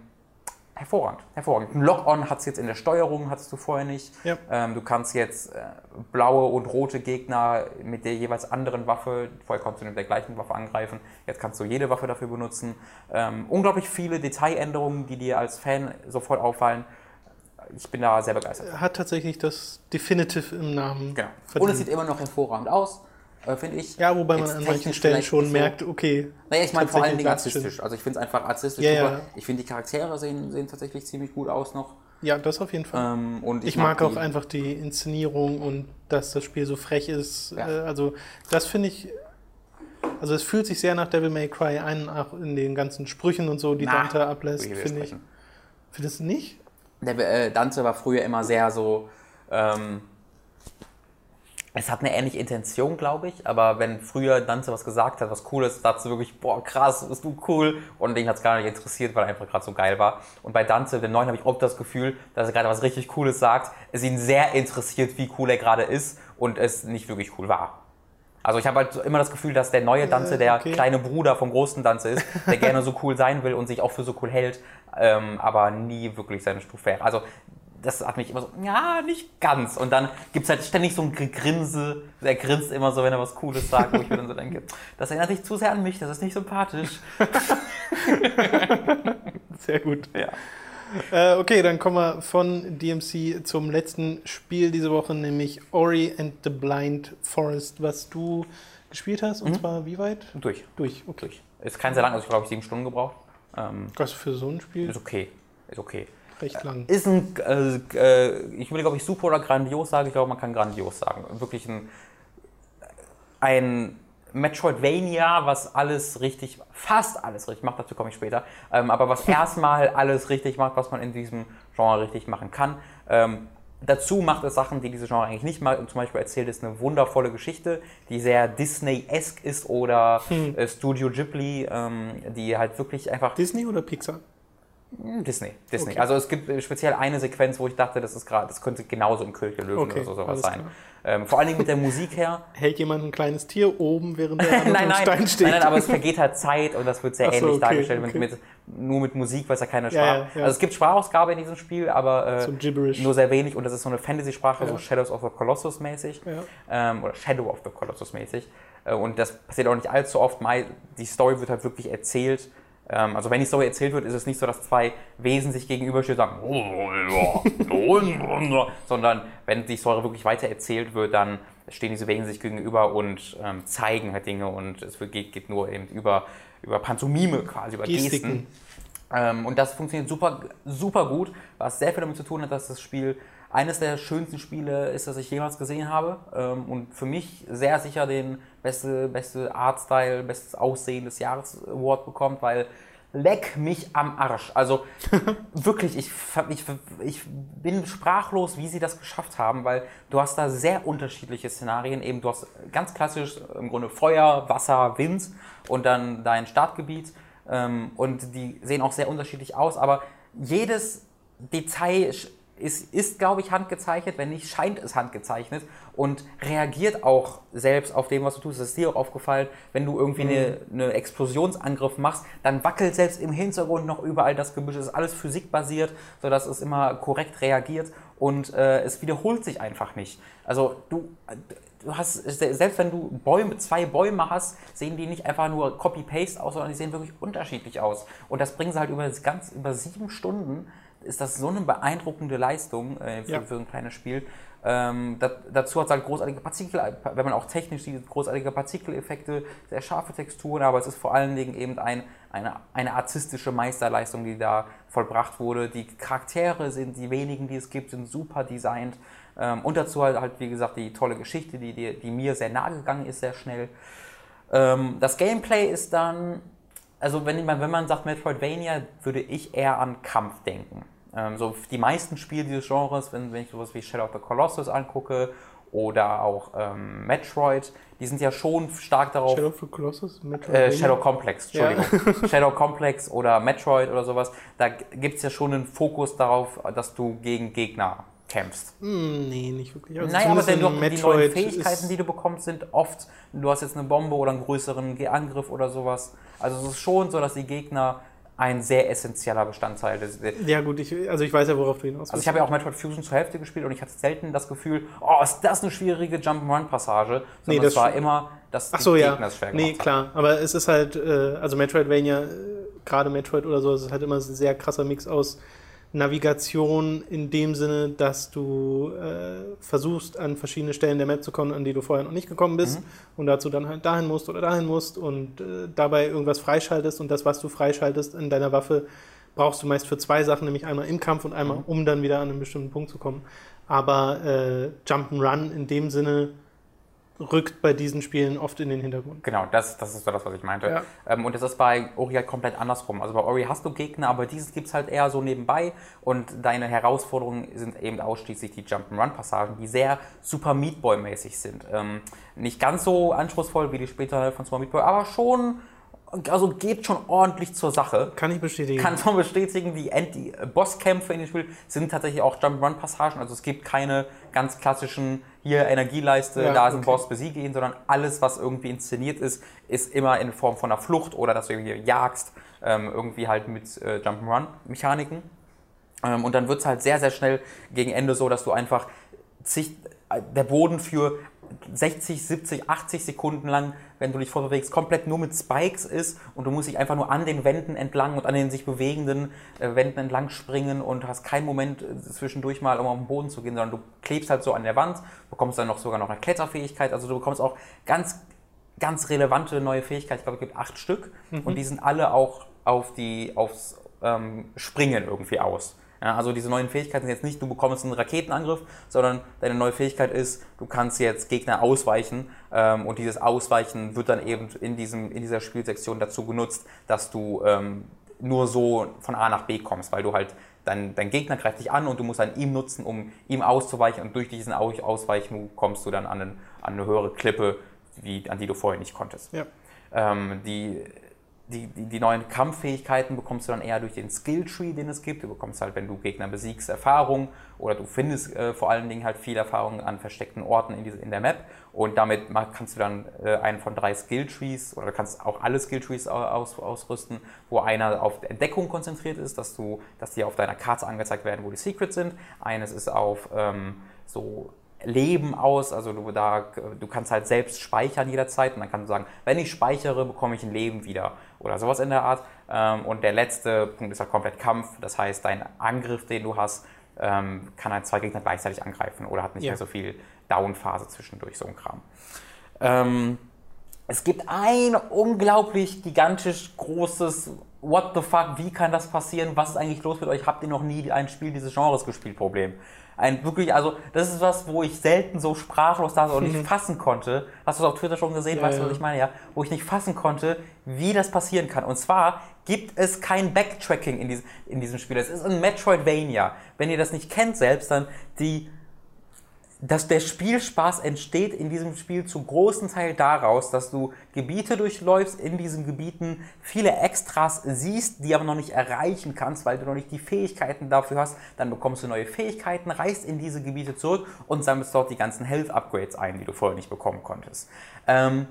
Speaker 1: hervorragend, hervorragend. Ein Lock-on hat es jetzt in der Steuerung, hattest du vorher nicht.
Speaker 2: Ja.
Speaker 1: Ähm, du kannst jetzt äh, blaue und rote Gegner mit der jeweils anderen Waffe, vorher konntest du mit der gleichen Waffe angreifen, jetzt kannst du jede Waffe dafür benutzen. Ähm, unglaublich viele Detailänderungen, die dir als Fan sofort auffallen. Ich bin da sehr begeistert.
Speaker 2: Hat tatsächlich das Definitive im Namen.
Speaker 1: Genau. Und es sieht immer noch hervorragend aus, äh, finde ich.
Speaker 2: ja, wobei man an manchen Stellen schon
Speaker 1: so-
Speaker 2: merkt, okay.
Speaker 1: Naja, ich meine vor allen Dingen artistisch. Also ich finde es einfach artistisch
Speaker 2: Ja,
Speaker 1: super.
Speaker 2: ja.
Speaker 1: Ich finde die Charaktere sehen, sehen tatsächlich ziemlich gut aus noch.
Speaker 2: Ja, das auf jeden Fall.
Speaker 1: Ähm, und
Speaker 2: Ich mag auch
Speaker 1: die-
Speaker 2: einfach die Inszenierung und dass das Spiel so frech ist.
Speaker 1: Ja.
Speaker 2: Äh, Also das finde ich. Also es fühlt sich sehr nach Devil May Cry ein, auch in den ganzen Sprüchen und so, die
Speaker 1: Na,
Speaker 2: Dante ablässt,
Speaker 1: ich
Speaker 2: finde ich. Findest du nicht?
Speaker 1: Der, äh, Dante war früher immer sehr so. Ähm, es hat eine ähnliche Intention, glaube ich, aber wenn früher Dante was gesagt hat, was cool ist, dachte wirklich, boah, krass, bist du cool. Und den hat es gar nicht interessiert, weil er einfach gerade so geil war. Und bei Dante, dem neuen, habe ich oft das Gefühl, dass er gerade was richtig Cooles sagt, es ihn sehr interessiert, wie cool er gerade ist und es nicht wirklich cool war. Also ich habe halt immer das Gefühl, dass der neue Dante
Speaker 2: Äh,
Speaker 1: der
Speaker 2: okay.
Speaker 1: kleine Bruder vom großen Dante ist, der gerne so cool sein will und sich auch für so cool hält, ähm, aber nie wirklich seine Stufe wäre. Also das hat mich immer so, ja, nicht ganz. Und dann gibt es halt ständig so ein Gegrinse, der grinst immer so, wenn er was Cooles sagt, wo ich mir dann so denke, das erinnert dich zu sehr an mich, das ist nicht sympathisch.
Speaker 2: Sehr gut.
Speaker 1: Ja.
Speaker 2: Äh, okay, dann kommen wir von DMC zum letzten Spiel diese Woche, nämlich Ori and the Blind Forest, was du gespielt hast. Und zwar wie weit?
Speaker 1: Durch,
Speaker 2: Durch, okay.
Speaker 1: durch. Ist kein sehr lang, also ich glaube, ich sieben Stunden gebraucht. Ähm,
Speaker 2: Was für so ein Spiel?
Speaker 1: ist okay, ist okay.
Speaker 2: Recht lang.
Speaker 1: Ist ein, äh, äh, ich will, glaube ich, super oder grandios sagen. Ich glaube, man kann grandios sagen. Wirklich ein, ein Metroidvania, was alles richtig, fast alles richtig macht, dazu komme ich später, ähm, aber was erstmal alles richtig macht, was man in diesem Genre richtig machen kann. Ähm, dazu macht es Sachen, die diese Genre eigentlich nicht macht. Und zum Beispiel erzählt es eine wundervolle Geschichte, die sehr Disney-esque ist oder äh, Studio Ghibli, ähm, die halt wirklich einfach
Speaker 2: Disney oder Pixar?
Speaker 1: Hm, Disney, Disney.
Speaker 2: Okay.
Speaker 1: Also es gibt speziell eine Sequenz, wo ich dachte, das ist gerade, das könnte genauso im König der Löwen
Speaker 2: Okay,
Speaker 1: oder so sowas sein. Ähm, vor allen Dingen mit der Musik her.
Speaker 2: Hält jemand ein kleines Tier oben, während er
Speaker 1: nein, nein,
Speaker 2: Stein
Speaker 1: nein,
Speaker 2: steht?
Speaker 1: nein, aber es vergeht halt Zeit und das wird sehr
Speaker 2: so,
Speaker 1: ähnlich
Speaker 2: okay,
Speaker 1: dargestellt. Mit, mit, nur mit Musik, weil es ja keine
Speaker 2: Ja,
Speaker 1: Sprache.
Speaker 2: ja, ja.
Speaker 1: Also es gibt Sprachausgabe in diesem Spiel, aber äh, nur sehr wenig und das ist so eine Fantasy-Sprache, so Shadows of the Colossus mäßig ähm, oder Shadow of the Colossus mäßig. Äh, und das passiert auch nicht allzu oft. Die Story wird halt wirklich erzählt. Ähm, also wenn die Story erzählt wird, ist es nicht so, dass zwei Wesen sich gegenüberstehen und sagen, sondern wenn die Story wirklich weiter erzählt wird, dann stehen diese Wesen sich gegenüber und ähm, zeigen halt Dinge und es geht, geht nur eben über, über Pantomime quasi, über Gesten. Ähm, und das funktioniert super, super gut, was sehr viel damit zu tun hat, dass das Spiel eines der schönsten Spiele ist, das ich jemals gesehen habe. Ähm, und für mich sehr sicher den beste, beste Artstyle, bestes Aussehen des Jahres Award bekommt, weil leck mich am Arsch. Also wirklich, ich, ich, ich bin sprachlos, wie sie das geschafft haben, weil du hast da sehr unterschiedliche Szenarien. Eben, du hast ganz klassisch im Grunde Feuer, Wasser, Wind und dann dein Startgebiet. Ähm, und die sehen auch sehr unterschiedlich aus, aber jedes Detail ist, ist glaube ich, handgezeichnet. Wenn nicht, scheint es handgezeichnet und reagiert auch selbst auf dem, was du tust. Das ist dir auch aufgefallen, wenn du irgendwie eine, eine Explosionsangriff machst, dann wackelt selbst im Hintergrund noch überall das Gebüsch. Es ist alles physikbasiert, sodass es immer korrekt reagiert und äh, es wiederholt sich einfach nicht. Also du, du hast, selbst wenn du Bäume, zwei Bäume hast, sehen die nicht einfach nur Copy-Paste aus, sondern die sehen wirklich unterschiedlich aus. Und das bringen sie halt über, das ganz, über sieben Stunden. Ist das so eine beeindruckende Leistung äh, für,
Speaker 2: Ja.
Speaker 1: für ein kleines Spiel. Ähm, da, dazu hat es halt großartige Partikel, wenn man auch technisch sieht, großartige Partikeleffekte, sehr scharfe Texturen, aber es ist vor allen Dingen eben ein, eine, eine artistische Meisterleistung, die da vollbracht wurde. Die Charaktere sind, die wenigen, die es gibt, sind super designt. Ähm, und dazu halt, halt, wie gesagt, die tolle Geschichte, die, die, die mir sehr nahe gegangen ist, sehr schnell. Ähm, das Gameplay ist dann, also wenn, man, wenn man sagt Metroidvania, würde ich eher an Kampf denken. Ähm, so die meisten Spiele dieses Genres, wenn, wenn ich sowas wie Shadow of the Colossus angucke oder auch ähm, Metroid, die sind ja schon stark darauf.
Speaker 2: Shadow of the Colossus?
Speaker 1: Äh? Shadow Complex, Entschuldigung. Shadow Complex oder Metroid oder sowas, da gibt es ja schon einen Fokus darauf, dass du gegen Gegner kämpfst.
Speaker 2: Hm, nee, nicht wirklich. Also
Speaker 1: Naja, aber denn doch, die
Speaker 2: Metroid
Speaker 1: neuen Fähigkeiten, die du bekommst, sind oft, du hast jetzt eine Bombe oder einen größeren Angriff oder sowas. Also es ist schon so, dass die Gegner ein sehr essentieller Bestandteil. Des,
Speaker 2: Ja, gut, ich, also ich weiß ja, worauf du hinaus
Speaker 1: also
Speaker 2: willst.
Speaker 1: ich habe ja auch Metroid Fusion zur Hälfte gespielt und ich hatte selten das Gefühl, oh, ist das eine schwierige Jump'n'Run-Passage, sondern
Speaker 2: Nee, das
Speaker 1: es war immer, dass
Speaker 2: Ach
Speaker 1: die
Speaker 2: so, ja.
Speaker 1: Gegner es schwer
Speaker 2: Nee,
Speaker 1: gemacht haben.
Speaker 2: klar. Aber es ist halt, äh, also Metroidvania, äh, gerade Metroid oder so, es ist halt immer ein sehr krasser Mix aus Navigation in dem Sinne, dass du äh, versuchst, an verschiedene Stellen der Map zu kommen, an die du vorher noch nicht gekommen bist
Speaker 1: Mhm.
Speaker 2: und dazu dann halt dahin musst oder dahin musst und äh, dabei irgendwas freischaltest und das, was du freischaltest in deiner Waffe, brauchst du meist für zwei Sachen, nämlich einmal im Kampf und einmal,
Speaker 1: Mhm.
Speaker 2: um dann wieder an einen bestimmten Punkt zu kommen. Aber äh, Jump'n'Run in dem Sinne rückt bei diesen Spielen oft in den Hintergrund.
Speaker 1: Genau, das, das ist so das, was ich meinte.
Speaker 2: Ja.
Speaker 1: Ähm, und das ist bei Ori halt komplett andersrum. Also bei Ori hast du Gegner, aber dieses gibt es halt eher so nebenbei und deine Herausforderungen sind eben ausschließlich die Jump'n'Run-Passagen, die sehr Super Meat Boy-mäßig sind. Ähm, nicht ganz so anspruchsvoll wie die später von Super Meat Boy, aber schon, also geht schon ordentlich zur Sache.
Speaker 2: Kann ich bestätigen.
Speaker 1: kann schon bestätigen, die, End die Bosskämpfe in dem Spiel sind tatsächlich auch Jump-Run-Passagen. Also es gibt keine ganz klassischen, hier Energieleiste,
Speaker 2: Ja,
Speaker 1: da ist ein
Speaker 2: okay.
Speaker 1: Boss, besiege ihn, sondern alles, was irgendwie inszeniert ist, ist immer in Form von einer Flucht oder dass du irgendwie jagst, ähm, irgendwie halt mit äh, Jump-Run-Mechaniken. Ähm, und dann wird es halt sehr, sehr schnell gegen Ende so, dass du einfach zig, äh, der Boden für 60, 70, 80 Sekunden lang, wenn du dich vorbewegst, komplett nur mit Spikes ist und du musst dich einfach nur an den Wänden entlang und an den sich bewegenden äh, Wänden entlang springen und hast keinen Moment äh, zwischendurch mal, um auf den Boden zu gehen, sondern du klebst halt so an der Wand, bekommst dann noch sogar noch eine Kletterfähigkeit, also du bekommst auch ganz, ganz relevante neue Fähigkeiten, ich glaube, es gibt acht Stück und die sind alle auch auf die, aufs ähm, Springen irgendwie aus. Ja, also diese neuen Fähigkeiten sind jetzt nicht, du bekommst einen Raketenangriff, sondern deine neue Fähigkeit ist, du kannst jetzt Gegner ausweichen ähm, und dieses Ausweichen wird dann eben in, diesem, in dieser Spielsektion dazu genutzt, dass du ähm, nur so von A nach B kommst, weil du halt dein, dein Gegner greift dich an und du musst dann ihm nutzen, um ihm auszuweichen und durch diesen Au- Ausweichen kommst du dann an, einen, an eine höhere Klippe, wie, an die du vorher nicht konntest.
Speaker 2: Ja.
Speaker 1: Ähm, die, die, die, die neuen Kampffähigkeiten bekommst du dann eher durch den Skilltree, den es gibt. Du bekommst halt, wenn du Gegner besiegst, Erfahrung oder du findest äh, vor allen Dingen halt viel Erfahrung an versteckten Orten in, diese, in der Map und damit kannst du dann äh, einen von drei Skilltrees oder du kannst auch alle Skilltrees au- aus, ausrüsten, wo einer auf Entdeckung konzentriert ist, dass, du, dass die auf deiner Karte angezeigt werden, wo die Secrets sind. Eines ist auf ähm, so Leben aus, also du, da, du kannst halt selbst speichern jederzeit und dann kannst du sagen, wenn ich speichere, bekomme ich ein Leben wieder oder sowas in der Art. Ähm, und der letzte Punkt ist halt komplett Kampf, das heißt, dein Angriff, den du hast, ähm, kann halt zwei Gegner gleichzeitig angreifen oder hat nicht
Speaker 2: Ja.
Speaker 1: mehr so viel Down-Phase zwischendurch, so ein Kram. Ähm, es gibt ein unglaublich gigantisch großes What the fuck, wie kann das passieren? Was ist eigentlich los mit euch? Habt ihr noch nie ein Spiel dieses Genres gespielt? Problem. Ein wirklich, also das ist was, wo ich selten so sprachlos da und nicht fassen konnte. Hast du es auf Twitter schon gesehen?
Speaker 2: Ja,
Speaker 1: weißt du, was ich meine? Ja, wo ich nicht fassen konnte, wie das passieren kann. Und zwar gibt es kein Backtracking in, diesem in diesem Spiel. Es ist ein Metroidvania. Wenn ihr das nicht kennt selbst, dann die dass der Spielspaß entsteht in diesem Spiel zu großen Teil daraus, dass du Gebiete durchläufst, in diesen Gebieten viele Extras siehst, die aber noch nicht erreichen kannst, weil du noch nicht die Fähigkeiten dafür hast. Dann bekommst du neue Fähigkeiten, reist in diese Gebiete zurück und sammelst dort die ganzen Health Upgrades ein, die du vorher nicht bekommen konntest. Ähm,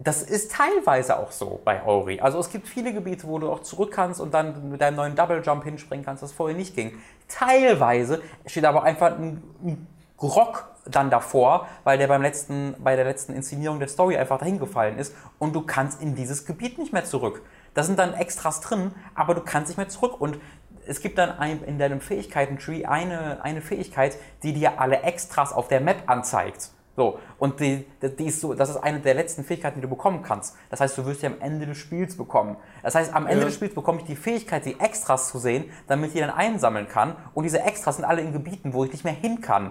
Speaker 1: das ist teilweise auch so bei Ori. Also es gibt viele Gebiete, wo du auch zurück kannst und dann mit deinem neuen Double Jump hinspringen kannst, das vorher nicht ging. Teilweise steht aber einfach ein, ein Grock dann davor, weil der beim letzten, bei der letzten Inszenierung der Story einfach dahin gefallen ist und du kannst in dieses Gebiet nicht mehr zurück. Da sind dann Extras drin, aber du kannst nicht mehr zurück und es gibt dann ein, in deinem Fähigkeiten-Tree eine, eine Fähigkeit, die dir alle Extras auf der Map anzeigt. So, und die, die ist so, das ist eine der letzten Fähigkeiten, die du bekommen kannst. Das heißt, du wirst die am Ende des Spiels bekommen. Das heißt, am Ende
Speaker 2: Ja.
Speaker 1: des Spiels bekomme ich die Fähigkeit, die Extras zu sehen, damit ich die dann einsammeln kann. Und diese Extras sind alle in Gebieten, wo ich nicht mehr hin kann.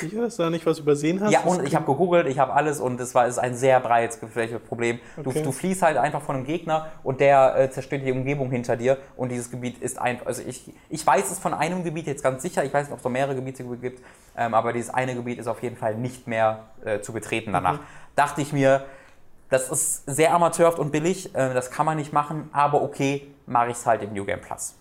Speaker 2: Sicher, dass du da nicht was übersehen hast?
Speaker 1: Ja, und ich habe gegoogelt, ich habe alles und es war ist ein sehr breites Problem. Du,
Speaker 2: Okay.
Speaker 1: du fliehst halt einfach von einem Gegner und der äh, zerstört die Umgebung hinter dir und dieses Gebiet ist einfach, also ich, ich weiß es von einem Gebiet jetzt ganz sicher, ich weiß nicht, ob es noch mehrere Gebiete gibt, ähm, aber dieses eine Gebiet ist auf jeden Fall nicht mehr äh, zu betreten danach. Dachte ich mir, das ist sehr amateurhaft und billig, äh, das kann man nicht machen, aber okay, mache ich es halt im New Game Plus.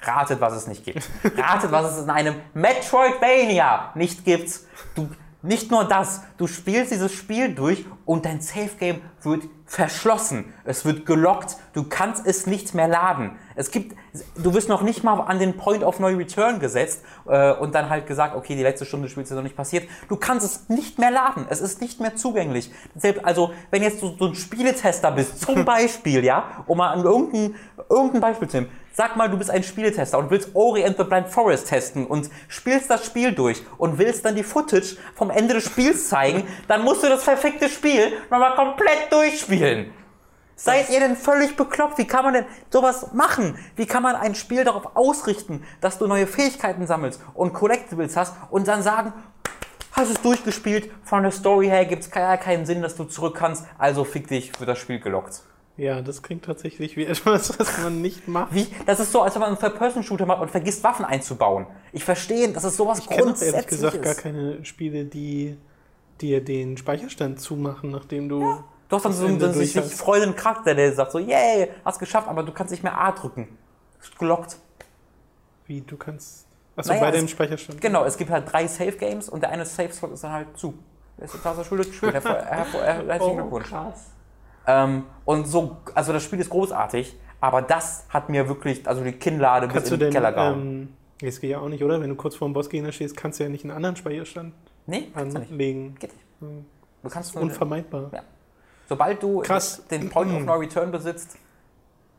Speaker 1: Ratet, was es nicht gibt. Ratet, was es in einem Metroidvania nicht gibt. Du, Nicht nur das, du spielst dieses Spiel durch und dein Safe Game wird verschlossen. Es wird gelockt, du kannst es nicht mehr laden. Es gibt, du wirst noch nicht mal an den Point of No Return gesetzt äh, und dann halt gesagt, okay, die letzte Stunde spielst du noch nicht passiert. Du kannst es nicht mehr laden. Es ist nicht mehr zugänglich. Selbst, also, wenn jetzt du so ein Spieletester bist, zum Beispiel, ja, um mal an irgendein, irgendein Beispiel zu nehmen, Sag mal, du bist ein Spieletester und willst Ori and the Blind Forest testen und spielst das Spiel durch und willst dann die Footage vom Ende des Spiels zeigen, dann musst du das perfekte Spiel nochmal komplett durchspielen. Seid ihr denn völlig bekloppt? Wie kann man denn sowas machen? Wie kann man ein Spiel darauf ausrichten, dass du neue Fähigkeiten sammelst und Collectibles hast und dann sagen, hast es durchgespielt, von der Story her gibt es keinen Sinn, dass du zurück kannst, also fick dich, wird das Spiel gelockt.
Speaker 2: Ja, das klingt tatsächlich wie etwas, was man nicht macht.
Speaker 1: Wie? Das ist so, als wenn man einen Third-Person-Shooter macht und vergisst, Waffen einzubauen. Ich verstehe, das ist sowas
Speaker 2: ich grundsätzlich ehrlich gesagt gar keine Spiele, die dir den Speicherstand zumachen, nachdem du... Ja.
Speaker 1: Du hast dann so einen sich freunden Charakter, der sagt so, yay, hast geschafft, aber du kannst nicht mehr A drücken. Ist gelockt.
Speaker 2: Wie, du kannst... Achso, naja, bei dem Speicherstand.
Speaker 1: Genau, es gibt halt drei Safe-Games und der eine Safe-Slot ist dann halt zu. Der ist total verschuldet gespielt. Herzlichen oh, Glückwunsch. Krass. Ähm, und so, also das Spiel ist großartig, aber das hat mir wirklich, also die Kinnlade
Speaker 2: kannst bis in den Keller gehauen. Ähm, das geht ja auch nicht, oder? Wenn du kurz vor dem Bossgegner stehst, kannst du ja nicht einen anderen Speicherstand
Speaker 1: nee,
Speaker 2: anlegen.
Speaker 1: Geht nicht. Du kannst
Speaker 2: Unvermeidbar.
Speaker 1: Ja. Sobald du Krass. den Point of No Return besitzt,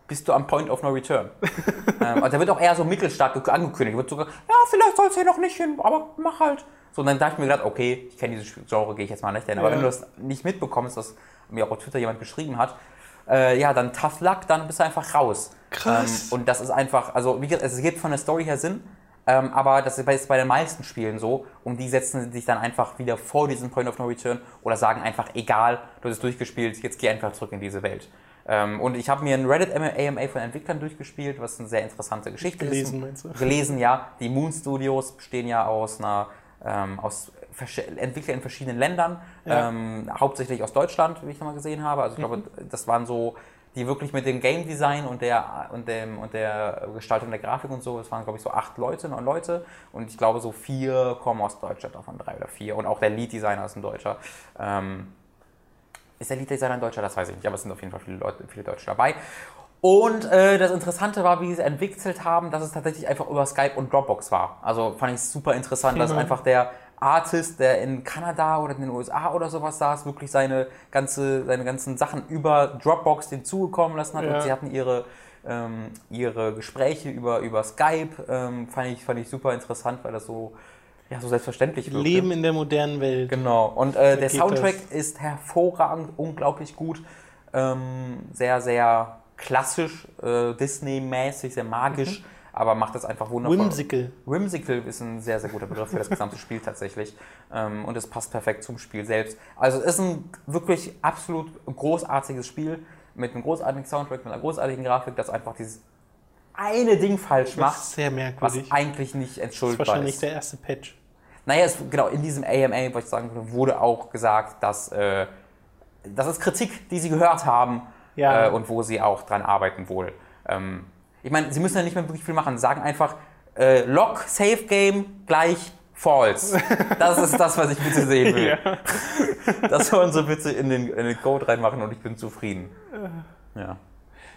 Speaker 1: bist du am Point of No Return. ähm, und der wird auch eher so mittelstark angekündigt. Wird sogar, ja, vielleicht soll es hier noch nicht hin, aber mach halt. So, und dann dachte ich mir gedacht, okay, ich kenne dieses Genre, gehe ich jetzt mal nicht hin. Aber ja. wenn du das nicht mitbekommst, dass mir auch auf Twitter jemand geschrieben hat, äh, ja, dann tough luck, dann bist du einfach raus.
Speaker 2: Krass.
Speaker 1: Ähm, und das ist einfach, also wie gesagt, es gibt von der Story her Sinn, ähm, aber das ist bei, den meisten Spielen so. Und die setzen sich dann einfach wieder vor diesem Point of No Return oder sagen einfach, egal, du hast es durchgespielt, jetzt geh einfach zurück in diese Welt. Ähm, und ich habe mir ein Reddit AMA von Entwicklern durchgespielt, was eine sehr interessante Geschichte
Speaker 2: Gelesen,
Speaker 1: ist.
Speaker 2: Meinst du?
Speaker 1: Gelesen, ja. Die Moon Studios bestehen ja aus einer ähm, aus Entwickler in verschiedenen Ländern, ja. ähm, hauptsächlich aus Deutschland, wie ich nochmal gesehen habe. Also ich glaube, mhm. das waren so, die wirklich mit dem Game Design und der, und, dem, und der Gestaltung der Grafik und so, das waren glaube ich so acht Leute, neun Leute und ich glaube so vier kommen aus Deutschland, davon drei oder vier und auch der Lead Designer ist ein Deutscher. Ähm, ist der Lead Designer ein Deutscher? Das weiß ich nicht, aber es sind auf jeden Fall viele, Leute, viele Deutsche dabei. Und äh, das Interessante war, wie sie es entwickelt haben, dass es tatsächlich einfach über Skype und Dropbox war. Also fand ich super interessant, mhm. dass einfach der Artist, der in Kanada oder in den USA oder sowas saß, wirklich seine, ganze, seine ganzen Sachen über Dropbox den zugekommen lassen hat. Ja. Und sie hatten ihre, ähm, ihre Gespräche über, über Skype. Ähm, fand, ich, fand ich super interessant, weil das so, ja, so selbstverständlich
Speaker 2: wird. Leben in der modernen Welt.
Speaker 1: Genau. Und äh, der Soundtrack das. ist hervorragend, unglaublich gut. Ähm, sehr, sehr klassisch, äh, Disney-mäßig, sehr magisch. Mhm aber macht das einfach wundervoll.
Speaker 2: Whimsical.
Speaker 1: Whimsical ist ein sehr, sehr guter Begriff für das gesamte Spiel tatsächlich. Ähm, und es passt perfekt zum Spiel selbst. Also es ist ein wirklich absolut großartiges Spiel mit einem großartigen Soundtrack, mit einer großartigen Grafik, das einfach dieses eine Ding falsch macht,
Speaker 2: ist sehr merkwürdig.
Speaker 1: was eigentlich nicht entschuldbar
Speaker 2: ist. Das ist wahrscheinlich der erste Patch.
Speaker 1: Naja, es, genau, in diesem AMA, was ich sagen würde, wurde auch gesagt, dass äh, das ist Kritik, die sie gehört haben ja. äh, und wo sie auch dran arbeiten wohl. Ähm, ich meine, sie müssen ja nicht mehr wirklich viel machen. Sagen einfach, äh, Lock, Safe Game gleich False. Das ist das, was ich bitte sehen will. Ja. Das sollen sie bitte in den, in den Code reinmachen und ich bin zufrieden. Ja.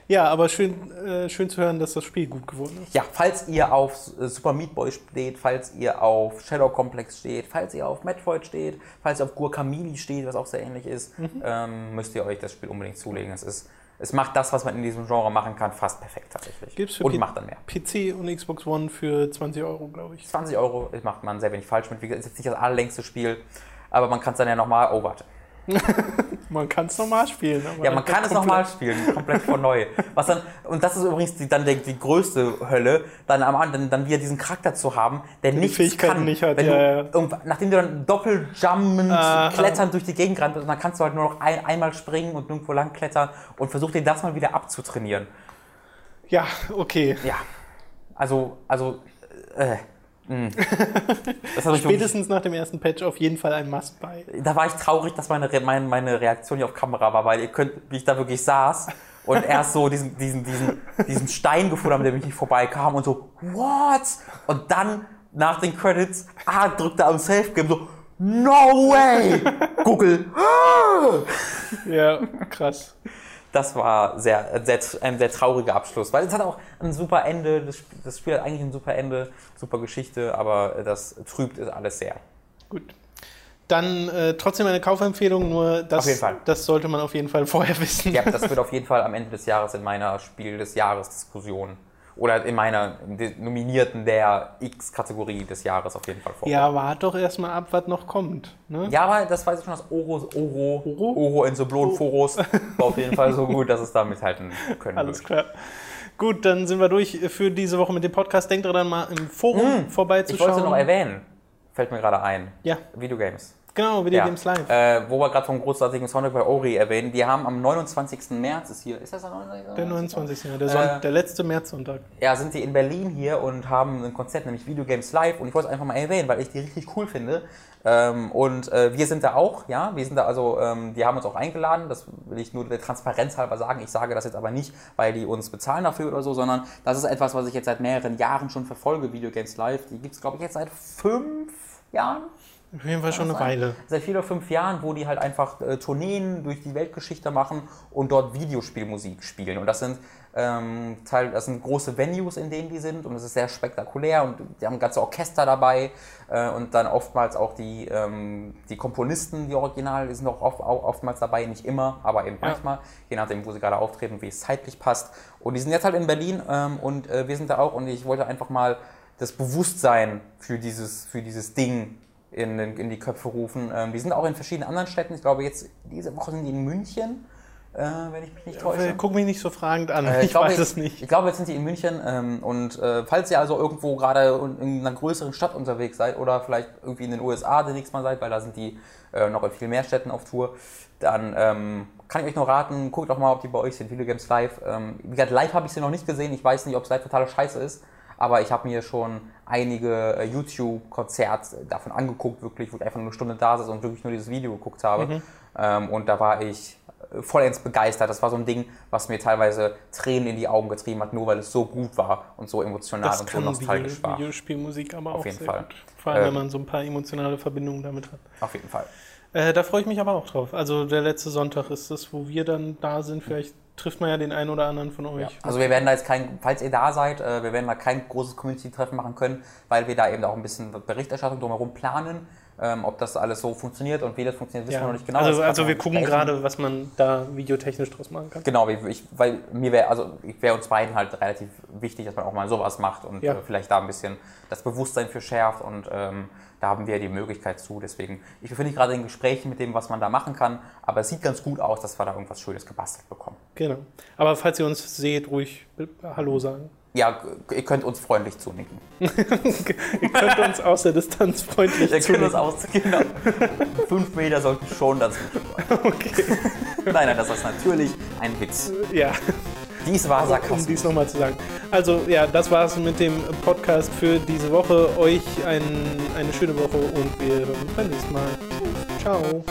Speaker 2: Ja, aber schön, äh, schön zu hören, dass das Spiel gut geworden ist.
Speaker 1: Ja, falls ihr auf äh, Super Meat Boy steht, falls ihr auf Shadow Complex steht, falls ihr auf Metroid steht, falls ihr auf Guacamole steht, was auch sehr ähnlich ist, mhm. ähm, müsst ihr euch das Spiel unbedingt zulegen. Es ist es macht das, was man in diesem Genre machen kann, fast perfekt tatsächlich.
Speaker 2: Gibt's für
Speaker 1: und
Speaker 2: P
Speaker 1: macht dann mehr.
Speaker 2: PC und Xbox One für 20 Euro, glaube ich.
Speaker 1: 20 Euro macht man sehr wenig falsch mit. Wie gesagt, ist jetzt nicht das allerlängste Spiel, aber man kann es dann ja nochmal. Oh, warte.
Speaker 2: man kann es nochmal spielen.
Speaker 1: ja, man kann es nochmal spielen, komplett von neu. Was dann, und das ist übrigens die, dann die, die größte Hölle, dann am dann, dann wieder diesen Charakter zu haben, der nichts
Speaker 2: Fähigkeiten kann.
Speaker 1: Nicht hat, Wenn ja, du, ja. Nachdem du dann doppeljumpend, klettern durch die Gegend rennst, dann kannst du halt nur noch ein, einmal springen und irgendwo lang klettern und versuch dir das mal wieder abzutrainieren.
Speaker 2: Ja, okay.
Speaker 1: Ja. Also, also, äh.
Speaker 2: Spätestens nach dem ersten Patch auf jeden Fall ein Must-Buy.
Speaker 1: Da war ich traurig, dass meine, meine, meine Reaktion hier auf Kamera war, weil ihr könnt, wie ich da wirklich saß und erst so diesen, diesen, diesen, diesen Stein gefunden habe, der mich nicht vorbeikam und so, what? Und dann nach den Credits, ah, drückte am Safe-Game so, No way! Google.
Speaker 2: Ja, krass.
Speaker 1: Das war sehr, sehr, ein sehr trauriger Abschluss, weil es hat auch ein super Ende. Das, das Spiel hat eigentlich ein super Ende, super Geschichte, aber das trübt es alles sehr.
Speaker 2: Gut. Dann äh, trotzdem eine Kaufempfehlung, nur das,
Speaker 1: Auf jeden Fall.
Speaker 2: das sollte man auf jeden Fall vorher wissen.
Speaker 1: Ja, das wird auf jeden Fall am Ende des Jahres in meiner Spiel des Jahres Diskussion oder in meiner Nominierten der X-Kategorie des Jahres auf jeden Fall vor.
Speaker 2: Ja, wart doch erstmal ab, was noch kommt. Ne?
Speaker 1: Ja, aber das weiß ich schon, dass Oro, Oro,
Speaker 2: Oro?
Speaker 1: Oro in so bloßen Foros war auf jeden Fall so gut, dass es da mithalten können
Speaker 2: Alles
Speaker 1: wird.
Speaker 2: klar. Gut, dann sind wir durch für diese Woche mit dem Podcast. Denkt dran, mal im Forum
Speaker 1: Mm, Ich
Speaker 2: vorbeizuschauen.
Speaker 1: wollte noch erwähnen, fällt mir gerade ein,
Speaker 2: Ja,
Speaker 1: Videogames.
Speaker 2: Genau, Video Games Live.
Speaker 1: Äh, wo wir gerade vom großartigen Soundtrack bei Ori erwähnen, die haben am 29. März, ist hier, ist das der 29.
Speaker 2: Der 29. Jahr, der, Son
Speaker 1: Äh,
Speaker 2: der letzte Märzsonntag.
Speaker 1: Ja, sind die in Berlin hier und haben ein Konzert, nämlich Video Games Live. Und ich wollte es einfach mal erwähnen, weil ich die richtig cool finde. Ähm, und äh, wir sind da auch, ja, wir sind da also, ähm, die haben uns auch eingeladen. Das will ich nur der Transparenz halber sagen. Ich sage das jetzt aber nicht, weil die uns bezahlen dafür oder so, sondern das ist etwas, was ich jetzt seit mehreren Jahren schon verfolge, Video Games Live. Die gibt es, glaube ich, jetzt seit fünf Jahren.
Speaker 2: Auf jeden Fall schon eine
Speaker 1: sein?
Speaker 2: Weile.
Speaker 1: Seit vier oder fünf Jahren, wo die halt einfach äh, Tourneen durch die Weltgeschichte machen und dort Videospielmusik spielen. Und das sind, ähm, Teil, das sind große Venues, in denen die sind und es ist sehr spektakulär und die haben ganze Orchester dabei äh, und dann oftmals auch die, ähm, die Komponisten, die Original, die sind auch, oft, auch oftmals dabei, nicht immer, aber eben
Speaker 2: Ja.
Speaker 1: manchmal, je nachdem, wo sie gerade auftreten, wie es zeitlich passt. Und die sind jetzt halt in Berlin ähm, und äh, wir sind da auch und ich wollte einfach mal das Bewusstsein für dieses, für dieses Ding in, den- in die Köpfe rufen. Ähm, die sind auch in verschiedenen anderen Städten. Ich glaube, jetzt diese Woche sind die in München, äh, wenn ich mich nicht täusche.
Speaker 2: Guck mich nicht so fragend an,
Speaker 1: Äh,
Speaker 2: ich,
Speaker 1: glaube,
Speaker 2: weiß es nicht.
Speaker 1: Ich glaube, jetzt sind die in München. Ähm, und äh, falls ihr also irgendwo gerade in einer größeren Stadt unterwegs seid oder vielleicht irgendwie in den USA demnächst mal seid, weil da sind die äh, noch in viel mehr Städten auf Tour, dann ähm, kann ich euch nur raten, guckt doch mal, ob die bei euch sind, Video Games Live. Ähm, wie gesagt, live habe ich sie noch nicht gesehen. Ich weiß nicht, ob es live totale Scheiße ist. Aber ich habe mir schon einige äh, YouTube-Konzerte davon angeguckt, wirklich, wo ich einfach nur eine Stunde da saß und wirklich nur dieses Video geguckt habe.
Speaker 2: Mhm.
Speaker 1: Ähm, und da war ich äh, vollends begeistert. Das war so ein Ding, was mir teilweise Tränen in die Augen getrieben hat, nur weil es so gut war und so emotional
Speaker 2: Das
Speaker 1: und so nostalgisch
Speaker 2: Video,
Speaker 1: war.
Speaker 2: Videospielmusik aber
Speaker 1: Auf
Speaker 2: auch
Speaker 1: jeden
Speaker 2: sehr
Speaker 1: Fall.
Speaker 2: gut. Vor allem,
Speaker 1: Äh,
Speaker 2: wenn man so ein paar emotionale Verbindungen damit hat.
Speaker 1: Auf jeden Fall.
Speaker 2: Äh, da freue ich mich aber auch drauf. Also der letzte Sonntag ist das, wo wir dann da sind. Vielleicht trifft man ja den einen oder anderen von euch.
Speaker 1: Ja. Also wir werden da jetzt kein, falls ihr da seid, äh, wir werden da kein großes Community-Treffen machen können, weil wir da eben auch ein bisschen Berichterstattung drumherum planen. Ähm, ob das alles so funktioniert und wie das funktioniert, wissen
Speaker 2: Ja.
Speaker 1: wir noch nicht genau.
Speaker 2: Also, also wir gucken gerade, was man da videotechnisch draus machen kann.
Speaker 1: Genau, ich, weil mir wäre, also wäre uns beiden halt relativ wichtig, dass man auch mal sowas macht und
Speaker 2: Ja.
Speaker 1: äh, vielleicht da ein bisschen das Bewusstsein für schärft und ähm, da haben wir die Möglichkeit zu. Deswegen, ich befinde mich gerade in Gesprächen mit dem, was man da machen kann, aber es sieht ganz gut aus, dass wir da irgendwas Schönes gebastelt bekommen.
Speaker 2: Genau. Aber falls ihr uns seht, ruhig Hallo sagen.
Speaker 1: Ja, ihr könnt uns freundlich zunicken.
Speaker 2: ihr könnt uns aus der Distanz freundlich
Speaker 1: Ihr könnt uns
Speaker 2: zunicken.
Speaker 1: aus, genau. Fünf Meter sollten schon dazwischen sein.
Speaker 2: Okay.
Speaker 1: Nein, nein, das ist natürlich ein Witz.
Speaker 2: Ja,
Speaker 1: Dies war
Speaker 2: um
Speaker 1: Sarkasmus.
Speaker 2: dies nochmal zu sagen. Also ja, das war's mit dem Podcast für diese Woche. Euch ein, eine schöne Woche und wir hören uns beim nächsten Mal. Ciao.